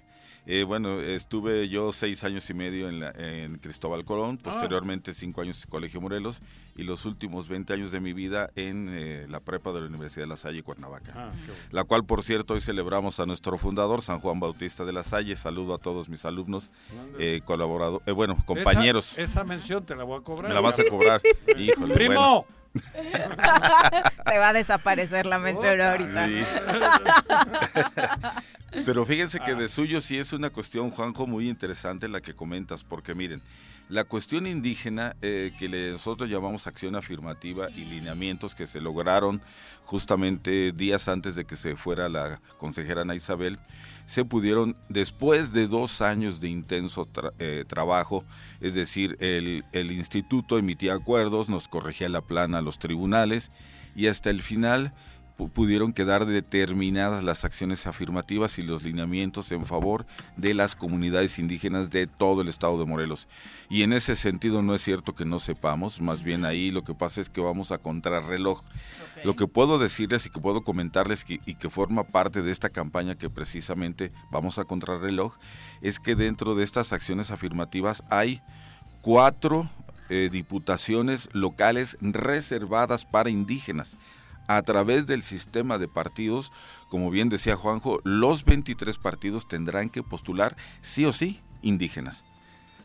Eh, bueno, estuve yo seis años y medio en, la- en Cristóbal Colón, Ah. posteriormente cinco años en Colegio Morelos y los últimos 20 años de mi vida en eh, la prepa de la Universidad de La Salle, Cuernavaca. Ah, bueno. La cual, por cierto, hoy celebramos a nuestro fundador, San Juan Bautista de La Salle. Saludo a todos mis alumnos, eh, colaboradores, bueno, compañeros. Esa, esa mención te la voy a cobrar. Me la vas a cobrar. Híjole, ¡Primo! Te va a desaparecer la mención ahorita. Sí. Pero fíjense que de suyo sí es una cuestión, Juanjo, muy interesante la que comentas, porque miren, la cuestión indígena eh, que nosotros llamamos acción afirmativa y lineamientos que se lograron justamente días antes de que se fuera la consejera Ana Isabel, se pudieron, después de dos años de intenso tra- eh, trabajo, es decir, el, el instituto emitía acuerdos, nos corregía la plana a los tribunales y hasta el final pu- pudieron quedar determinadas las acciones afirmativas y los lineamientos en favor de las comunidades indígenas de todo el estado de Morelos. Y en ese sentido no es cierto que no sepamos, más bien ahí lo que pasa es que vamos a contrarreloj. Lo que puedo decirles y que puedo comentarles que- y que forma parte de esta campaña que precisamente vamos a contrarreloj es que dentro de estas acciones afirmativas hay cuatro eh, diputaciones locales reservadas para indígenas. A través del sistema de partidos, como bien decía Juanjo, los 23 partidos tendrán que postular sí o sí indígenas.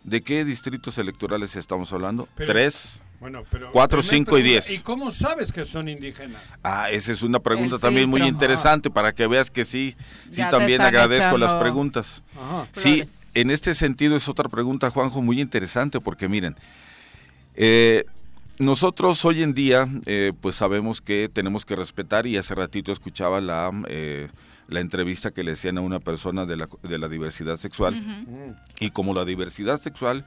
¿De qué distritos electorales estamos hablando? Pero- Tres, Bueno, pero cuatro, primer cinco y pregunta, diez. ¿Y cómo sabes que son indígenas? Ah, esa es una pregunta El también muy interesante para que veas que sí, sí Ya también agradezco las preguntas. Ajá. Sí, Flores. en este sentido es otra pregunta, Juanjo, muy interesante porque miren, eh, nosotros hoy en día eh, pues sabemos que tenemos que respetar y hace ratito escuchaba la, eh, la entrevista que le hacían a una persona de la, de la diversidad sexual. Y como la diversidad sexual,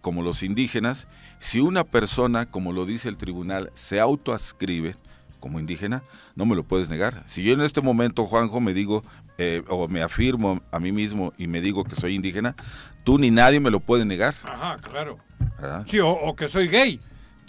como los indígenas, si una persona, como lo dice el tribunal, se autoascribe como indígena, no me lo puedes negar. Si yo en este momento, Juanjo, me digo eh, o me afirmo a mí mismo y me digo que soy indígena, tú ni nadie me lo puede negar. Ajá, claro. ¿verdad? Sí, o, o que soy gay.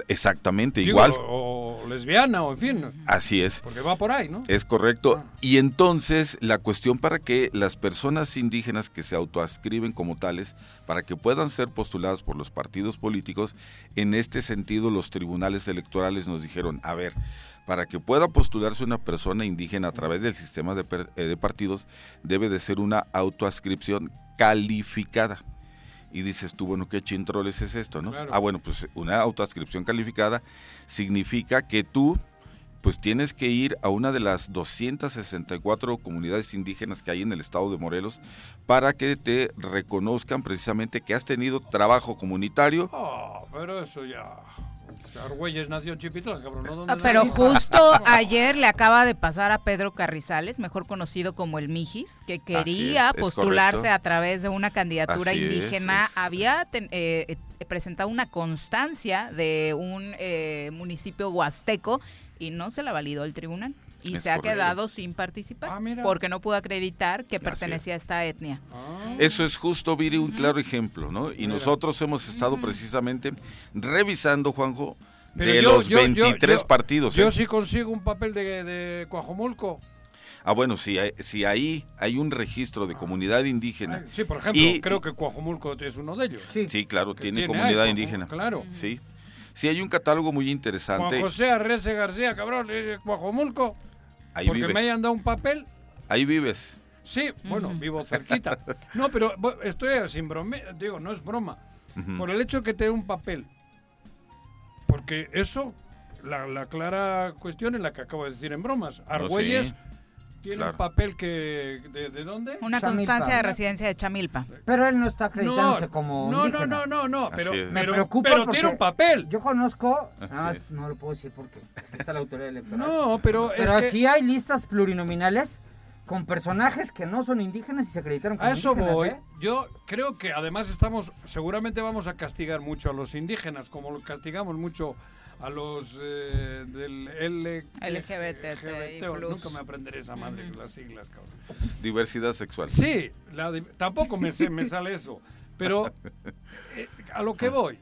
Exactamente, Digo, igual. O, o lesbiana, o en fin. Así es. Porque va por ahí, ¿no? Es correcto. Y entonces la cuestión para que las personas indígenas que se autoascriben como tales, para que puedan ser postuladas por los partidos políticos, en este sentido los tribunales electorales nos dijeron, a ver, para que pueda postularse una persona indígena a través del sistema de, eh, de partidos, debe de ser una autoascripción calificada. Y dices tú, bueno, ¿qué chintroles es esto, no? Claro. Ah, bueno, pues una autoascripción calificada significa que tú pues tienes que ir a una de las 264 comunidades indígenas que hay en el estado de Morelos para que te reconozcan precisamente que has tenido trabajo comunitario. Ah, pero eso ya. Argüelles nació en Chipitlán, cabrón. ¿no? ¿Dónde Ah, Pero nació? justo ayer le acaba de pasar a Pedro Carrizales, mejor conocido como el Mijis, que quería es, es postularse correcto. a través de una candidatura Así indígena. es. Había ten- eh, eh, presentado una constancia de un eh, municipio huasteco y no se la validó el tribunal. Y Es se ha quedado sin participar Ah, porque no pudo acreditar que es. pertenecía a esta etnia. Eso es justo, Viri, un claro ejemplo, ¿no? Y nosotros hemos estado precisamente revisando, Juanjo, Pero de yo- los yo- yo- 23 yo- partidos. Yo ¿eh? sí consigo un papel de, de Coajomulco. Ah, bueno, si, hay- si ahí hay un registro de comunidad indígena. Sí, por ejemplo, y- creo que Coajomulco es uno de ellos. Sí, claro, tiene, tiene comunidad ahí, indígena. claro. Sí. Sí, hay un catálogo muy Juan interesante. José Arrece García, cabrón, eh, Coajomulco. Ahí porque vives. me hayan dado un papel. Ahí vives. Sí, bueno, vivo cerquita. No, pero estoy sin broma, digo, no es broma. Por el hecho que te dé un papel. Porque eso, la, la clara cuestión es la que acabo de decir en bromas. Argüelles sí, tiene claro. un papel que... ¿De, de dónde? Una Chamilpa. constancia de residencia de Chamilpa. Pero él no está acreditándose No, como no, no, indígena. no, no, no, pero, es. Me pero, preocupa pero tiene un papel. Yo conozco, Así nada más es. no lo puedo decir porque está la autoridad electoral. No, pero es Pero que... sí hay listas plurinominales con personajes que no son indígenas y se acreditaron como A eso indígenas, voy. ¿eh? Yo creo que además estamos, seguramente vamos a castigar mucho a los indígenas, como lo castigamos mucho a los eh, del L. LGBT, Nunca me aprenderé esa madre, las siglas, cabrón. Diversidad sexual. Sí, la tampoco me, sé- me sale eso. Pero eh, a lo que voy,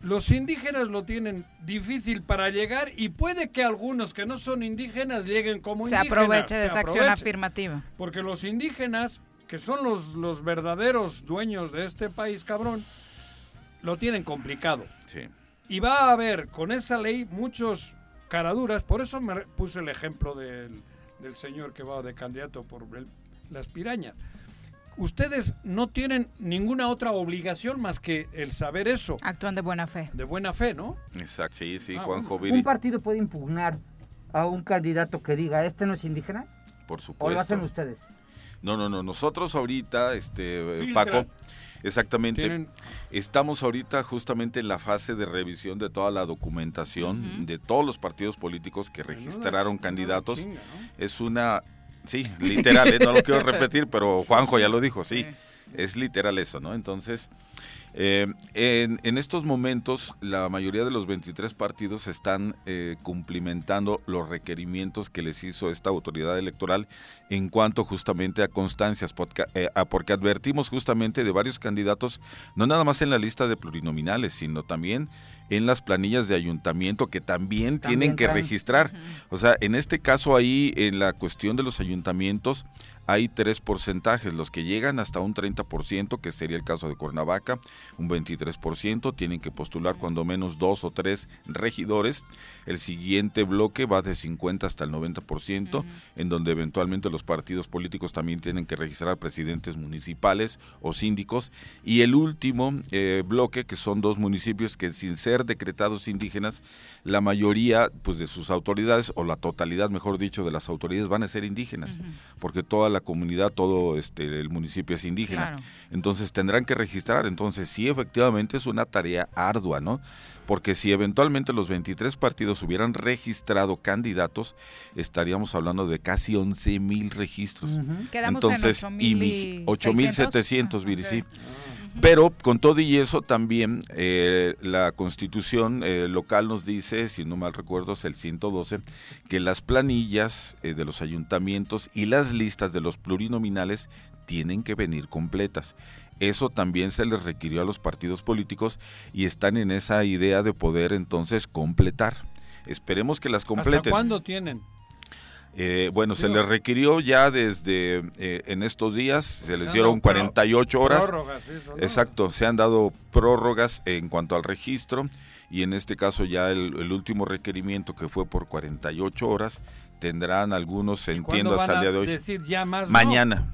los indígenas lo tienen difícil para llegar y puede que algunos que no son indígenas lleguen como Se indígenas. aproveche de se esa acción afirmativa. Porque los indígenas, que son los, los verdaderos dueños de este país, cabrón, lo tienen complicado. Sí. Y va a haber con esa ley muchos caraduras. Por eso me puse el ejemplo del, del señor que va de candidato por el- las pirañas. Ustedes no tienen ninguna otra obligación más que el saber eso. Actúan de buena fe. De buena fe, ¿no? Exacto, sí, sí, Ah, Juanjo ¿Un partido puede impugnar a un candidato que diga, este no es indígena? por ¿O lo hacen supuesto. ustedes? No, no, no. Nosotros ahorita, este, Filtra. Paco, exactamente, Tienen- estamos ahorita justamente en la fase de revisión de toda la documentación de todos los partidos políticos que registraron candidatos. chinga, Es una, sí, literal, ¿eh? no lo quiero repetir, pero Juanjo ya lo dijo, sí, es literal eso, ¿no? Entonces, eh, en, en estos momentos, la mayoría de los 23 partidos están eh, cumplimentando los requerimientos que les hizo esta autoridad electoral en cuanto justamente a constancias, eh, a- porque advertimos justamente de varios candidatos, no nada más en la lista de plurinominales, sino también en las planillas de ayuntamiento que también, También tienen que registrar. O sea, en este caso ahí, en la cuestión de los ayuntamientos, hay tres porcentajes, los que llegan hasta un 30%, que sería el caso de Cuernavaca, un 23%, tienen que postular cuando menos dos o tres regidores. El siguiente bloque va de 50 hasta el 90%, en donde eventualmente los partidos políticos también tienen que registrar presidentes municipales o síndicos. Y el último eh, bloque, que son dos municipios que sin ser decretados indígenas, la mayoría pues de sus autoridades, o la totalidad, mejor dicho, de las autoridades van a ser indígenas, porque toda la comunidad, todo este el municipio es indígena. Claro. Entonces tendrán que registrar. Entonces sí, efectivamente es una tarea ardua, ¿no? Porque si eventualmente los 23 partidos hubieran registrado candidatos, estaríamos hablando de casi 11 mil registros. Ujú. Quedamos en Entonces, 8,000 mi- y 8.700, Viri, ok. sí. Pero con todo y eso también eh, la constitución eh, local nos dice, si no mal recuerdo es el 112, que las planillas eh, de los ayuntamientos y las listas de los plurinominales tienen que venir completas. Eso también se les requirió a los partidos políticos y están en esa idea de poder entonces completar. Esperemos que las ¿Hasta completen. cuándo tienen? Eh, bueno, se les requirió ya desde eh, en estos días, se les dieron dado pro- 48 horas. prórrogas, eso, ¿no? Exacto, se han dado prórrogas en cuanto al registro y en este caso ya el, el último requerimiento que fue por 48 horas tendrán algunos en ¿Cuándo tiendas van al a día de hoy. decir ya más no?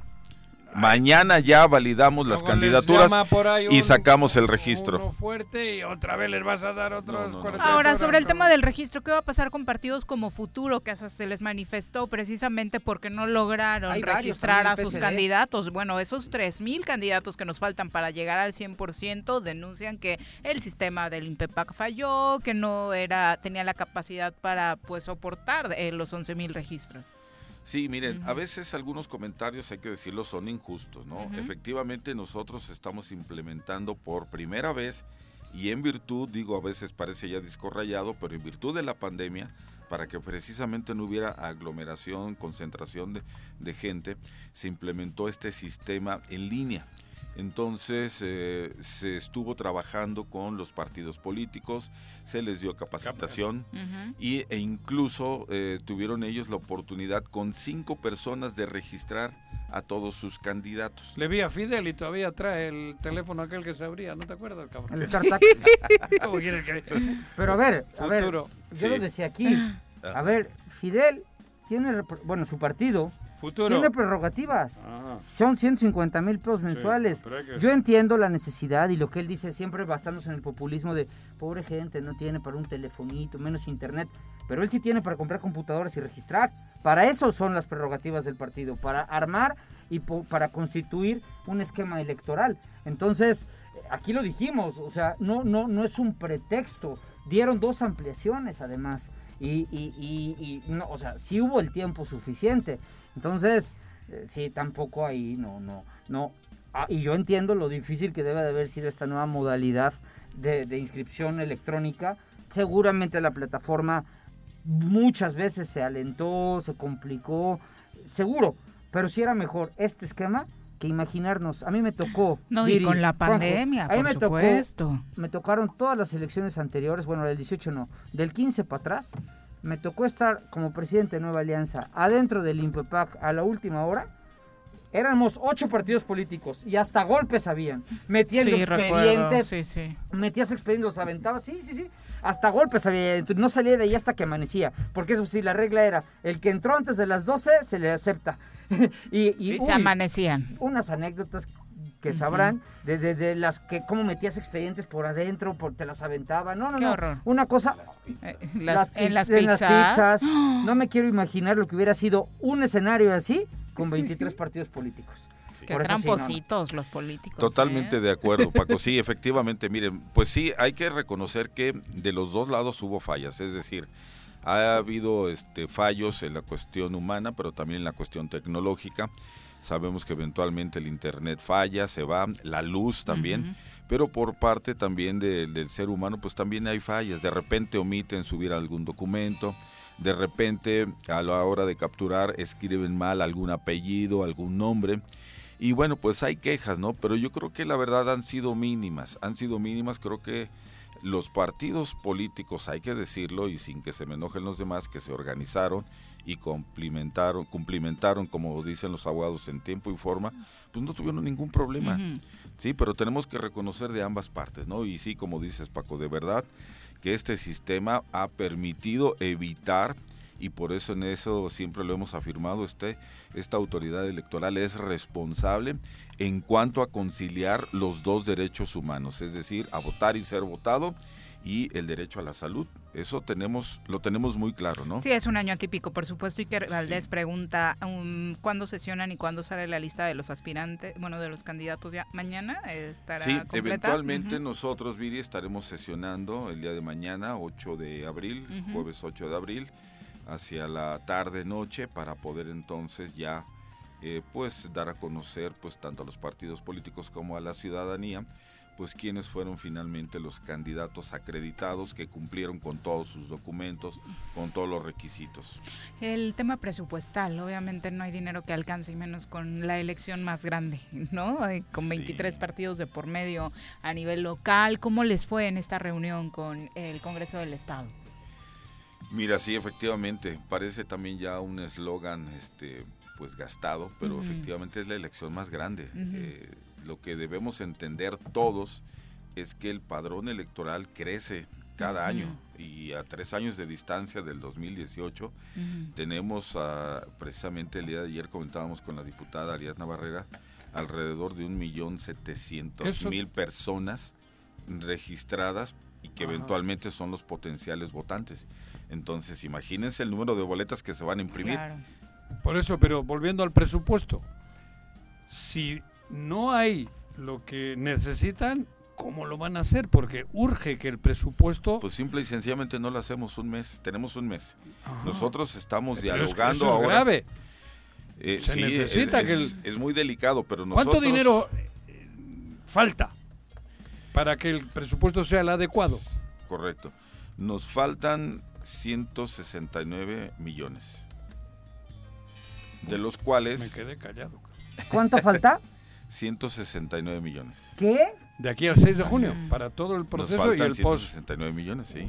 Mañana. Ya validamos las Luego candidaturas y un- sacamos el registro. Uno fuerte y otra vez les vas a dar otros 48 Ahora, sobre el tema del registro, ¿qué va a pasar con partidos como Futuro, que hasta se les manifestó precisamente porque no lograron Hay varios registrar a sus candidatos? Bueno, esos 3.000 candidatos que nos faltan para llegar al 100% denuncian que el sistema del INPEPAC falló, que no era tenía la capacidad para pues soportar eh, los 11.000 registros. Sí, miren, a veces algunos comentarios, hay que decirlo, son injustos, ¿no? Efectivamente, nosotros estamos implementando por primera vez y en virtud, digo, a veces parece ya disco rayado, pero en virtud de la pandemia, para que precisamente no hubiera aglomeración, concentración de, de gente, se implementó este sistema en línea. Entonces eh, se estuvo trabajando con los partidos políticos, se les dio capacitación y, e incluso eh, tuvieron ellos la oportunidad con cinco personas de registrar a todos sus candidatos. Le vi a Fidel y todavía trae el teléfono aquel que se abría, ¿no te acuerdas, cabrón? El StarTAC. ¿Cómo quieres que- Pero a ver, a ver, Futuro. yo Sí. lo decía aquí. A ver, Fidel tiene, bueno, su partido Futuro. tiene prerrogativas. Ah. Son 150 mil pesos mensuales. que- Yo entiendo la necesidad y lo que él dice siempre basándose en el populismo de pobre gente, no tiene para un telefonito, menos internet. Pero él sí tiene para comprar computadoras y registrar. Para eso son las prerrogativas del partido, para armar y para constituir un esquema electoral. Entonces, aquí lo dijimos, o sea, no, no, no es un pretexto. Dieron dos ampliaciones además. Y, y, y, y no, o sea, sí hubo el tiempo suficiente. Entonces, eh, sí, tampoco ahí, no, no, no. Ah, y yo entiendo lo difícil que debe de haber sido esta nueva modalidad de, de inscripción electrónica. Seguramente la plataforma muchas veces se alentó, se complicó, seguro, pero sí era mejor este esquema que imaginarnos. A mí me tocó. No, y con la pandemia, a mí por me supuesto. tocó. Me tocaron todas las elecciones anteriores, bueno, del 18 no, del 15 para atrás. Me tocó estar como presidente de Nueva Alianza adentro del INPEPAC a la última hora. Éramos ocho partidos políticos y hasta golpes habían. Metiendo Sí, expedientes. sí, sí. Metías expedientes, los aventabas. Sí, sí, sí. Hasta golpes había. No salía de ahí hasta que amanecía. Porque eso sí, la regla era: el que entró antes de las 12 se le acepta. y, y, Y se amanecían. Unas anécdotas que sabrán de, de- de las que cómo metías expedientes por adentro, por, te las aventaba. No, no, Qué no. horror. Una cosa. las- en las pi- pizzas. No me quiero imaginar lo que hubiera sido un escenario así con 23 partidos políticos. Qué Por eso sí, no, no. trampositos los políticos. Totalmente ¿eh? de acuerdo, Paco. Sí, efectivamente, miren, pues sí, hay que reconocer que de los dos lados hubo fallas, es decir, ha habido este fallos en la cuestión humana, pero también en la cuestión tecnológica. Sabemos que eventualmente el internet falla, se va, la luz también, pero por parte también de- del ser humano, pues también hay fallas. De repente omiten subir algún documento, de repente a la hora de capturar escriben mal algún apellido, algún nombre. Y bueno, pues hay quejas, ¿no? Pero yo creo que la verdad han sido mínimas, han sido mínimas, creo que los partidos políticos, hay que decirlo y sin que se me enojen los demás, que se organizaron y cumplimentaron, cumplimentaron, como dicen los abogados, en tiempo y forma, pues no tuvieron ningún problema. Sí, pero tenemos que reconocer de ambas partes, ¿no? Y sí, como dices Paco, de verdad que este sistema ha permitido evitar y por eso en eso siempre lo hemos afirmado, este, esta autoridad electoral es responsable en cuanto a conciliar los dos derechos humanos, es decir, a votar y ser votado y el derecho a la salud. Eso tenemos, lo tenemos muy claro, ¿no? Sí, es un año atípico, por supuesto. Y que Valdés pregunta um, cuándo sesionan y cuándo sale la lista de los aspirantes, bueno, de los candidatos ya mañana. ¿Estará Sí, completa? eventualmente nosotros, Viri, estaremos sesionando el día de mañana, 8 de abril, jueves 8 de abril, hacia la tarde-noche, para poder entonces ya, eh, pues, dar a conocer, pues, tanto a los partidos políticos como a la ciudadanía, pues, quiénes fueron finalmente los candidatos acreditados que cumplieron con todos sus documentos, con todos los requisitos. El tema presupuestal, obviamente no hay dinero que alcance y menos con la elección más grande, ¿no? Con 23 partidos de por medio a nivel local. ¿Cómo les fue en esta reunión con el Congreso del Estado? Mira, sí, efectivamente, parece también ya un eslogan, este, pues gastado, pero efectivamente es la elección más grande. Eh, lo que debemos entender todos es que el padrón electoral crece cada año y a tres años de distancia del 2018 tenemos ah, precisamente el día de ayer comentábamos con la diputada Ariadna Barrera alrededor de un millón setecientos mil personas registradas y que Ajá. eventualmente son los potenciales votantes. Entonces, imagínense el número de boletas que se van a imprimir. Por eso, pero volviendo al presupuesto, si no hay lo que necesitan, ¿cómo lo van a hacer? Porque urge que el presupuesto... Pues simple y sencillamente no lo hacemos un mes, tenemos un mes. Nosotros estamos Pero es que dialogando eso es ahora. grave. Eh, Se sí, es- necesita es, que el- es- es muy delicado, pero nosotros... ¿Cuánto dinero eh, falta para que el presupuesto sea el adecuado? Correcto. Nos faltan 169 millones. De los cuales... Me quedé callado. ¿Cuánto falta? 169 millones. ¿Qué? De aquí al 6 de junio, para todo el Nos proceso y faltan el post. 169 millones, sí.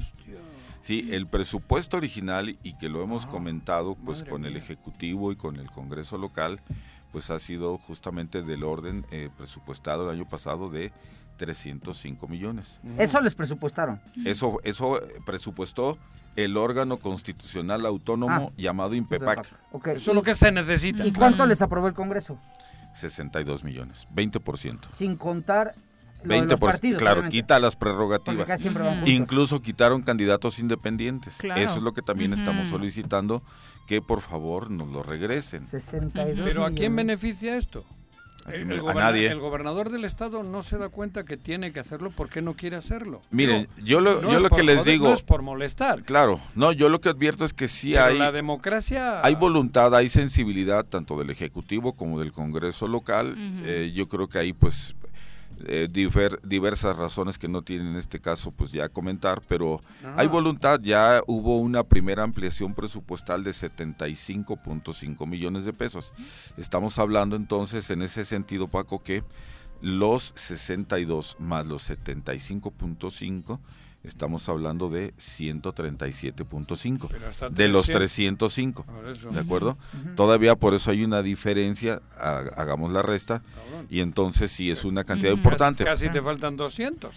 Sí, el presupuesto original y que lo Ah, hemos comentado pues con el Ejecutivo y con el Congreso local, pues ha sido justamente del orden eh, presupuestado el año pasado de 305 millones. Eso les presupuestaron. Eso, eso eh, presupuestó el órgano constitucional autónomo Ah. llamado INPEPAC. Eso es ¿y- lo que se necesita. ¿Y cuánto les aprobó el Congreso? 62 millones, 20%. Sin contar lo de los 20%, partidos. claro, obviamente. quita las prerrogativas. Incluso quitaron candidatos independientes. Claro. Eso es lo que también estamos solicitando, que por favor nos lo regresen. 62 Pero ¿a quién beneficia esto? ¿A El, a nadie. el gobernador del estado no se da cuenta que tiene que hacerlo porque no quiere hacerlo. Miren, yo lo, no yo lo por que les joder, digo... No es por molestar. Claro, no, yo lo que advierto es que sí Pero hay... la democracia... Hay voluntad, hay sensibilidad tanto del Ejecutivo como del Congreso local. Eh, yo creo que hay pues eh, difer- diversas razones que no tienen en este caso pues ya comentar, pero Ah. hay voluntad. Ya hubo una primera ampliación presupuestal de 75.5 millones de pesos. Estamos hablando entonces en ese sentido, Paco, que los 62 más los 75.5 estamos hablando de 137.5 Pero hasta de los 300. 305 Por eso. de acuerdo todavía por eso hay una diferencia ha- hagamos la resta y entonces sí es una cantidad importante. Casi te faltan 200.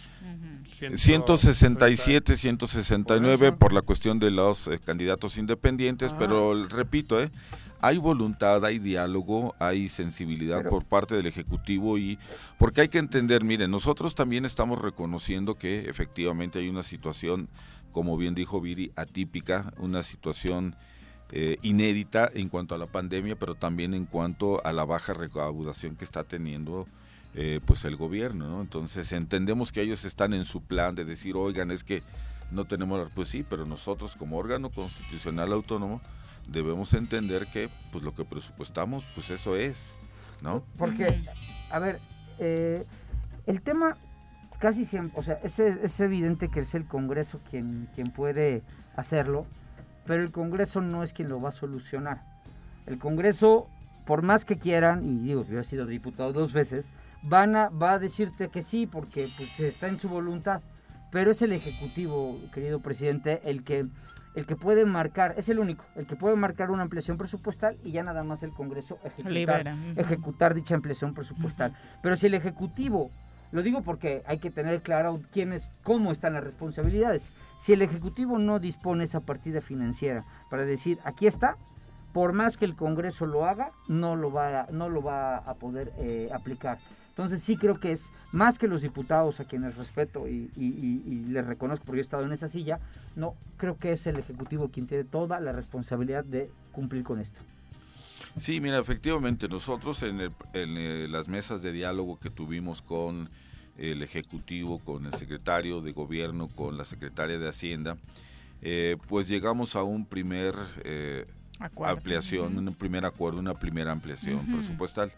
Ciento- 167, 169 Por por la cuestión de los eh, candidatos independientes, Ah. pero repito, eh, hay voluntad, hay diálogo, hay sensibilidad Pero- por parte del Ejecutivo y porque hay que entender, miren, nosotros también estamos reconociendo que efectivamente hay una situación, como bien dijo Viri, atípica, una situación eh, inédita en cuanto a la pandemia, pero también en cuanto a la baja recaudación que está teniendo eh, pues el gobierno, ¿no? Entonces entendemos que ellos están en su plan de decir, oigan, es que no tenemos, pues sí, pero nosotros como órgano constitucional autónomo debemos entender que pues lo que presupuestamos, pues eso es, ¿no? Porque, a ver, eh, el tema casi siempre, o sea, es, es evidente que es el Congreso quien, quien puede hacerlo, pero el Congreso no es quien lo va a solucionar. El Congreso, por más que quieran, y digo, yo he sido diputado dos veces, van a, va a decirte que sí, porque pues, está en su voluntad, pero es el Ejecutivo, querido presidente, el que, el que puede marcar, es el único, el que puede marcar una ampliación presupuestal y ya nada más el Congreso ejecutar, ejecutar dicha ampliación presupuestal. Pero si el Ejecutivo lo digo porque hay que tener claro quién es, cómo están las responsabilidades. Si el Ejecutivo no dispone esa partida financiera para decir, aquí está, por más que el Congreso lo haga, no lo va, a- no lo va a poder eh, aplicar. Entonces sí creo que es más que los diputados a quienes respeto y, y- y- y les reconozco porque yo he estado en esa silla, no, creo que es el Ejecutivo quien tiene toda la responsabilidad de cumplir con esto. Sí, mira, efectivamente, nosotros en, el- en, eh, las mesas de diálogo que tuvimos con el Ejecutivo, con el secretario de Gobierno, con la secretaria de Hacienda, eh, pues llegamos a un primer eh, Acuerdo. ampliación, un primer acuerdo, una primera ampliación presupuestal.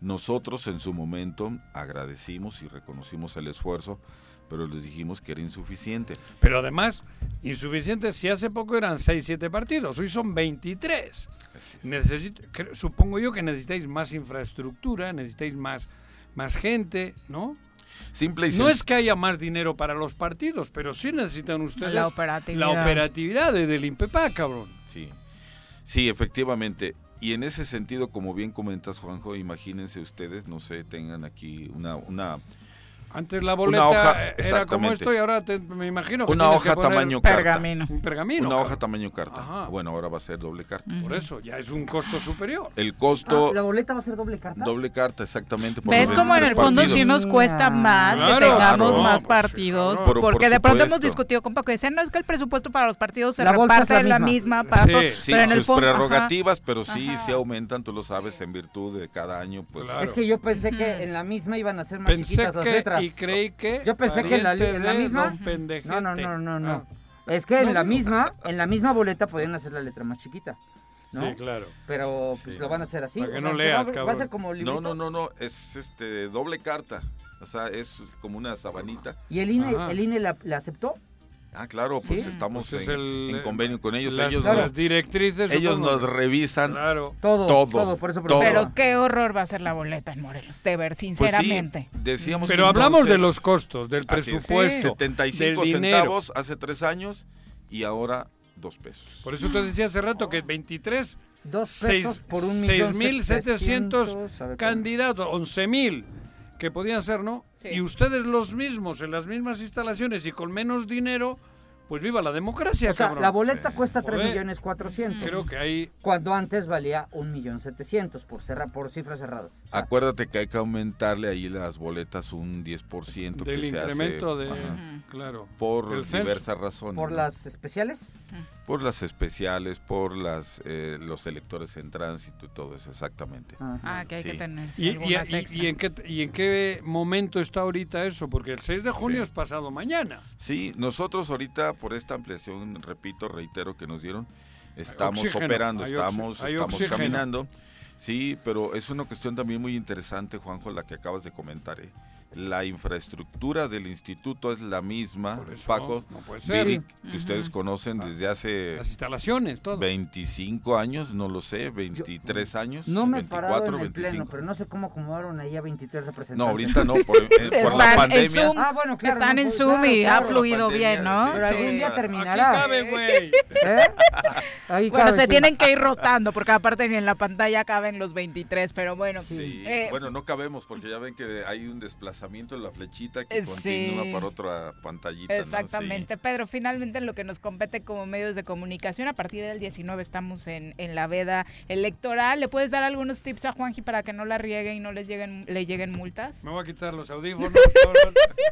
Nosotros en su momento agradecimos y reconocimos el esfuerzo, pero les dijimos que era insuficiente. Pero además, insuficiente si hace poco eran 6, 7 partidos, hoy son 23. Necesito, cre- supongo yo que necesitáis más infraestructura, necesitáis más, más gente, ¿no? Simple y No es que haya más dinero para los partidos, pero sí necesitan ustedes La operatividad. la operatividad de- del INPEPA, cabrón. Sí, sí, efectivamente. Y en ese sentido, como bien comentas, Juanjo, imagínense ustedes, no sé, tengan aquí una... una Antes la Una boleta hoja, era como exactamente. esto y ahora te- me imagino que Una que hoja poner tamaño carta. Pergamino. Un pergamino. Una hoja tamaño carta. Ajá. Bueno, ahora va a ser doble carta. Por eso, ya es un costo superior. El costo, Ah, ¿La boleta va a ser doble carta? doble carta, exactamente. por ¿Ves cómo en el 23 fondo sí partidos. nos cuesta más Claro, que tengamos claro, más pues, partidos? claro. Porque por de pronto hemos discutido con Paco. Dicen, no, es que el presupuesto para los partidos se La bolsa reparte en la misma. misma. Sí, Sí, pero en el sus fondo... ajá. prerrogativas, pero sí, Ajá. sí aumentan, tú lo sabes, en virtud de cada año, pues... Es que yo pensé que en la misma iban a ser más chiquitas las que y creí que Yo pensé que en la, en misma. No, no, no, no, no. Ah. Es que en No, la no. misma, en la misma boleta podían hacer la letra más chiquita. ¿no? Sí, claro. Pero pues lo van a hacer así. Para que o no sea, leas, va, a- va a cabrón. ser como No, librito. no, no, no, es este doble carta. O sea, es como una sabanita. ¿Y el INE, Ajá. el INE la, la aceptó? Ah, claro, pues Sí. estamos Pues es en, el- en convenio con ellos. Las, ellos las nos, directrices. ellos supongo. nos revisan Claro. Todo, todo. todo, por eso todo. Pero qué horror va a ser la boleta en Morelos, de ver, Pues sí, sinceramente. decíamos Pero que hablamos de entonces- los costos, del presupuesto, 75 del centavos hace tres años y ahora dos pesos. Por eso te decía hace rato que 23, Dos pesos por un millón 6.700 setecientos, a ver, candidatos, 11.000 que podían ser, ¿no? Y ustedes los mismos, en las mismas instalaciones y con menos dinero, pues viva la democracia, O sea, cabrón. la boleta Sí. cuesta tres Joder, millones cuatrocientos. Creo que hay... Cuando antes valía un millón setecientos por, cerra- por cifras cerradas. O sea, Acuérdate que hay que aumentarle ahí las boletas un 10% Del que se incremento hace, de... ajá, Claro. por censo. diversas razones. por ¿no? las especiales. Por las especiales, por las eh, los electores en tránsito y todo eso, exactamente. Ah, que hay que tener sí, ¿Y, y- en qué, ¿Y en qué momento está ahorita eso? Porque el 6 de junio Sí. es pasado mañana. Sí, nosotros ahorita por esta ampliación, repito, reitero que nos dieron, estamos oxígeno, operando, hay estamos, hay estamos oxígeno. caminando. Sí, pero es una cuestión también muy interesante, Juanjo, la que acabas de comentar. ¿eh? La infraestructura del instituto es la misma, Por eso, Paco, no puede ser. Que ustedes conocen desde hace Las instalaciones, todo. 25 años, no lo sé, 23 años, No me he 24, parado en el 25. pleno, pero no sé cómo acomodaron ahí a 23 representantes. No, ahorita no, por, eh, por la pandemia. Zoom, Ah, bueno, claro, están no en Zoom y claro, ha fluido pandemia, bien, ¿no? sí, Pero sí. algún día terminará. Aquí cabe, güey. ¿Eh? Ahí Bueno, cabe, se sí. tienen que ir rotando, porque aparte ni en la pantalla caben los 23, pero bueno. Sí, Eh, bueno, no cabemos porque ya ven que hay un desplazamiento en la flechita que Eh, continúa sí. para otra pantallita. ¿no? Exactamente, Pedro. Finalmente, lo que nos compete como medios de comunicación, a partir del 19 estamos en, en la veda electoral. ¿Le puedes dar algunos tips a Juanji para que no la riegue y no les lleguen, le lleguen multas? Me voy a quitar los audífonos.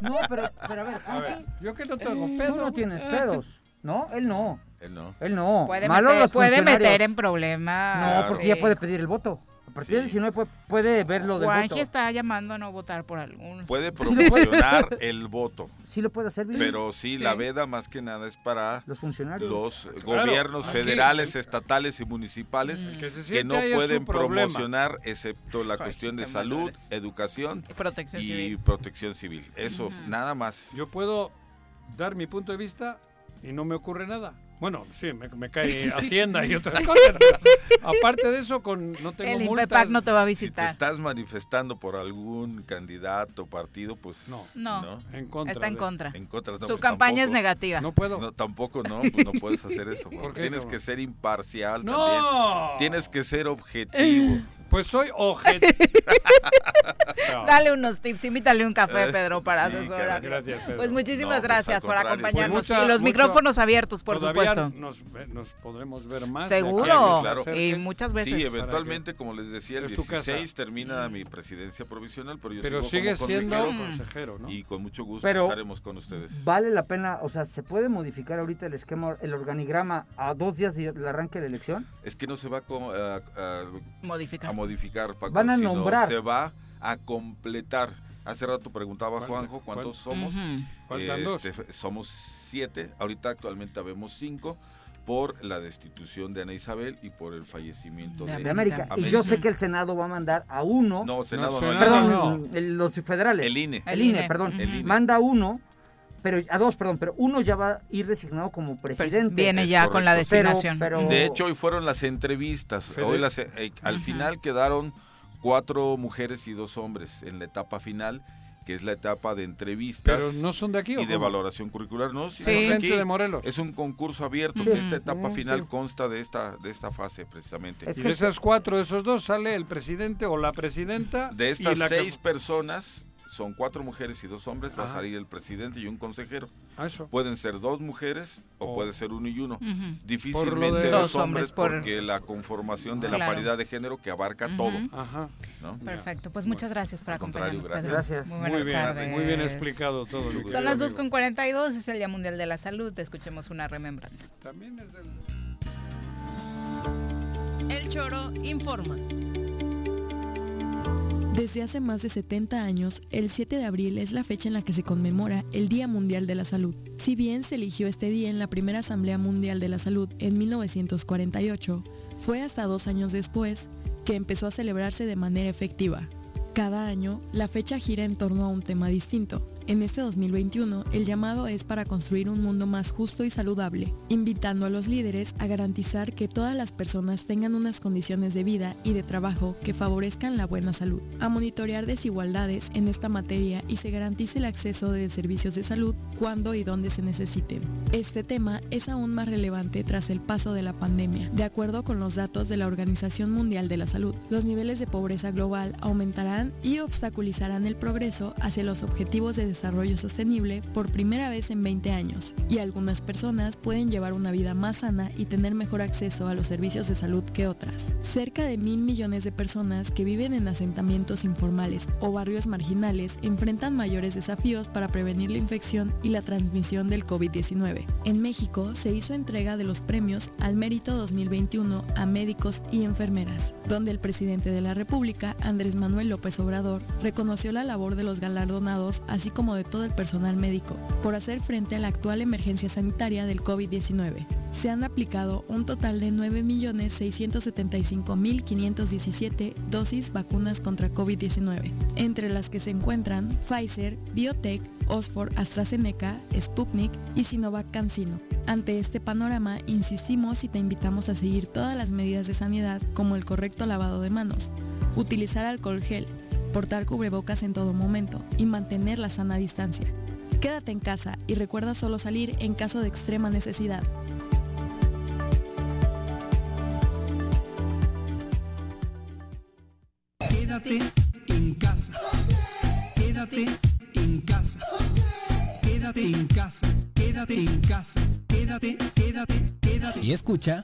No, pero, pero a ver, A ver, Juanji, yo que no tengo tú pedo. no tienes pedos. No, él no. Él no. Él no. Puede, Malo meter, los puede meter en problemas. No, porque sí. ya puede pedir el voto. Partir del 19 puede, puede ver lo del Juanji voto. está llamando a no votar por algunos. Puede promocionar el voto. Sí lo puede hacer bien. Pero sí, la veda más que nada es para los funcionarios. los Claro, gobiernos aquí- federales, estatales y municipales que se que siente no pueden problema. promocionar excepto la cuestión de salud, educación protección y civil. protección civil. Eso, nada más. Yo puedo dar mi punto de vista y no me ocurre nada. Bueno, sí, me, me cae Hacienda y otras cosas. Aparte de eso, con no tengo El multas. No te va a Si te visitar. estás manifestando por algún candidato, partido, pues No. No, En contra está en contra. En contra, no, Su pues campaña es negativa. No puedo. No, tampoco, no, pues no puedes hacer eso. ¿Por qué, Tienes que ser imparcial ¡No! también. Tienes que ser objetivo. Pues soy objetivo. Dale unos tips, invítale un café, Eh, Pedro, para sí, asesorar. Gracias, Pedro. Pues muchísimas No, pues, gracias por acompañarnos. Pues mucha- y los mucho- micrófonos abiertos, por Todavía supuesto. Nos, ve- nos podremos ver más. Seguro. Claro. Y muchas veces. Sí, eventualmente, como les decía, el Es tu casa. 16 termina mi presidencia provisional, pero yo Pero sigo sigues como siendo consejero consejero, ¿no? y con mucho gusto Pero- estaremos con ustedes. Vale la pena, o sea, ¿se puede modificar ahorita el esquema, el organigrama a dos días del arranque de elección? Es que no se va a, a- a- Modificar. a modificar, Paco, Van a sino nombrar. se va a completar. Hace rato preguntaba Juanjo cuántos somos. Faltan dos. Este, somos siete. Ahorita actualmente habemos cinco por la destitución de Ana Isabel y por el fallecimiento De de, América. Y yo sé que el Senado va a mandar a uno. No, Senado no, perdón, no. el- los federales. El INE. El, El INE, INE. perdón. El INE. Manda a uno, pero a dos, perdón, pero uno ya va a ir designado como presidente. Viene Es ya con la. Pero- designación. pero- De hecho, hoy fueron las entrevistas. Fede- Hoy las, eh, al final quedaron cuatro mujeres y dos hombres en la etapa final, que es la etapa de entrevistas. Pero no son de aquí, ¿o Y de valoración curricular, ¿no? Sí, Sí. son de Gente aquí. de Morelos. Es un concurso abierto, Sí. que esta etapa Sí, final sí. consta de esta, de esta fase, precisamente. Es Y de esas cuatro, de esos dos, sale el presidente o la presidenta. De y estas que- seis personas, son cuatro mujeres y dos hombres, va a Ajá. salir el presidente y un consejero. Ah, eso. Pueden ser dos mujeres o O- puede ser uno y uno. Lo Difícilmente de- dos Dos hombres hombres, por- porque la conformación de la paridad de género que abarca todo. Ajá. ¿no? Perfecto, pues muchas gracias por acompañarnos, gracias. Pedro. Gracias. Muy Muy bien, tardes. muy bien explicado todo. mi querido Son las amigo. 2 con 42, es el Día Mundial de la Salud. Escuchemos una remembranza. También es del... El Choro informa. Desde hace más de 70 años, el 7 de abril es la fecha en la que se conmemora el Día Mundial de la Salud. Si bien se eligió este día en la primera Asamblea Mundial de la Salud en 1948, fue hasta dos años después que empezó a celebrarse de manera efectiva. Cada año, la fecha gira en torno a un tema distinto. En este 2021, el llamado es para construir un mundo más justo y saludable, invitando a los líderes a garantizar que todas las personas tengan unas condiciones de vida y de trabajo que favorezcan la buena salud, a monitorear desigualdades en esta materia y se garantice el acceso de servicios de salud cuando y donde se necesiten. Este tema es aún más relevante tras el paso de la pandemia. De acuerdo con los datos de la Organización Mundial de la Salud, los niveles de pobreza global aumentarán y obstaculizarán el progreso hacia los objetivos de desarrollo sostenible por primera vez en 20 años, y algunas personas pueden llevar una vida más sana y tener mejor acceso a los servicios de salud que otras. Cerca de mil millones de personas que viven en asentamientos informales o barrios marginales enfrentan mayores desafíos para prevenir la infección y la transmisión del COVID-19. En México se hizo entrega de los premios al mérito 2021 a médicos y enfermeras, donde el presidente de la República, Andrés Manuel López Obrador, reconoció la labor de los galardonados, así de todo el personal médico, por hacer frente a la actual emergencia sanitaria del COVID-19. Se han aplicado un total de 9.675.517 dosis vacunas contra COVID-19, entre las que se encuentran Pfizer, Biotech, Oxford AstraZeneca, Sputnik y Sinovac CanSino. Ante este panorama, insistimos y te invitamos a seguir todas las medidas de sanidad como el correcto lavado de manos, utilizar alcohol gel, portar cubrebocas en todo momento y mantener la sana distancia. Quédate en casa y recuerda solo salir en caso de extrema necesidad. Quédate en casa. Quédate en casa. Quédate en casa. Quédate en casa. Quédate, quédate, quédate. Y escucha.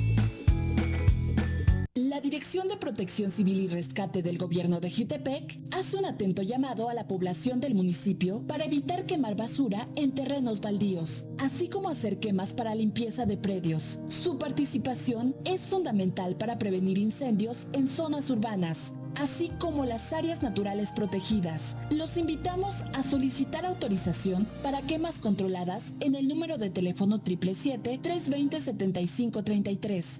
La Dirección de Protección Civil y Rescate del Gobierno de Jutepec hace un atento llamado a la población del municipio para evitar quemar basura en terrenos baldíos, así como hacer quemas para limpieza de predios. Su participación es fundamental para prevenir incendios en zonas urbanas, así como las áreas naturales protegidas. Los invitamos a solicitar autorización para quemas controladas en el número de teléfono 777-320-7533.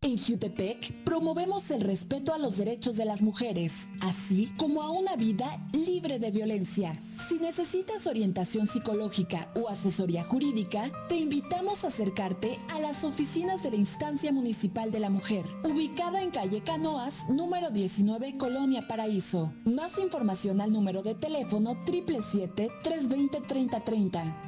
En Jutepec promovemos el respeto a los derechos de las mujeres, así como a una vida libre de violencia. Si necesitas orientación psicológica o asesoría jurídica, te invitamos a acercarte a las oficinas de la Instancia Municipal de la Mujer, ubicada en calle Canoas, número 19, Colonia Paraíso. Más información al número de teléfono 777-320-3030.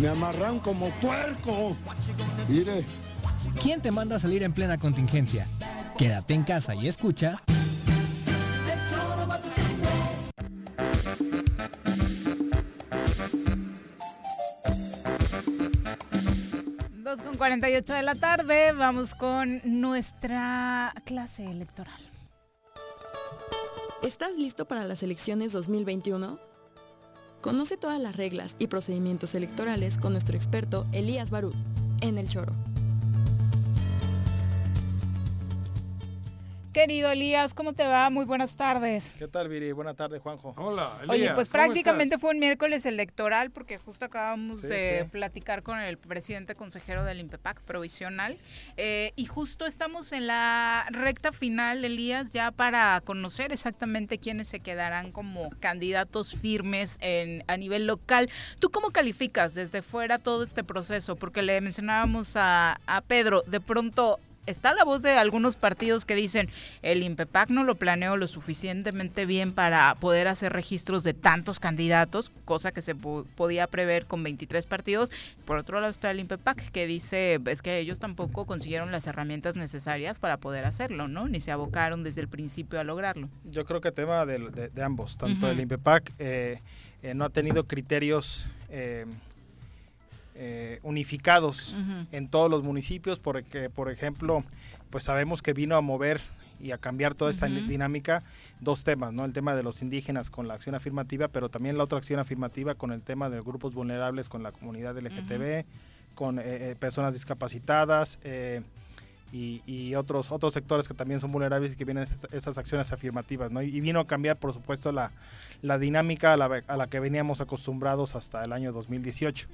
Me amarran como puerco. Mire. ¿Quién te manda a salir en plena contingencia? Quédate en casa y escucha. Dos con 48 de la tarde, vamos con nuestra clase electoral. ¿Estás listo para las elecciones 2021? Conoce todas las reglas y procedimientos electorales con nuestro experto Elías Barut en El Choro. Querido Elías, ¿cómo te va? Muy buenas tardes. ¿Qué tal, Viri? Buenas tardes, Juanjo. Hola, Elías. Oye, pues prácticamente fue un miércoles electoral porque justo acabamos Sí, de sí. platicar con el presidente consejero del INPEPAC provisional eh, y justo estamos en la recta final, Elías, ya para conocer exactamente quiénes se quedarán como candidatos firmes en, a nivel local. ¿Tú cómo calificas desde fuera todo este proceso? Porque le mencionábamos a, a Pedro, de pronto está la voz de algunos partidos que dicen el INPEPAC no lo planeó lo suficientemente bien para poder hacer registros de tantos candidatos, cosa que se po- podía prever con 23 partidos. Por otro lado está el INPEPAC que dice es que ellos tampoco consiguieron las herramientas necesarias para poder hacerlo, ¿no? Ni se abocaron desde el principio a lograrlo. Yo creo que tema de, de- de ambos, tanto el INPEPAC eh, eh, no ha tenido criterios eh, eh, unificados Ujú. en todos los municipios, porque, por ejemplo, pues sabemos que vino a mover y a cambiar toda esta dinámica dos temas, ¿no? El tema de los indígenas con la acción afirmativa, pero también la otra acción afirmativa con el tema de grupos vulnerables, con la comunidad LGTB, con eh, eh, personas discapacitadas, eh, y, y otros otros sectores que también son vulnerables y que vienen esas, esas acciones afirmativas, ¿no? Y, y vino a cambiar, por supuesto, la, la dinámica a la, a la que veníamos acostumbrados hasta el año 2018.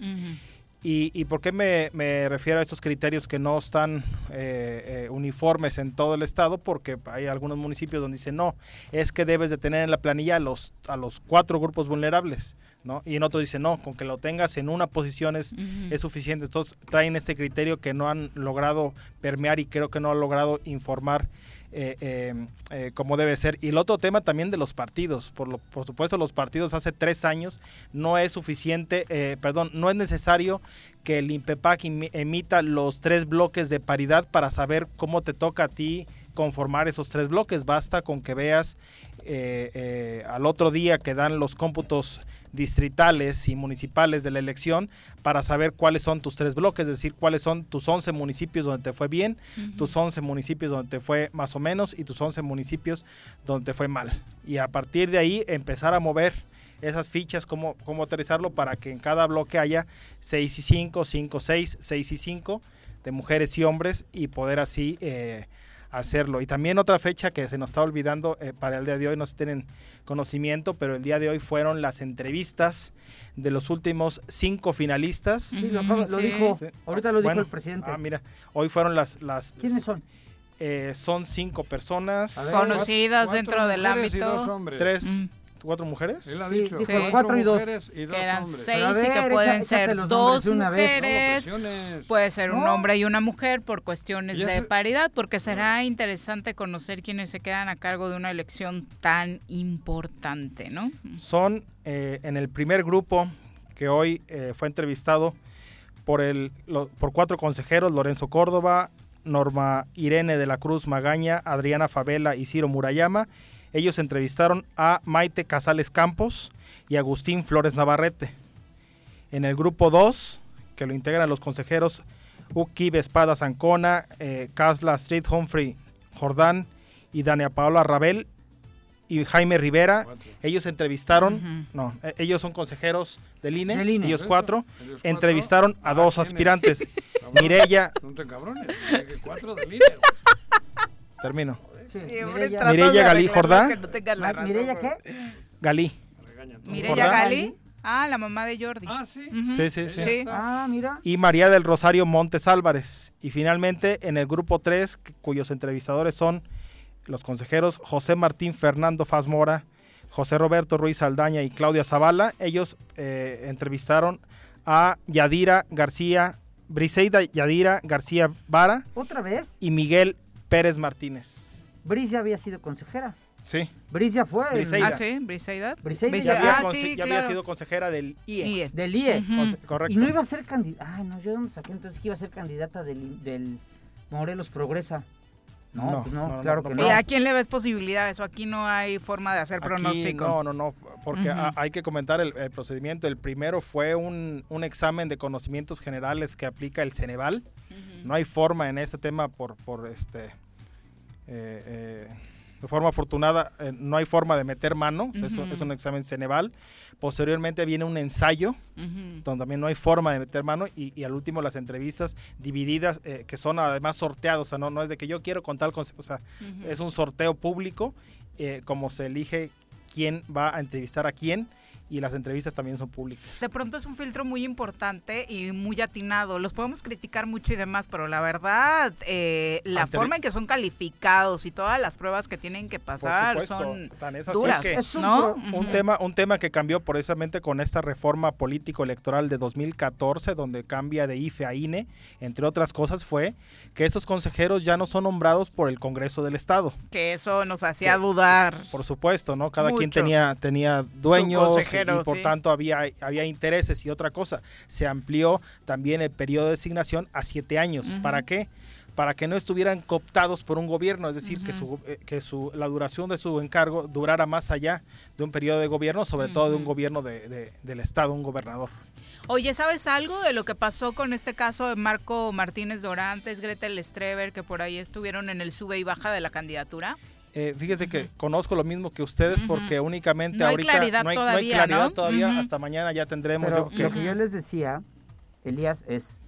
¿Y, y por qué me, me refiero a estos criterios que no están eh, eh, uniformes en todo el estado? Porque hay algunos municipios donde dicen, no, es que debes de tener en la planilla a los, a los cuatro grupos vulnerables, ¿no? Y en otros dicen, no, con que lo tengas en una posición es, es suficiente. Entonces traen este criterio que no han logrado permear y creo que no han logrado informar eh, eh, eh, como debe ser. Y el otro tema también de los partidos. Por, por supuesto, los partidos hace tres años no es suficiente, eh, perdón, no es necesario que el INPEPAC emita los tres bloques de paridad para saber cómo te toca a ti conformar esos tres bloques. Basta con que veas al otro día que dan los cómputos distritales y municipales de la elección para saber cuáles son tus tres bloques, es decir, cuáles son tus 11 municipios donde te fue bien, tus 11 municipios donde te fue más o menos y tus 11 municipios donde te fue mal. Y a partir de ahí empezar a mover esas fichas, cómo, cómo aterrizarlo para que en cada bloque haya 6 y 5, 5, 6, 6 y 5 de mujeres y hombres y poder así eh, hacerlo. Y también otra fecha que se nos está olvidando eh, para el día de hoy, no se tienen conocimiento, pero el día de hoy fueron las entrevistas de los últimos cinco finalistas. Sí, lo dijo- ahorita lo dijo el presidente. Ah, mira, hoy fueron las... las ¿Quiénes son? eh, son cinco personas. Ver. Conocidas Cuatro dentro del ámbito. dos hombres. Tres, Mm. Cuatro mujeres. Él ha Sí, dicho dijo cuatro, cuatro y dos. y dos hombres. seis y que pueden ser dos una mujeres, puede ser un No. hombre y una mujer por cuestiones de paridad, porque será interesante conocer quiénes se quedan a cargo de una elección tan importante, ¿no? son eh, en el primer grupo que hoy eh, fue entrevistado por, el, lo- por cuatro consejeros, Lorenzo Córdoba, Norma Irene de la Cruz Magaña, Adriana Favela y Ciro Murayama. Ellos entrevistaron a Maite Casales Campos y Agustín Flores Navarrete. En el grupo 2, que lo integran los consejeros Uki Espada Zancona, eh, Casla Street Humphrey Jordán y Dania Paola Rabel y Jaime Rivera. Ellos entrevistaron, no, eh, ellos son consejeros del INE, Del INE. ellos cuatro, ellos cuatro. entrevistaron a Ah, dos aspirantes, Mirella, No te cabrones, cuatro del INE. termino, Sí, Mireya- Galí Jordá. no tengas la Ma- razón, ¿Mireya güey. qué? Galí. Mireya. Gali. Ah, la mamá de Jordi. Ah. Sí, sí, sí. Sí. Ah, mira. y María del Rosario Montes Álvarez. Y finalmente en el grupo 3, cuyos entrevistadores son los consejeros José Martín Fernando Faz Mora, José Roberto Ruiz Aldaña y Claudia Zavala. Ellos eh, entrevistaron a Yadira García, Briseida Yadira García Vara ¿Otra vez? y Miguel Pérez Martínez. Bricia había sido consejera. Sí. Bricia fue. el- Briseida. Ah, sí, Briseida. Briseida Ya había, Ah, sí, ya había sido consejera del IE. IE. Del IE. Conse- correcto. Y no iba a ser candidata. Ay, no, yo dónde saqué entonces que iba a ser candidata del, del Morelos Progresa. No, No, pues no, no, no, claro no que ¿Y no. a quién le ves posibilidad? Eso aquí no hay forma de hacer Aquí, pronóstico. No, no, no, porque hay que comentar el, el procedimiento. El primero fue un, un examen de conocimientos generales que aplica el Ceneval. No hay forma en este tema por, por este... eh, eh, de forma afortunada, eh, no hay forma de meter mano, es, un- Ujú. es un examen Ceneval. Posteriormente viene un ensayo, donde también no hay forma de meter mano, y, y al último las entrevistas divididas, eh, que son además sorteados, o sea, no, no es de que yo quiero contar, con, o sea, es un sorteo público, eh, como se elige quién va a entrevistar a quién, y las entrevistas también son públicas. De pronto es un filtro muy importante y muy atinado. Los podemos criticar mucho y demás, pero la verdad, eh, la Ante- forma en que son calificados y todas las pruebas que tienen que pasar Por supuesto, son tan duras, que Es un ¿no? un tema un tema que cambió precisamente con esta reforma político electoral de 2014 donde cambia de IFE a INE entre otras cosas fue que estos consejeros ya no son nombrados por el Congreso del Estado Que eso nos hacía Que- dudar. por supuesto no cada quien tenía tenía dueños y, por sí. tanto había había intereses y otra cosa se amplió también el periodo de designación a siete años para qué para que no estuvieran cooptados por un gobierno, es decir, que, su, eh, que su, la duración de su encargo durara más allá de un periodo de gobierno, sobre todo de un gobierno de- de- del Estado, un gobernador. Oye, ¿sabes algo de lo que pasó con este caso de Marco Martínez Dorantes, Gretel Streber, que por ahí estuvieron en el sube y baja de la candidatura? Eh, fíjese que conozco lo mismo que ustedes porque únicamente No hay ahorita claridad no hay, no hay claridad ¿no? todavía, hasta mañana ya tendremos. Pero yo lo que- yo les decía, Elías, es,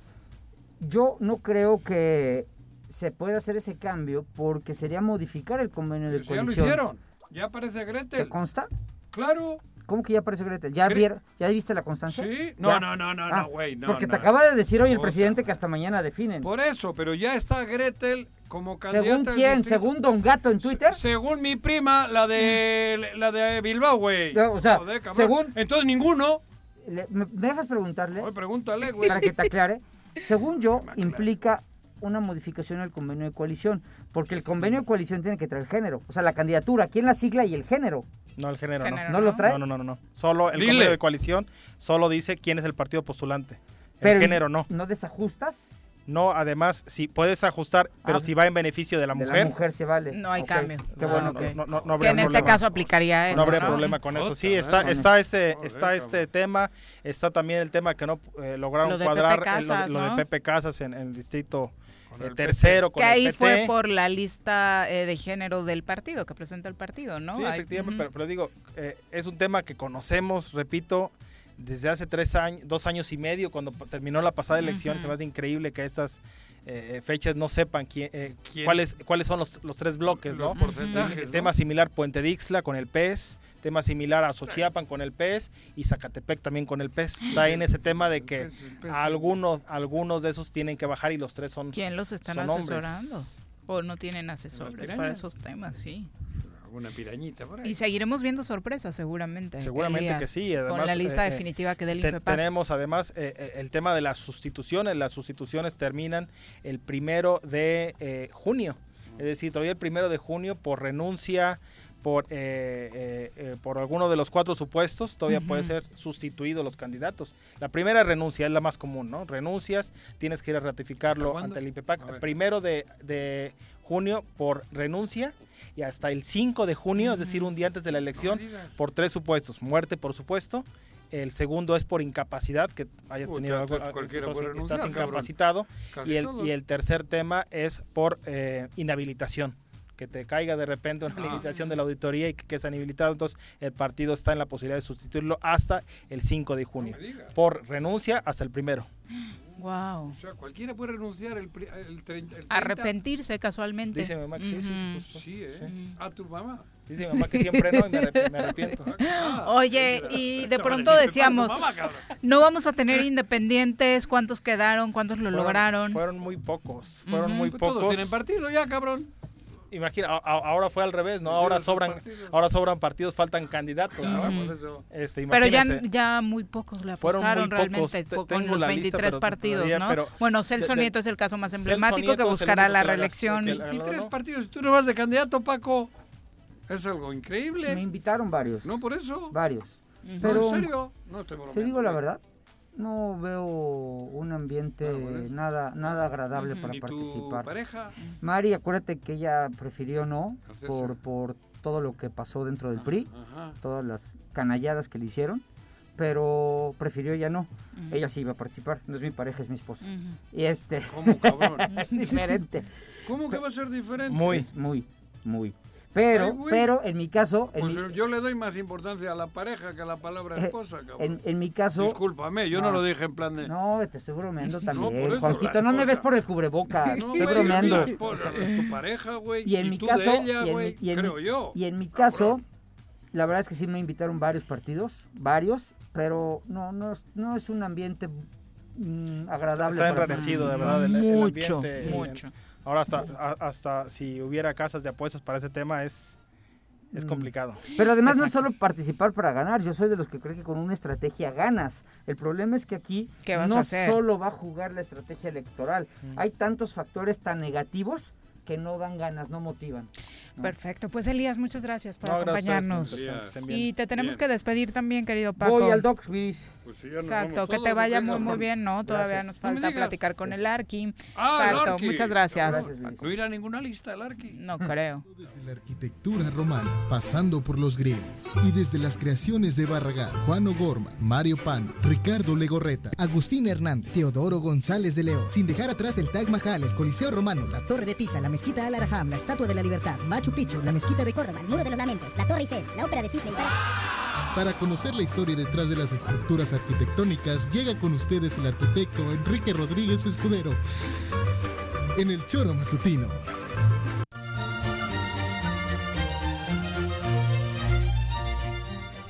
yo no creo que se puede hacer ese cambio porque sería modificar el convenio de Pues ya lo coalición. hicieron. Ya aparece ¿Te Gretel. consta? Claro. ¿Cómo que ya apareció Gretel? ¿Ya, Gre- vier- ¿Ya viste la constancia? Sí. No, ¿Ya? no, no, no, Ah, no, güey. No, porque no. te acaba de decir hoy el presidente que hasta mañana definen. Por eso, pero ya está Gretel como candidata. ¿Según quién? ¿Según Don Gato en Twitter? Según mi prima, la de la de Bilbao, güey. No, o sea, según- Entonces ninguno. Le- ¿Me me dejas preguntarle? Oye, pregúntale, güey. Para que te aclare. Según yo, implica una modificación al convenio de coalición, porque el convenio de coalición tiene que traer género, o sea, la candidatura, quién la sigla y el género. No, el género, Género, no. ¿No lo trae? No, no, no, no. Solo el Dile. convenio de coalición solo dice quién es el partido postulante. El Pero género no. ¿No desajustas? No, además, si puedes ajustar, pero Ah. si va en beneficio de la De mujer. la mujer se vale. No hay cambio. Qué No, bueno no, que... no, no, no Que habría en este caso aplicaría eso. No habría ¿no? problema con eso. Sí, está, ¿eh? está este, está cabrón. este tema, está también el tema que no eh, lograron Lo de cuadrar, Pepe eh, lo- Casas, lo, de Pepe Casas en, en el distrito eh, el tercero con Que el ahí PT. fue por la lista eh, de género del partido, que presenta el partido, ¿no? Sí, efectivamente, pero, pero digo, eh, es un tema que conocemos, repito, desde hace tres años, dos años y medio, cuando terminó la pasada elección, Ujú. se me hace increíble que a estas eh, fechas no sepan quién, eh, ¿Quién? cuáles cuáles son los, los tres bloques, Los ¿no? porcentajes, El ¿no? Tema similar Puente Dixla con el PES, tema similar a Xochiapan con el PES y Zacatepec también con el PES. Está en ese tema de que algunos, algunos de esos tienen que bajar y los tres son ¿Quién los están hombres. asesorando? ¿O no tienen asesores para esos temas? Sí. Alguna pirañita por ahí. Y seguiremos viendo sorpresas seguramente. Seguramente Elías, que sí. con la lista eh, eh, definitiva que del te-. Tenemos además eh, eh, el tema de las sustituciones. Las sustituciones terminan el primero de eh, junio. Es decir, todavía el primero de junio por renuncia, por, eh, eh, eh, por alguno de los cuatro supuestos, todavía Ujú. puede ser sustituido los candidatos. La primera renuncia es la más común, ¿no? Renuncias, tienes que ir a ratificarlo ante el ver. Primero de, de junio por renuncia y hasta el 5 de junio, es decir, un día antes de la elección, por tres supuestos. Muerte, por supuesto. El segundo es por incapacidad, que hayas tenido algo, entonces puede estás incapacitado. Y el, y el tercer tema es por eh, inhabilitación. Que te caiga de repente una inhabilitación de la auditoría y que quedes inhabilitado. Entonces, el partido está en la posibilidad de sustituirlo hasta el 5 de junio. Por renuncia hasta el primero. Wow. O sea, cualquiera puede renunciar el, pri- el 30. el 30. Arrepentirse casualmente. Dice mi mamá que sí, sí, pues, pues, Sí, ¿eh? A tu mamá. Dice mi mamá que siempre no y me, arrep- me arrepiento. Ah, Oye, y de pronto decíamos, mamá, no vamos a tener independientes, ¿cuántos quedaron? ¿Cuántos lo Fueron- lograron? Fueron muy pocos. Fueron muy Pues pocos. Todos tienen partido ya, cabrón. Imagina, a- a- ahora fue al revés, ¿no? Ahora sobran, partidos. ahora sobran partidos, faltan candidatos. Este, Pero ya, ya muy pocos le Fueron apostaron muy pocos. realmente Te- co- tengo con los la lista, 23 pero partidos, ¿no? pero bueno, Celso de- Nieto es el caso más emblemático Nieto que buscará la reelección. que la- 23 partidos y tú no vas de candidato, Paco. Es algo increíble. Me invitaron varios. No, por eso. Varios. Pero, ¿En serio? No estoy bromeando. te digo la verdad, no veo un ambiente nada nada agradable para ¿Y tu participar. pareja? Mari, acuérdate que ella prefirió no por, por todo lo que pasó dentro del PRI, Ajá. todas las canalladas que le hicieron, pero prefirió ya no. Ella sí iba a participar, no es mi pareja, es mi esposa. Y este, ¿Cómo, cabrón? diferente. ¿Cómo que va a ser diferente? Muy. Muy, muy. Pero, Ay, pero en mi caso, en Pues mi- yo le doy más importancia a la pareja que a la palabra Eh, esposa, cabrón. en, en mi caso... Discúlpame, yo no, No. lo dije en plan de... No, te estoy bromeando también, por eso, Juanquito, no me ves por el cubrebocas, No, estoy bromeando. la esposa, es tu pareja, güey. Y en mi tú caso, de ella, y en güey, mi- y en mi- creo yo. Y en mi caso, la verdad es que sí me invitaron varios partidos, varios, pero no, no, es- no es un ambiente mm, agradable. Está enrarecido, de verdad. el- el Mucho, ambiente, sí, mucho. Ahora hasta, hasta si hubiera casas de apuestas para ese tema es, es Mm. complicado. Pero además no es solo participar para ganar, yo soy de los que cree que con una estrategia ganas. El problema es que aquí ¿Qué vas no solo va a jugar la estrategia electoral, Mm. hay tantos factores tan negativos que no dan ganas, no motivan. ¿no? Perfecto, pues Elías, muchas gracias por No, acompañarnos. Y te tenemos Bien. que despedir también, querido Paco. Voy al Doc Luis. Pues sí, ya nos Exacto, vamos que todos, te vaya venga, muy muy bien, ¿no? Todavía Gracias. nos falta platicar con el Arqui. Ah, el Exacto, Arqui. muchas gracias. Gracias. No irá a ninguna lista el Arqui. No creo. Desde la arquitectura romana, pasando por los griegos, y desde las creaciones de Barragán, Juan O'Gorman, Mario Pan, Ricardo Legorreta, Agustín Hernández, Teodoro González de León. Sin dejar atrás el Taj Mahal, el Coliseo Romano, la Torre de Pisa, la Mezquita Al Araham, la Estatua de la Libertad, Machu Picchu, la Mezquita de Córdoba, el Muro de los Lamentos, la Torre Eiffel, la Ópera de Sydney. para- Para conocer la historia detrás de las estructuras arquitectónicas, llega con ustedes el arquitecto Enrique Rodríguez Escudero. en el Choro Matutino.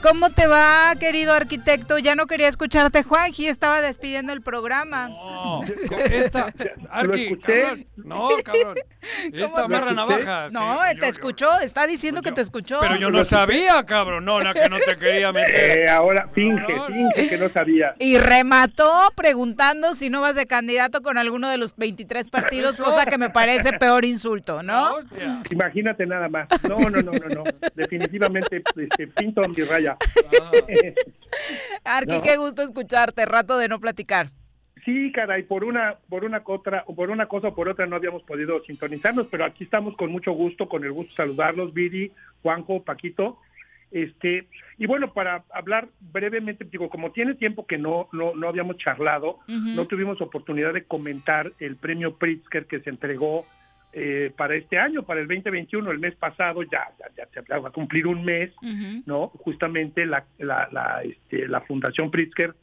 ¿Cómo te va, querido arquitecto? Ya no quería escucharte, Juanji, estaba despidiendo el programa. No, esta, Arqui, cabrón. No, cabrón. Esta amarra navaja. No, te escuchó, está diciendo que te escuchó. Pero yo no sabía, cabrón. No, la que no te quería meter. Eh, ahora finge, finge que no sabía. Y remató preguntando si no vas de candidato con alguno de los 23 partidos, cosa que me parece peor insulto, ¿no? Imagínate nada más. No, no, no, no, no. Definitivamente este, pinto mi raya. Arqui, No. qué gusto escucharte, rato de no platicar. Sí, caray, por una, por una otra, por una cosa o por otra no habíamos podido sintonizarnos, pero aquí estamos con mucho gusto, con el gusto de saludarlos, Viri, Juanjo, Paquito. Este, y bueno, para hablar brevemente, digo, como tiene tiempo que no, no, no habíamos charlado, no tuvimos oportunidad de comentar el premio Pritzker que se entregó eh, para este año, para el 2021, el mes pasado, ya, ya, ya se va a cumplir un mes, ¿no? Justamente la, la, la, este, la Fundación Pritzker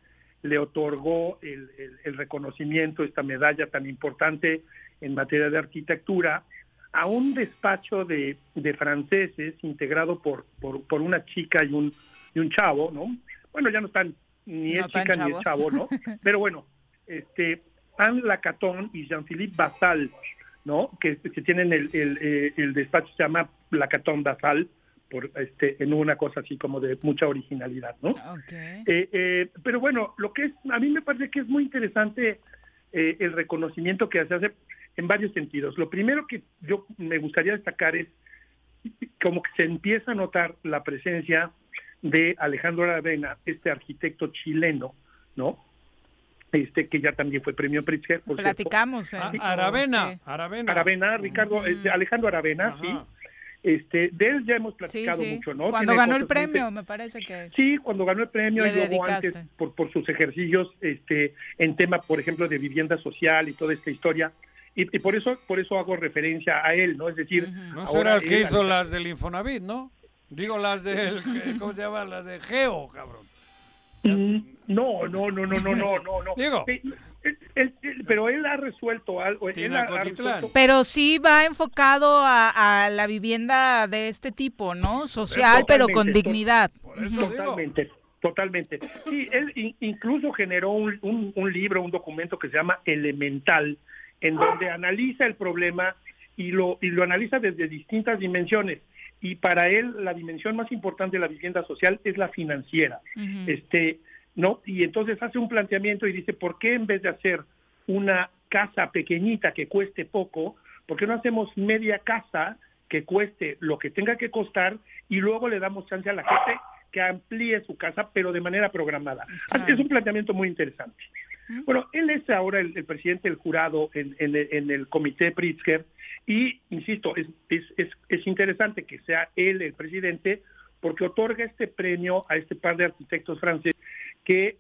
le otorgó el, el- el reconocimiento, esta medalla tan importante en materia de arquitectura, a un despacho de, de franceses integrado por, por, por una chica y un, y un chavo, ¿no? Bueno, ya no están ni No es chica ni es chavo, ¿no? Pero bueno, este, Anne Lacaton y Jean-Philippe Basal, ¿no? Que, que tienen el, el, eh, el despacho, se llama Lacaton Basal, por, este, en una cosa así como de mucha originalidad, ¿no? Eh, eh, pero bueno, lo que es, a mí me parece que es muy interesante eh, el reconocimiento que se hace en varios sentidos. Lo primero que yo me gustaría destacar es como que se empieza a notar la presencia de Alejandro Aravena, este arquitecto chileno, ¿no? Este que ya también fue premio Pritzker. por. Platicamos. Ah, eh. Aravena, Sí. Aravena. Aravena, Ricardo, este, Alejandro Aravena, sí. Este, de él ya hemos platicado sí. mucho, ¿no? Cuando Tiene ganó el premio, me parece que... Sí, cuando ganó el premio y luego antes por, por sus ejercicios este, en tema, por ejemplo, de vivienda social y toda esta historia. Y, y por eso por eso hago referencia a él, ¿no? Es decir, No ahora será el que él- hizo las del Infonavit, ¿no? Digo las del, ¿cómo se llama? Las de Geo, cabrón. No, no, no, no, no, no, no, no. Digo. Sí, él- él- él- pero él ha resuelto algo. Él ha- ha resuelto- Pero sí va enfocado a, a la vivienda de este tipo, ¿no? Social, pero con dignidad. Totalmente, totalmente. Sí, él in- incluso generó un, un- un libro, un documento que se llama Elemental, en donde analiza el problema y lo, y lo analiza desde distintas dimensiones. Y para él la dimensión más importante de la vivienda social es la financiera. Este, ¿no? Y entonces hace un planteamiento y dice, ¿por qué en vez de hacer una casa pequeñita que cueste poco, por qué no hacemos media casa que cueste lo que tenga que costar y luego le damos chance a la gente que amplíe su casa, pero de manera programada? Así Es un planteamiento muy interesante. Bueno, él es ahora el, presidente del jurado en, en en el comité Pritzker y, insisto, es, es, es, es interesante que sea él el presidente porque otorga este premio a este par de arquitectos franceses que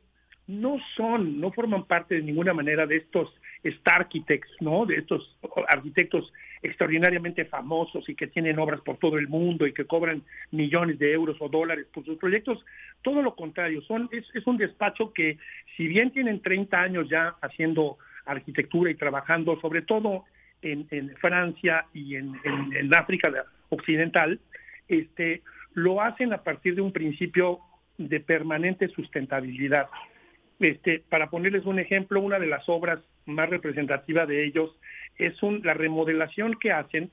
no son, no forman parte de ninguna manera de estos star architects, ¿no? De estos arquitectos extraordinariamente famosos y que tienen obras por todo el mundo y que cobran millones de euros o dólares por sus proyectos. Todo lo contrario, son, es, es un despacho que si bien tienen 30 años ya haciendo arquitectura y trabajando sobre todo en, en Francia y en, en- en África Occidental, este, lo hacen a partir de un principio de permanente sustentabilidad. Este, para ponerles un ejemplo, una de las obras más representativas de ellos es un- la remodelación que hacen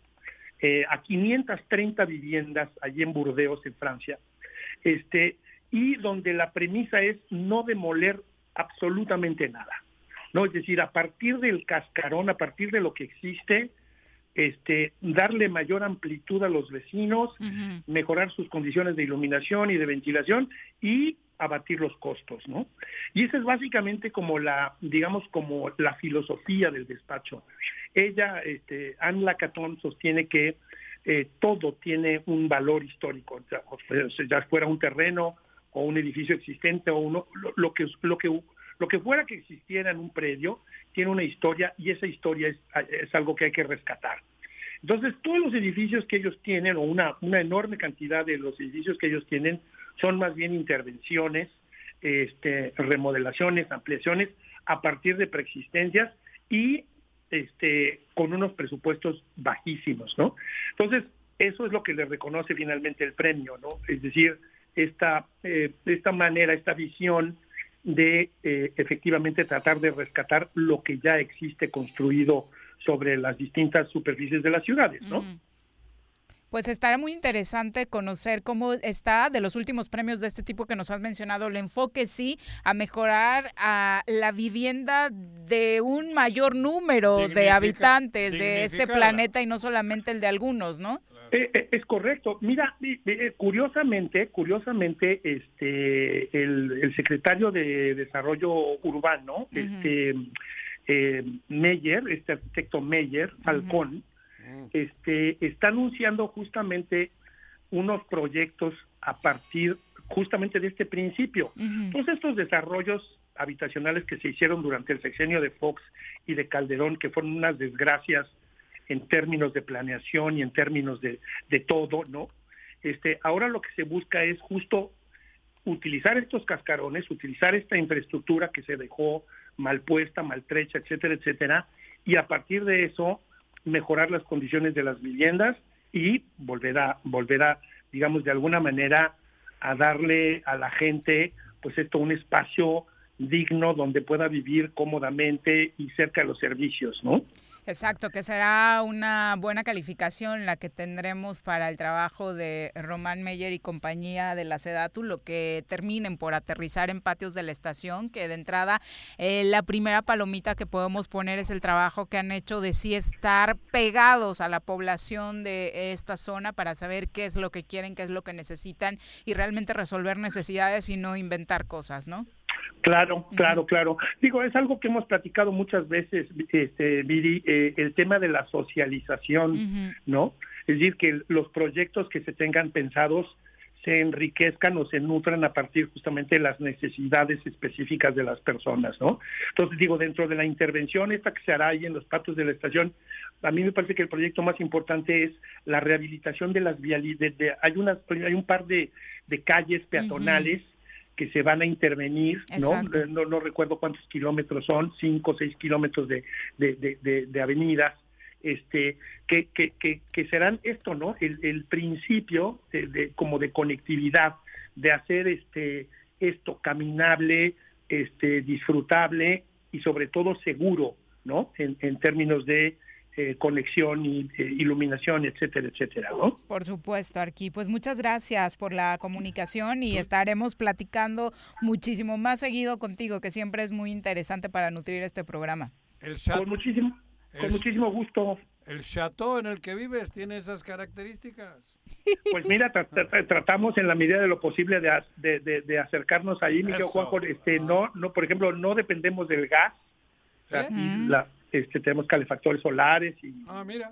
eh, a 530 viviendas allí en Burdeos, en Francia, este, y donde la premisa es no demoler absolutamente nada. ¿no? Es decir, a partir del cascarón, a partir de lo que existe, este, darle mayor amplitud a los vecinos, mejorar sus condiciones de iluminación y de ventilación y abatir los costos, ¿no? Y esa es básicamente como la, digamos, como la filosofía del despacho. Ella, este, Anne Lacaton, sostiene que eh, todo tiene un valor histórico, ya, fuera un terreno o un edificio existente o uno, lo, lo que lo que lo que fuera que existiera en un predio tiene una historia y esa historia es, es algo que hay que rescatar. Entonces, todos los edificios que ellos tienen, o una, una enorme cantidad de los edificios que ellos tienen, son más bien intervenciones, este, remodelaciones, ampliaciones a partir de preexistencias y este, con unos presupuestos bajísimos, ¿no? Entonces, eso es lo que le reconoce finalmente el premio, ¿no? Es decir, esta, eh, esta manera, esta visión de eh, efectivamente tratar de rescatar lo que ya existe construido sobre las distintas superficies de las ciudades, ¿no? Pues estará muy interesante conocer cómo está de los últimos premios de este tipo que nos has mencionado, el enfoque sí a mejorar a la vivienda de un mayor número de habitantes de este planeta y no solamente el de algunos, ¿no? Eh, eh, es correcto. Mira, eh, eh, curiosamente, curiosamente, este, el, el secretario de Desarrollo Urbano, este, eh, Meyer, este arquitecto Meyer, Falcón, este, está anunciando justamente unos proyectos a partir justamente de este principio. Todos estos desarrollos habitacionales que se hicieron durante el sexenio de Fox y de Calderón, que fueron unas desgracias en términos de planeación y en términos de, de todo, ¿no? Este, ahora lo que se busca es justo utilizar estos cascarones, utilizar esta infraestructura que se dejó mal puesta, maltrecha, etcétera, etcétera, y a partir de eso mejorar las condiciones de las viviendas y volver a, volver a, digamos, de alguna manera a darle a la gente, pues esto, un espacio digno donde pueda vivir cómodamente y cerca de los servicios, ¿no? Exacto, que será una buena calificación la que tendremos para el trabajo de Román Meyer y compañía de la Sedatu, lo que terminen por aterrizar en patios de la estación, que de entrada eh, la primera palomita que podemos poner es el trabajo que han hecho de sí estar pegados a la población de esta zona para saber qué es lo que quieren, qué es lo que necesitan y realmente resolver necesidades y no inventar cosas, ¿no? Claro, claro, claro. Digo, es algo que hemos platicado muchas veces, este, Viri, eh, el tema de la socialización, ¿no? Es decir, que los proyectos que se tengan pensados se enriquezcan o se nutran a partir justamente de las necesidades específicas de las personas, ¿no? Entonces, digo, dentro de la intervención esta que se hará ahí en los patios de la estación, a mí me parece que el proyecto más importante es la rehabilitación de las vialidades. hay, unas, hay un par de, de calles peatonales que se van a intervenir, ¿no? ¿no? No recuerdo cuántos kilómetros son, cinco o seis kilómetros de, de, de, avenidas, este, que, que, que, que serán esto, ¿no? El, el principio de, de- como de conectividad, de hacer este esto caminable, este, disfrutable y sobre todo seguro, ¿no? En, en términos de eh, conexión y eh, iluminación, etcétera, etcétera, ¿no? Por supuesto, Arqui. Pues muchas gracias por la comunicación y estaremos platicando muchísimo más seguido contigo, que siempre es muy interesante para nutrir este programa. El Con muchísimo, con muchísimo gusto. ¿El chateau en el que vives tiene esas características? Pues mira, tra- tra- tratamos en la medida de lo posible de, as- de, de- de acercarnos ahí, mi. Juanjo. Este, no, no, por ejemplo, no dependemos del gas. ¿Eh? la- este, tenemos calefactores solares y, Ah, mira.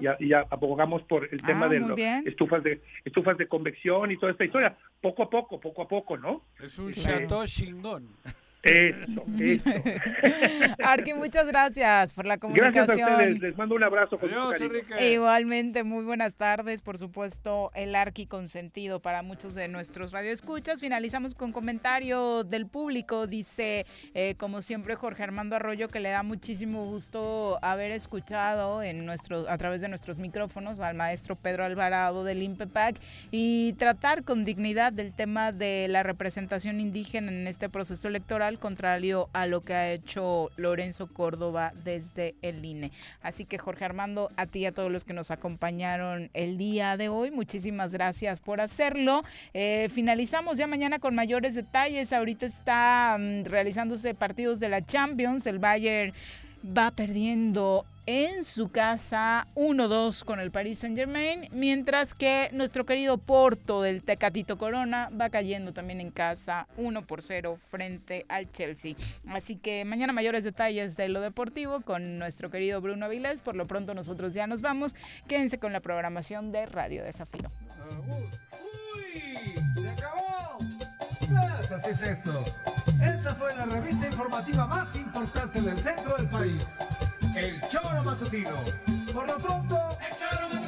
y, a- y a- abogamos por el tema Ah, de los bien. estufas de estufas de convección y toda esta historia. Poco a poco, poco a poco, ¿no? Es un Sí. chateau chingón. Eso, eso. Arqui, muchas gracias por la Gracias a comunicación. ustedes. Les mando un abrazo con cariño. Igualmente, muy buenas tardes. Por supuesto, el Arqui consentido para muchos de nuestros radioescuchas. Finalizamos con comentario del público. Dice, eh, como siempre, Jorge Armando Arroyo, que le da muchísimo gusto haber escuchado en nuestro, a través de nuestros micrófonos al maestro Pedro Alvarado del INPEPAC y tratar con dignidad del tema de la representación indígena en este proceso electoral, contrario a lo que ha hecho Lorenzo Córdoba desde el INE. Así que Jorge Armando, a ti y a todos los que nos acompañaron el día de hoy, muchísimas gracias por hacerlo. Eh, finalizamos ya mañana con mayores detalles. Ahorita está mm, realizándose partidos de la Champions. El Bayern va perdiendo en su casa 1-2 con el Paris Saint Germain, mientras que nuestro querido Porto del Tecatito Corona va cayendo también en casa 1 por 0 frente al Chelsea. Así que mañana mayores detalles de lo deportivo con nuestro querido Bruno Avilés. Por lo pronto nosotros ya nos vamos. Quédense con la programación de Radio Desafío. ¡Se acabó! Así es esto. Esta fue la revista informativa más importante del centro del país. El Choro Matutino. Por lo pronto, el Matutino.